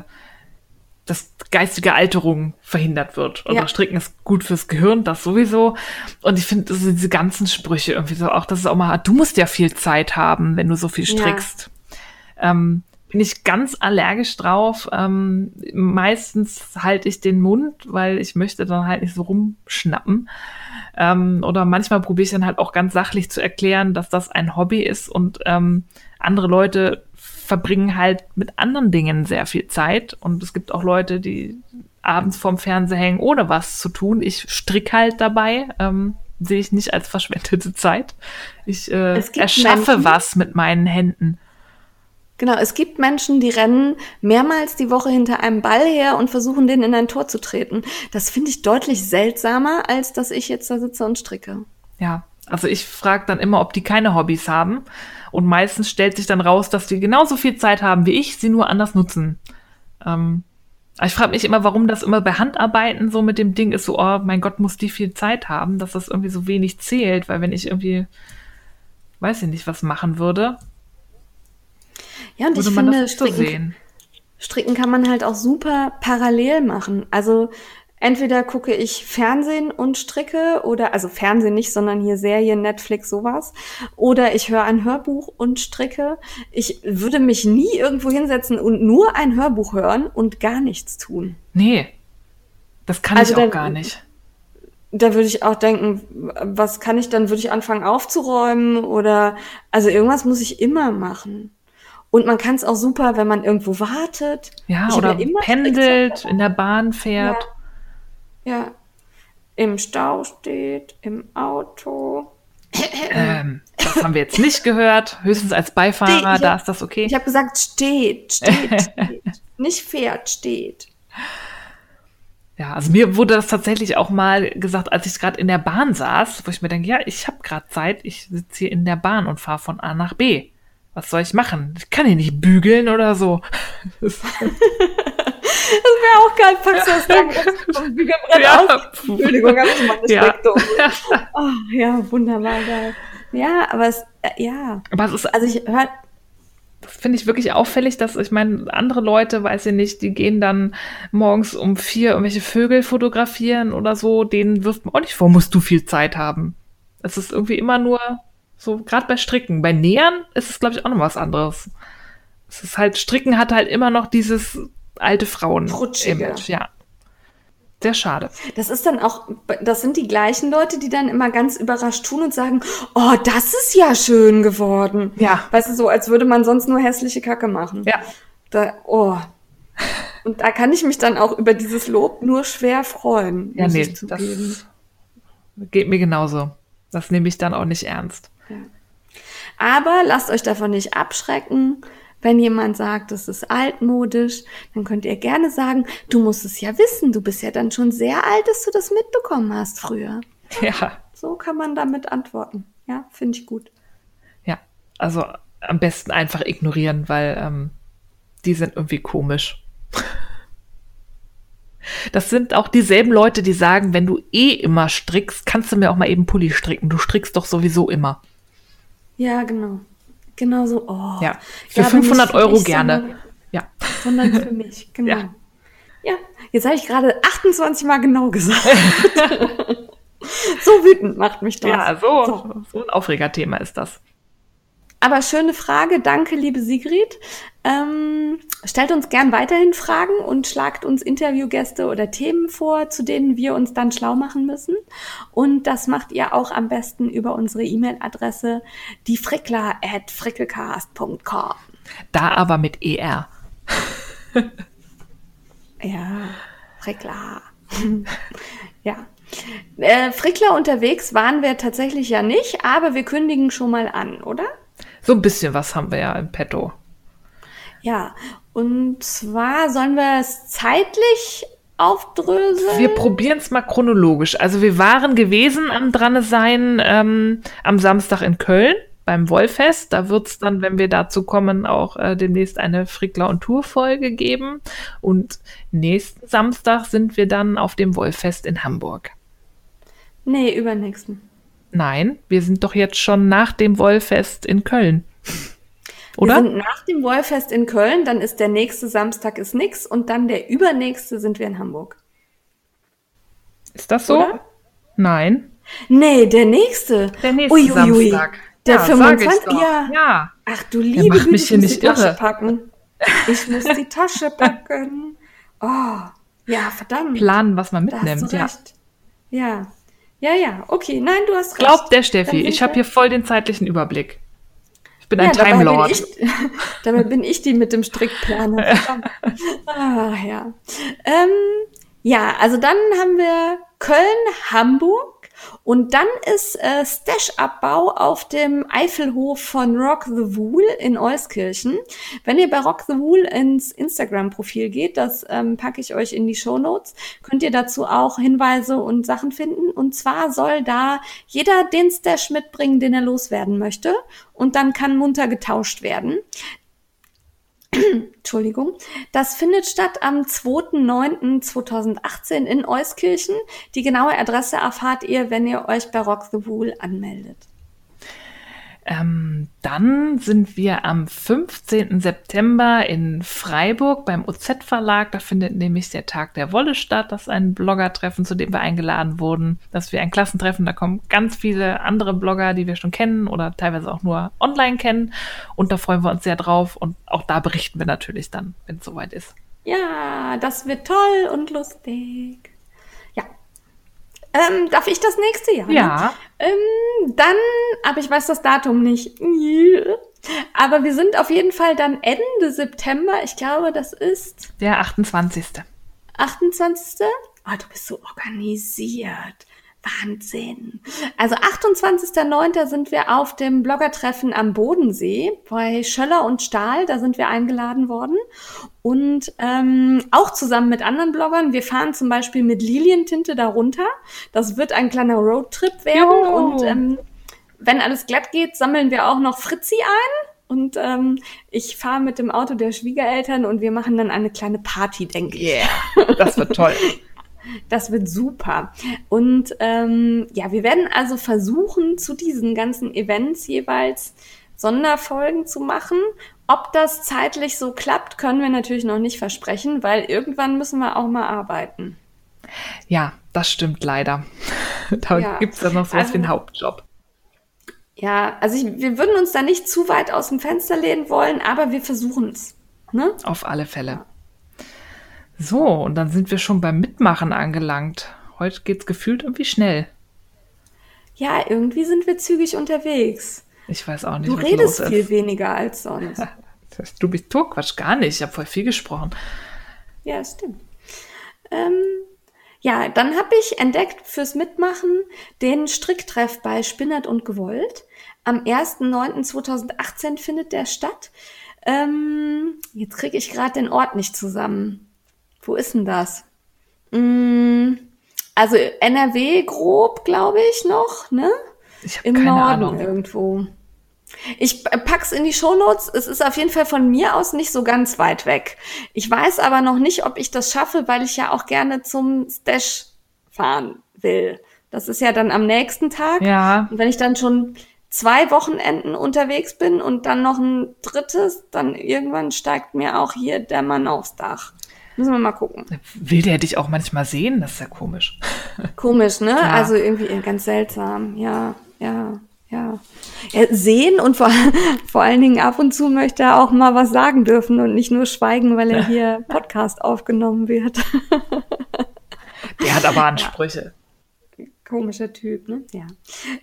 dass geistige Alterung verhindert wird. Und ja. Stricken ist gut fürs Gehirn, das sowieso. Und ich finde, diese ganzen Sprüche irgendwie so auch, dass es auch mal, du musst ja viel Zeit haben, wenn du so viel strickst. Ja. Ähm, bin ich ganz allergisch drauf. Ähm, meistens halte ich den Mund, weil ich möchte dann halt nicht so rumschnappen. Ähm, oder manchmal probiere ich dann halt auch ganz sachlich zu erklären, dass das ein Hobby ist und ähm, andere Leute verbringen halt mit anderen Dingen sehr viel Zeit. Und es gibt auch Leute, die abends vorm Fernseher hängen, ohne was zu tun. Ich stricke halt dabei. Ähm, sehe ich nicht als verschwendete Zeit. Ich äh, erschaffe Menschen, was mit meinen Händen. Genau, es gibt Menschen, die rennen mehrmals die Woche hinter einem Ball her und versuchen, den in ein Tor zu treten. Das finde ich deutlich seltsamer, als dass ich jetzt da sitze und stricke. Ja, also ich frage dann immer, ob die keine Hobbys haben. Und meistens stellt sich dann raus, dass die genauso viel Zeit haben wie ich, sie nur anders nutzen. Ähm, ich frage mich immer, warum das immer bei Handarbeiten so mit dem Ding ist, so, oh mein Gott, muss die viel Zeit haben, dass das irgendwie so wenig zählt, weil wenn ich irgendwie, weiß ich nicht, was machen würde. Ja, und ich finde, stricken, stricken kann man halt auch super parallel machen. Also entweder gucke ich Fernsehen und stricke oder, also Fernsehen nicht, sondern hier Serien, Netflix, sowas. Oder ich höre ein Hörbuch und stricke. Ich würde mich nie irgendwo hinsetzen und nur ein Hörbuch hören und gar nichts tun. Nee. Das kann also ich auch dann, gar nicht. Da würde ich auch denken, was kann ich dann? Würde ich anfangen aufzuräumen oder, also irgendwas muss ich immer machen. Und man kann es auch super, wenn man irgendwo wartet. Ja, ich oder pendelt, in der Bahn fährt. Ja. Ja. Im Stau steht, im Auto. Ähm, das haben wir jetzt nicht gehört. Höchstens als Beifahrer, steht, da hab, ist das okay. Ich habe gesagt, steht, steht, steht. nicht fährt, steht. Ja, also mir wurde das tatsächlich auch mal gesagt, als ich gerade in der Bahn saß, wo ich mir denke, ja, ich habe gerade Zeit, ich sitze hier in der Bahn und fahre von A nach B. Was soll ich machen? Ich kann hier nicht bügeln oder so. Das wäre auch geil, packst du das dann vom Bügelbrett ja. aus. Entschuldigung, habe ich mal eine ja. Oh, ja, wunderbar geil. Ja, aber es, äh, ja. Aber es ist, also ich höre, das finde ich wirklich auffällig, dass ich meine, andere Leute, weiß ich nicht, die gehen dann morgens um vier irgendwelche Vögel fotografieren oder so, denen wirft man auch nicht vor, musst du viel Zeit haben. Es ist irgendwie immer nur so, gerade bei Stricken. Bei Nähern ist es, glaube ich, auch noch was anderes. Es ist halt, Stricken hat halt immer noch dieses alte Frauen-Image, ja. Sehr schade. Das ist dann auch, das sind die gleichen Leute, die dann immer ganz überrascht tun und sagen, oh, das ist ja schön geworden. Ja. Weißt du, so, als würde man sonst nur hässliche Kacke machen. Ja. Da, oh. Und da kann ich mich dann auch über dieses Lob nur schwer freuen. Ja, nee, das geht mir genauso. Das nehme ich dann auch nicht ernst. Ja. Aber lasst euch davon nicht abschrecken Wenn jemand sagt, es ist altmodisch, dann könnt ihr gerne sagen, du musst es ja wissen, du bist ja dann schon sehr alt, dass du das mitbekommen hast früher. Ja. So kann man damit antworten. Ja, finde ich gut. Ja, also am besten einfach ignorieren, weil ähm, die sind irgendwie komisch. Das sind auch dieselben Leute, die sagen, wenn du eh immer strickst, kannst du mir auch mal eben Pulli stricken. Du strickst doch sowieso immer. Ja, genau. Genau so. Oh. Ja, für ja, 500 Euro mich, gerne. Sondern, ja. Sondern für mich, genau. Ja, ja. jetzt habe ich gerade 28 Mal genau gesagt. so wütend macht mich das. Ja, so, so. so ein Aufregerthema ist das. Aber schöne Frage. Danke, liebe Sigrid. Ähm, stellt uns gern weiterhin Fragen und schlagt uns Interviewgäste oder Themen vor, zu denen wir uns dann schlau machen müssen. Und das macht ihr auch am besten über unsere E-Mail-Adresse diefrickler at frickelcast.com. Da aber mit ER. ja, Frickler. ja. Äh, Frickler unterwegs waren wir tatsächlich ja nicht, aber wir kündigen schon mal an, oder? So ein bisschen was haben wir ja im Petto. Ja, und zwar sollen wir es zeitlich aufdröseln? Wir probieren es mal chronologisch. Also wir waren gewesen am Dranne sein ähm, am Samstag in Köln beim Wollfest. Da wird es dann, wenn wir dazu kommen, auch äh, demnächst eine Frickler und Tour-Folge geben. Und nächsten Samstag sind wir dann auf dem Wollfest in Hamburg. Nee, übernächsten. Nein, wir sind doch jetzt schon nach dem Wollfest in Köln. Oder? Wir sind nach dem Wollfest in Köln, dann ist der nächste Samstag ist nix und dann der übernächste sind wir in Hamburg. Ist das so? Oder? Nein. Nee, der nächste. Der nächste ui, ui, ui. Samstag. Der ja, 25. Ja. ja. Ach du liebe Güte, ich muss die Tasche packen. Ich muss die Tasche packen. Oh, ja, verdammt. Planen, was man mitnimmt, ja. Ja. Ja, ja, okay. Nein, du hast recht. Glaubt der Steffi, ich habe hier voll den zeitlichen Überblick. Ich bin ja, ein Time Lord. Bin ich, dabei bin ich die mit dem Strickplaner. ah, ja. Ähm, ja, also dann haben wir Köln, Hamburg, und dann ist äh, Stash-Abbau auf dem Eifelhof von Rock the Wool in Euskirchen. Wenn ihr bei Rock the Wool ins Instagram-Profil geht, das ähm, packe ich euch in die Show Notes, könnt ihr dazu auch Hinweise und Sachen finden. Und zwar soll da jeder den Stash mitbringen, den er loswerden möchte. Und dann kann munter getauscht werden. Entschuldigung. Das findet statt am 2.9.2018 in Euskirchen. Die genaue Adresse erfahrt ihr, wenn ihr euch bei Rock the Wool anmeldet. Ähm, dann sind wir am 15. September in Freiburg beim OZ Verlag. Da findet nämlich der Tag der Wolle statt. Das ist ein Bloggertreffen, zu dem wir eingeladen wurden. Das wir ein Klassentreffen. Da kommen ganz viele andere Blogger, die wir schon kennen oder teilweise auch nur online kennen. Und da freuen wir uns sehr drauf. Und auch da berichten wir natürlich dann, wenn es soweit ist. Ja, das wird toll und lustig. Ähm, darf ich das nächste Jahr? Ja. Ne? Ähm, dann, aber ich weiß das Datum nicht. Aber wir sind auf jeden Fall dann Ende September. Ich glaube, das ist. Der 28. 28. Oh, du bist so organisiert. Wahnsinn. Also 28.09. sind wir auf dem Bloggertreffen am Bodensee bei Schöller und Stahl. Da sind wir eingeladen worden. Und ähm, auch zusammen mit anderen Bloggern. Wir fahren zum Beispiel mit Lilientinte darunter. Das wird ein kleiner Roadtrip werden. Jo. Und ähm, wenn alles glatt geht, sammeln wir auch noch Fritzi ein. Und ähm, ich fahre mit dem Auto der Schwiegereltern und wir machen dann eine kleine Party, denke ich. Yeah, das wird toll. Das wird super. Und ähm, ja, wir werden also versuchen, zu diesen ganzen Events jeweils Sonderfolgen zu machen. Ob das zeitlich so klappt, können wir natürlich noch nicht versprechen, weil irgendwann müssen wir auch mal arbeiten. Ja, das stimmt leider. da ja. gibt es dann noch so was also, wie einen Hauptjob. Ja, also ich, wir würden uns da nicht zu weit aus dem Fenster lehnen wollen, aber wir versuchen es. Ne? Auf alle Fälle. Ja. So, und dann sind wir schon beim Mitmachen angelangt. Heute geht's gefühlt irgendwie schnell. Ja, irgendwie sind wir zügig unterwegs. Ich weiß auch nicht. Du redest viel weniger als sonst. du bist Quatsch, gar nicht. Ich habe voll viel gesprochen. Ja, stimmt. Ähm, ja, dann habe ich entdeckt fürs Mitmachen den Stricktreff bei Spinnert und Gewollt. Am 1.9.2018 findet der statt. Ähm, jetzt kriege ich gerade den Ort nicht zusammen. Wo ist denn das? Mm, also NRW grob, glaube ich, noch, ne? Ich Im keine Norden Ahnung. irgendwo. Ich pack's in die Shownotes. Es ist auf jeden Fall von mir aus nicht so ganz weit weg. Ich weiß aber noch nicht, ob ich das schaffe, weil ich ja auch gerne zum Stash fahren will. Das ist ja dann am nächsten Tag. Ja, Und wenn ich dann schon zwei Wochenenden unterwegs bin und dann noch ein drittes, dann irgendwann steigt mir auch hier der Mann aufs Dach. Müssen wir mal gucken. will der dich auch manchmal sehen? Das ist ja komisch. Komisch, ne? Ja. Also irgendwie ganz seltsam. Ja, ja, ja. ja sehen und vor, vor allen Dingen ab und zu möchte er auch mal was sagen dürfen und nicht nur schweigen, weil er hier Podcast aufgenommen wird. Der hat aber Ansprüche. Komischer Typ, ne? Ja.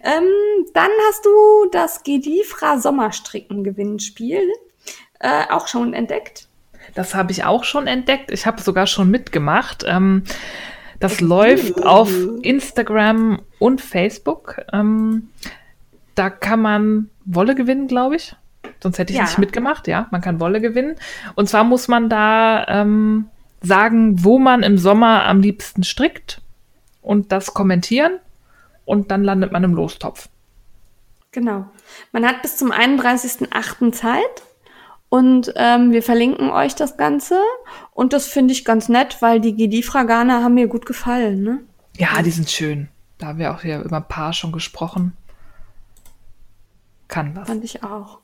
Ähm, dann hast du das Gedifra Sommerstricken Gewinnspiel äh, auch schon entdeckt. Das habe ich auch schon entdeckt. Ich habe sogar schon mitgemacht. Ähm, das läuft auf Instagram und Facebook. Ähm, da kann man Wolle gewinnen, glaube ich. Sonst hätte ich Ja. nicht mitgemacht. Ja, man kann Wolle gewinnen. Und zwar muss man da ähm, sagen, wo man im Sommer am liebsten strickt und das kommentieren. Und dann landet man im Lostopf. Genau. Man hat bis zum 31.08. Zeit und ähm, wir verlinken euch das Ganze und das finde ich ganz nett, weil die Gedifra-Garne haben mir gut gefallen, ne? Ja, die sind schön. Da haben wir auch hier über ein paar schon gesprochen. Kann was. Fand ich auch.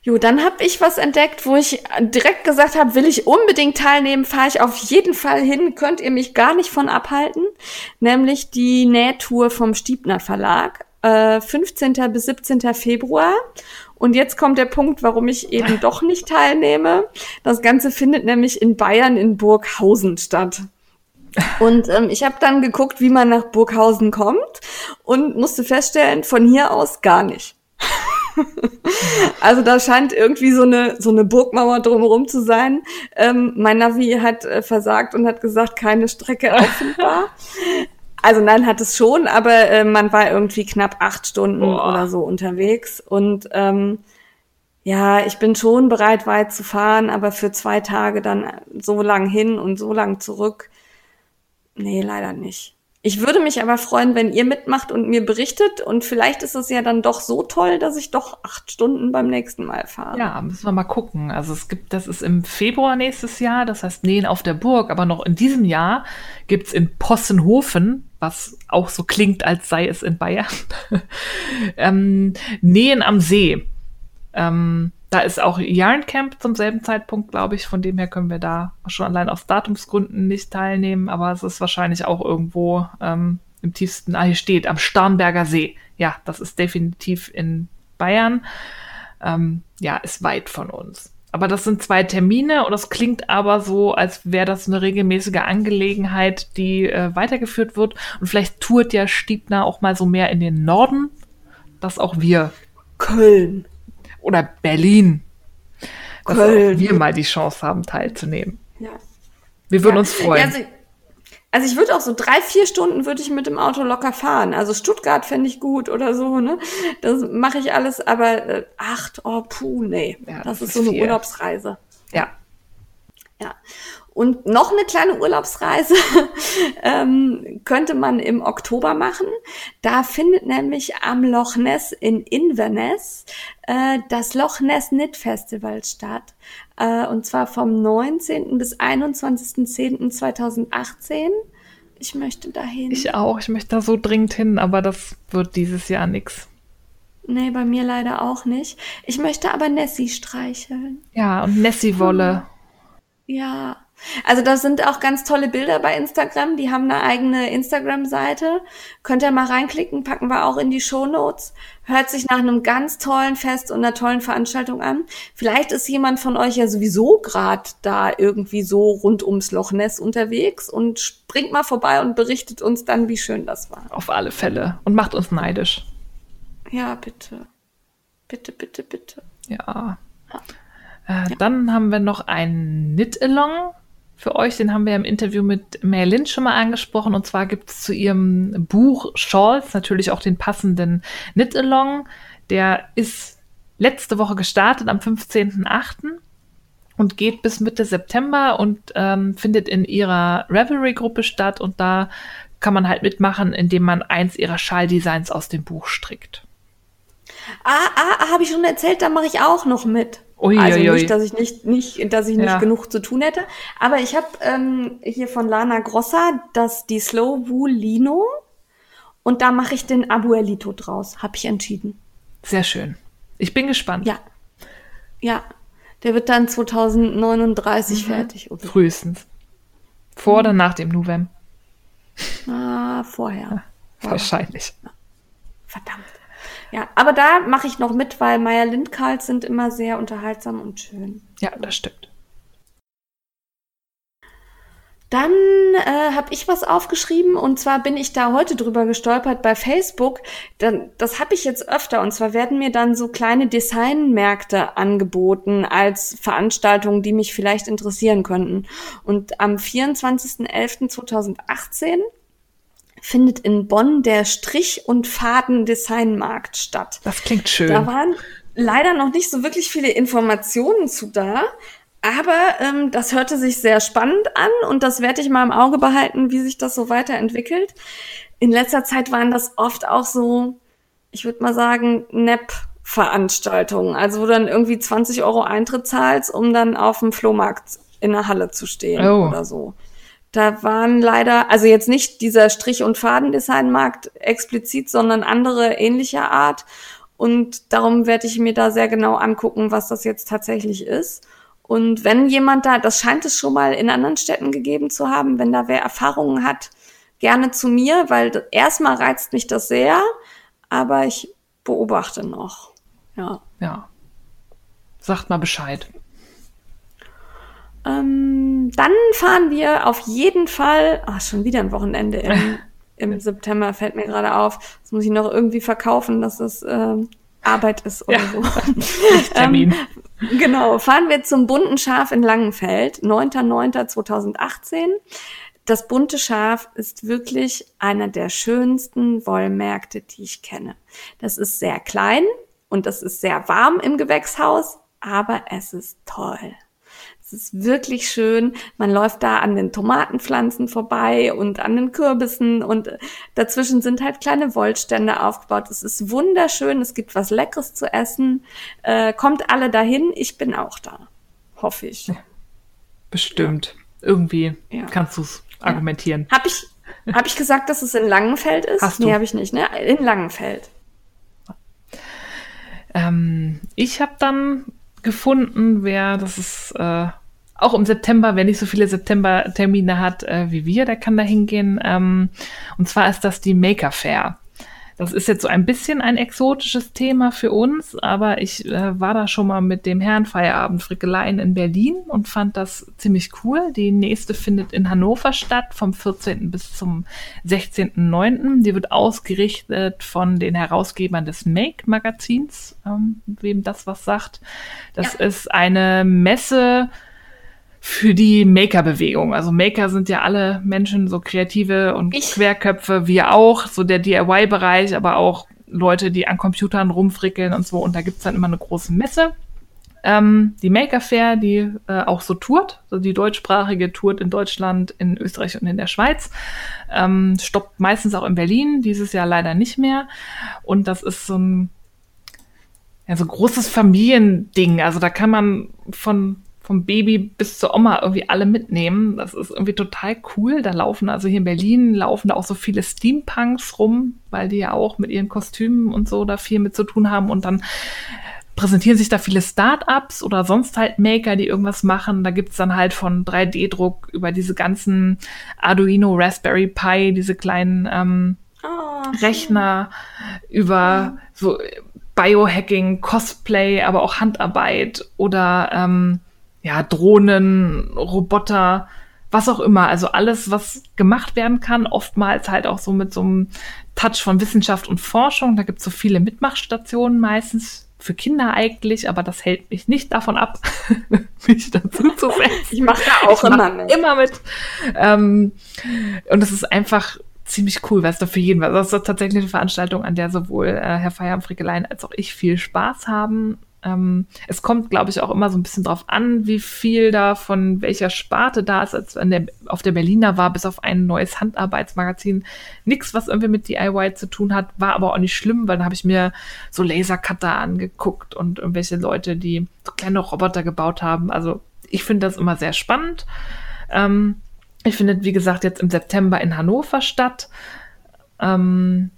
Jo, dann habe ich was entdeckt, wo ich direkt gesagt habe, will ich unbedingt teilnehmen, fahre ich auf jeden Fall hin, könnt ihr mich gar nicht von abhalten, nämlich die Nähtour vom Stiebner Verlag, äh, 15. bis 17. Februar. Und jetzt kommt der Punkt, warum ich eben doch nicht teilnehme. Das Ganze findet nämlich in Bayern in Burghausen statt. Und ähm, ich habe dann geguckt, wie man nach Burghausen kommt und musste feststellen, von hier aus gar nicht. Also da scheint irgendwie so eine so eine Burgmauer drumherum zu sein. Ähm, mein Navi hat äh, versagt und hat gesagt, keine Strecke auffindbar. Also nein, hat es schon, aber äh, man war irgendwie knapp acht Stunden Boah. oder so unterwegs. Und ähm, ja, ich bin schon bereit, weit zu fahren, aber für zwei Tage dann so lang hin und so lang zurück. Nee, leider nicht. Ich würde mich aber freuen, wenn ihr mitmacht und mir berichtet. Und vielleicht ist es ja dann doch so toll, dass ich doch acht Stunden beim nächsten Mal fahre. Ja, müssen wir mal gucken. Also es gibt, das ist im Februar nächstes Jahr, das heißt Nähen auf der Burg, aber noch in diesem Jahr gibt's in Possenhofen, was auch so klingt, als sei es in Bayern, ähm, Nähen am See. Ähm, da ist auch Yarncamp zum selben Zeitpunkt, glaube ich. Von dem her können wir da schon allein aus Datumsgründen nicht teilnehmen, aber es ist wahrscheinlich auch irgendwo ähm, im tiefsten, ah, hier steht, am Starnberger See. Ja, das ist definitiv in Bayern ähm, ja, ist weit von uns. Aber das sind zwei Termine und das klingt aber so, als wäre das eine regelmäßige Angelegenheit, die äh, weitergeführt wird. Und vielleicht tourt ja Stiebner auch mal so mehr in den Norden, dass auch wir Köln. oder Berlin, dass Köln. auch wir mal die Chance haben, teilzunehmen. Ja. Wir würden Ja. uns freuen. Ja, also, also ich würde auch so drei, vier Stunden würde ich mit dem Auto locker fahren. Also Stuttgart fände ich gut oder so, ne? Das mache ich alles, aber äh, acht, oh puh, nee. Ja, das, das ist so eine viel. Urlaubsreise. ja. Ja. Und noch eine kleine Urlaubsreise ähm, könnte man im Oktober machen. Da findet nämlich am Loch Ness in Inverness äh, das Loch Ness Knit Festival statt. Äh, und zwar vom 19. bis 21.10.2018. Ich möchte dahin. Ich auch. Ich möchte da so dringend hin, aber das wird dieses Jahr nix. nee, bei mir leider auch nicht. Ich möchte aber Nessie streicheln. Ja, und Nessie-Wolle. Ja, also da sind auch ganz tolle Bilder bei Instagram. Die haben eine eigene Instagram-Seite. Könnt ihr mal reinklicken, packen wir auch in die Shownotes. Hört sich nach einem ganz tollen Fest und einer tollen Veranstaltung an. Vielleicht ist jemand von euch ja sowieso gerade da irgendwie so rund ums Loch Ness unterwegs und springt mal vorbei und berichtet uns dann, wie schön das war. Auf alle Fälle. Und macht uns neidisch. Ja, bitte. Bitte, bitte, bitte. Ja. Äh, Dann haben wir noch einen Knit-Along für euch. Den haben wir im Interview mit Merlin schon mal angesprochen. Und zwar gibt es zu ihrem Buch Shawls natürlich auch den passenden Knit-Along. Der ist letzte Woche gestartet, am 15.8. und geht bis Mitte September und ähm, findet in ihrer Revelry-Gruppe statt. Und da kann man halt mitmachen, indem man eins ihrer Schalldesigns aus dem Buch strickt. Ah, ah, habe ich schon erzählt, da mache ich auch noch mit. Ui, also ui, nicht, dass ich nicht, nicht, dass ich nicht Ja. genug zu tun hätte. Aber ich habe ähm, hier von Lana Grossa das die Slow Wool Lino und da mache ich den Abuelito draus. Habe ich entschieden. Sehr schön. Ich bin gespannt. Ja, ja. Der wird dann Mhm. 2039 fertig. Oder? Frühestens. Vor oder nach dem November? Ah, vorher. Wahrscheinlich. Verdammt. Ja, aber da mache ich noch mit, weil Meier Lindkarls sind immer sehr unterhaltsam und schön. Ja, das stimmt. Dann äh, habe ich was aufgeschrieben und zwar bin ich da heute drüber gestolpert bei Facebook. Dann, das habe ich jetzt öfter und zwar werden mir dann so kleine Designmärkte angeboten als Veranstaltungen, die mich vielleicht interessieren könnten. Und am 24.11.2018 findet in Bonn der Strich- und Faden-Designmarkt statt. Das klingt schön. Da waren leider noch nicht so wirklich viele Informationen zu da. Aber ähm, das hörte sich sehr spannend an und das werde ich mal im Auge behalten, wie sich das so weiterentwickelt. In letzter Zeit waren das oft auch so, ich würde mal sagen, Nepp-Veranstaltungen. Also wo du dann irgendwie 20 Euro Eintritt zahlst, um dann auf dem Flohmarkt in der Halle zu stehen Oh. oder so. Da waren leider, also jetzt nicht dieser Strich- und Fadendesignmarkt explizit, sondern andere ähnlicher Art. Und darum werde ich mir da sehr genau angucken, was das jetzt tatsächlich ist. Und wenn jemand da, das scheint es schon mal in anderen Städten gegeben zu haben, wenn da wer Erfahrungen hat, gerne zu mir, weil erstmal reizt mich das sehr, aber ich beobachte noch. Ja. Ja. Sagt mal Bescheid. Ähm, dann fahren wir auf jeden Fall, ah, schon wieder ein Wochenende im, im September, fällt mir gerade auf. Das muss ich noch irgendwie verkaufen, dass es ähm, Arbeit ist oder Ja. so. Termin. Ähm, genau, fahren wir zum bunten Schaf in Langenfeld, 9.9.2018. Das bunte Schaf ist wirklich einer der schönsten Wollmärkte, die ich kenne. Das ist sehr klein und das ist sehr warm im Gewächshaus, aber es ist toll. Es ist wirklich schön. Man läuft da an den Tomatenpflanzen vorbei und an den Kürbissen und dazwischen sind halt kleine Wollstände aufgebaut. Es ist wunderschön. Es gibt was Leckeres zu essen. Äh, kommt alle dahin. Ich bin auch da. Hoffe ich. Bestimmt. Irgendwie Ja. kannst du es argumentieren. Hab ich, hab ich gesagt, dass es in Langenfeld ist? Hast du. Nee, habe ich nicht, ne? In Langenfeld. Ähm, ich habe dann gefunden, wer, das ist äh, auch im September, wer nicht so viele September-Termine hat äh, wie wir, der kann da hingehen. Ähm, und zwar ist das die Maker Fair. Das ist jetzt so ein bisschen ein exotisches Thema für uns, aber ich äh, war da schon mal mit dem Herrn Feierabend Frickeleien in Berlin und fand das ziemlich cool. Die nächste findet in Hannover statt, vom 14. bis zum 16.09. Die wird ausgerichtet von den Herausgebern des Make-Magazins, ähm, wem das was sagt. Das ist eine Messe für die Maker-Bewegung. Also Maker sind ja alle Menschen, so kreative und Ich. Querköpfe, wir auch, so der DIY-Bereich, aber auch Leute, die an Computern rumfrickeln und so. Und da gibt's dann immer eine große Messe. Ähm, die Maker Fair, die äh, auch so tourt, also die deutschsprachige tourt in Deutschland, in Österreich und in der Schweiz. Ähm, stoppt meistens auch in Berlin, dieses Jahr leider nicht mehr. Und das ist so ein, ja, so ein großes Familiending. Also da kann man von vom Baby bis zur Oma irgendwie alle mitnehmen. Das ist irgendwie total cool. Da laufen also hier in Berlin laufen da auch so viele Steampunks rum, weil die ja auch mit ihren Kostümen und so da viel mit zu tun haben und dann präsentieren sich da viele Startups oder sonst halt Maker, die irgendwas machen. Da gibt's dann halt von 3D-Druck über diese ganzen Arduino, Raspberry Pi, diese kleinen ähm, Oh, Rechner, über so Biohacking, Cosplay, aber auch Handarbeit oder ähm, ja, Drohnen, Roboter, was auch immer. Also alles, was gemacht werden kann, oftmals halt auch so mit so einem Touch von Wissenschaft und Forschung. Da gibt's so viele Mitmachstationen meistens für Kinder eigentlich, aber das hält mich nicht davon ab, mich dazu zu setzen. Ich mache da auch mach immer mit. Immer mit. Ähm, und es ist einfach ziemlich cool, weil es da für jeden war. Das ist tatsächlich eine Veranstaltung, an der sowohl äh, Herr Feierabend Frickelein als auch ich viel Spaß haben. Ähm, es kommt, glaube ich, auch immer so ein bisschen drauf an, wie viel da von welcher Sparte da ist. Als der, auf der Berliner war, bis auf ein neues Handarbeitsmagazin, nichts, was irgendwie mit DIY zu tun hat, war aber auch nicht schlimm, weil da habe ich mir so Lasercutter angeguckt und irgendwelche Leute, die so kleine Roboter gebaut haben. Also ich finde das immer sehr spannend. Ähm, ich finde, wie gesagt, jetzt im September in Hannover statt. Ähm,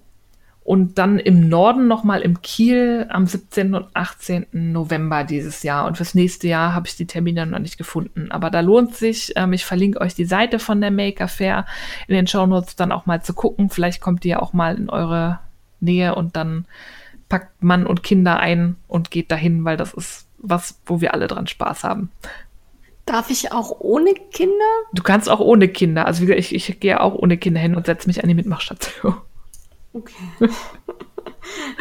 und dann im Norden nochmal im Kiel am 17. und 18. November dieses Jahr. Und fürs nächste Jahr habe ich die Termine noch nicht gefunden. Aber da lohnt sich, ähm, ich verlinke euch die Seite von der Maker Fair in den Shownotes dann auch mal zu gucken. Vielleicht kommt die ja auch mal in eure Nähe und dann packt Mann und Kinder ein und geht dahin, weil das ist was, wo wir alle dran Spaß haben. Darf ich auch ohne Kinder? Du kannst auch ohne Kinder. Also wie gesagt, ich, ich gehe auch ohne Kinder hin und setze mich an die Mitmachstation. Okay.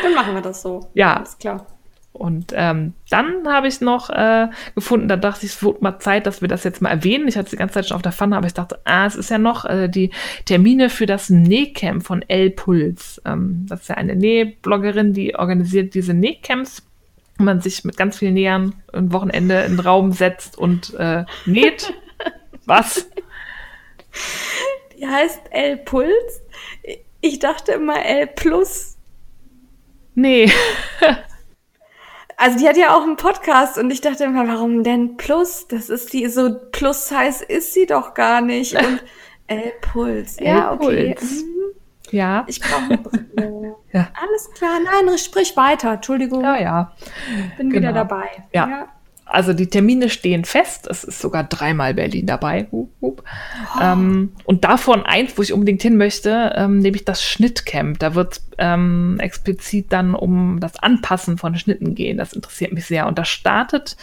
dann machen wir das so. Ja. Alles klar. Und ähm, dann habe ich noch äh, gefunden, da dachte ich, es wird mal Zeit, dass wir das jetzt mal erwähnen. Ich hatte es die ganze Zeit schon auf der Pfanne, aber ich dachte, ah, es ist ja noch äh, die Termine für das Nähcamp von L Puls. Ähm, das ist ja eine Nähbloggerin, die organisiert diese Nähcamps, wo man sich mit ganz vielen Nähern ein Wochenende in den Raum setzt und äh, näht. Was? Die heißt L Puls. Ich dachte immer L plus. Nee. also die hat ja auch einen Podcast und ich dachte immer, warum denn plus? Das ist die, so plus Size ist sie doch gar nicht. Und L Puls. Ja, okay. Mhm. Ja. Ich brauche eine Brille. ja. Alles klar. Nein, sprich weiter. Entschuldigung. Ja, ja. Bin genau. wieder dabei. ja. ja. Also die Termine stehen fest. Es ist sogar dreimal Berlin dabei. Hup, hup. Oh. Ähm, und davon eins, wo ich unbedingt hin möchte, ähm, nämlich das Schnittcamp. Da wird ähm, explizit dann um das Anpassen von Schnitten gehen. Das interessiert mich sehr. Und da startet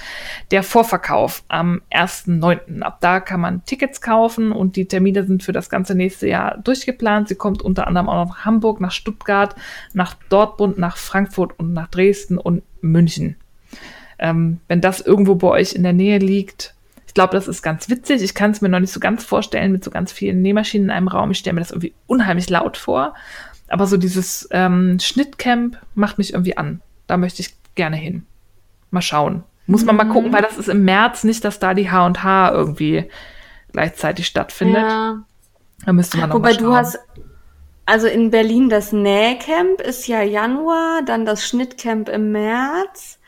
der Vorverkauf am 1.9. Ab da kann man Tickets kaufen und die Termine sind für das ganze nächste Jahr durchgeplant. Sie kommt unter anderem auch nach Hamburg, nach Stuttgart, nach Dortmund, nach Frankfurt und nach Dresden und München. Ähm, wenn das irgendwo bei euch in der Nähe liegt, ich glaube, das ist ganz witzig. Ich kann es mir noch nicht so ganz vorstellen mit so ganz vielen Nähmaschinen in einem Raum. Ich stelle mir das irgendwie unheimlich laut vor. Aber so dieses ähm, Schnittcamp macht mich irgendwie an. Da möchte ich gerne hin. Mal schauen. Muss man mhm. mal gucken, weil das ist im März nicht, dass da die H&H irgendwie gleichzeitig stattfindet. Ja. Da müsste man noch Wobei mal schauen. du hast, also in Berlin das Nähcamp ist ja Januar, dann das Schnittcamp im März.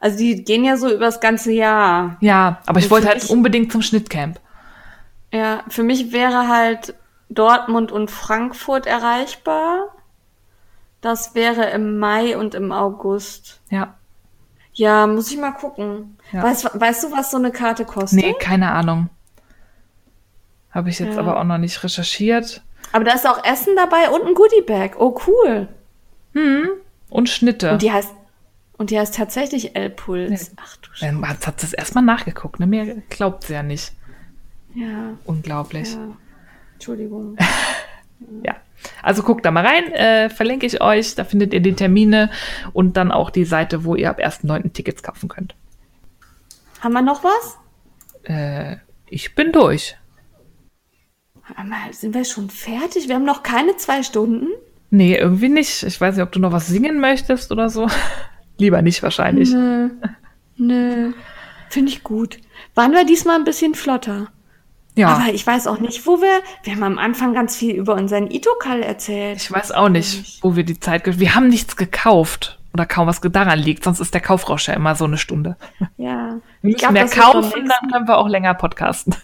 Also die gehen ja so übers ganze Jahr. Ja, aber ich wollte halt mich, unbedingt zum Schnittcamp. Ja, für mich wäre halt Dortmund und Frankfurt erreichbar. Das wäre im Mai und im August. Ja. Ja, muss ich mal gucken. Ja. Weißt, weißt du, was so eine Karte kostet? Nee, keine Ahnung. Habe ich jetzt ja. aber auch noch nicht recherchiert. Aber da ist auch Essen dabei und ein Goodiebag. Oh, cool. Hm. Und Schnitte. Und die heißt, und die heißt tatsächlich L-Puls. Ach du Scheiße. Man hat das erstmal nachgeguckt, ne? Mir glaubt sie ja nicht. Ja. Unglaublich. Ja. Entschuldigung. ja. Also guckt da mal rein, äh, verlinke ich euch, da findet ihr die Termine und dann auch die Seite, wo ihr ab 1.9. Tickets kaufen könnt. Haben wir noch was? Äh, ich bin durch. Sind wir schon fertig? Wir haben noch keine zwei Stunden? Nee, irgendwie nicht. Ich weiß nicht, ob du noch was singen möchtest oder so. Lieber nicht wahrscheinlich. Nö. Nö. Finde ich gut. Waren wir diesmal ein bisschen flotter? Ja. Aber ich weiß auch nicht, wo wir. Wir haben am Anfang ganz viel über unseren Itokal erzählt. Ich weiß auch nicht, wo wir die Zeit. Wir haben nichts gekauft. Oder kaum was daran liegt, sonst ist der Kaufrausch ja immer so eine Stunde. Ja. Wir müssen glaub, mehr kaufen, dann können wir auch länger podcasten.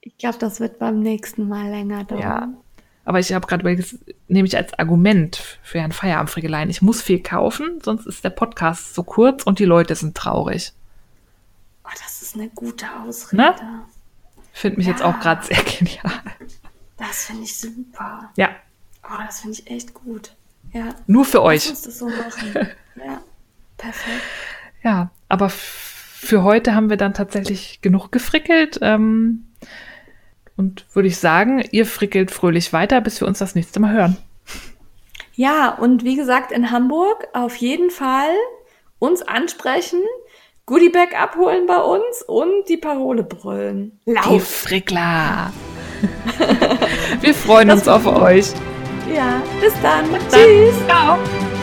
Ich glaube, das wird beim nächsten Mal länger dauern. Ja. Aber ich habe gerade überlegt, nehme ich als Argument für Herrn Feierabendfrickeleien. Ich muss viel kaufen, sonst ist der Podcast so kurz und die Leute sind traurig. Oh, das ist eine gute Ausrede. Ne? Finde mich ja. jetzt auch gerade sehr genial. Das finde ich super. Ja. Oh, das finde ich echt gut. Ja. Nur für euch. Ich muss das so machen. ja. Perfekt. Ja, aber für heute haben wir dann tatsächlich genug gefrickelt. Ähm, und würde ich sagen, ihr frickelt fröhlich weiter, bis wir uns das nächste Mal hören. Ja, und wie gesagt, in Hamburg auf jeden Fall uns ansprechen, Goodiebag abholen bei uns und die Parole brüllen. Lauf! Die Frickler! wir freuen das uns auf euch. Ja, bis dann. Bis Tschüss. Dann. Ciao.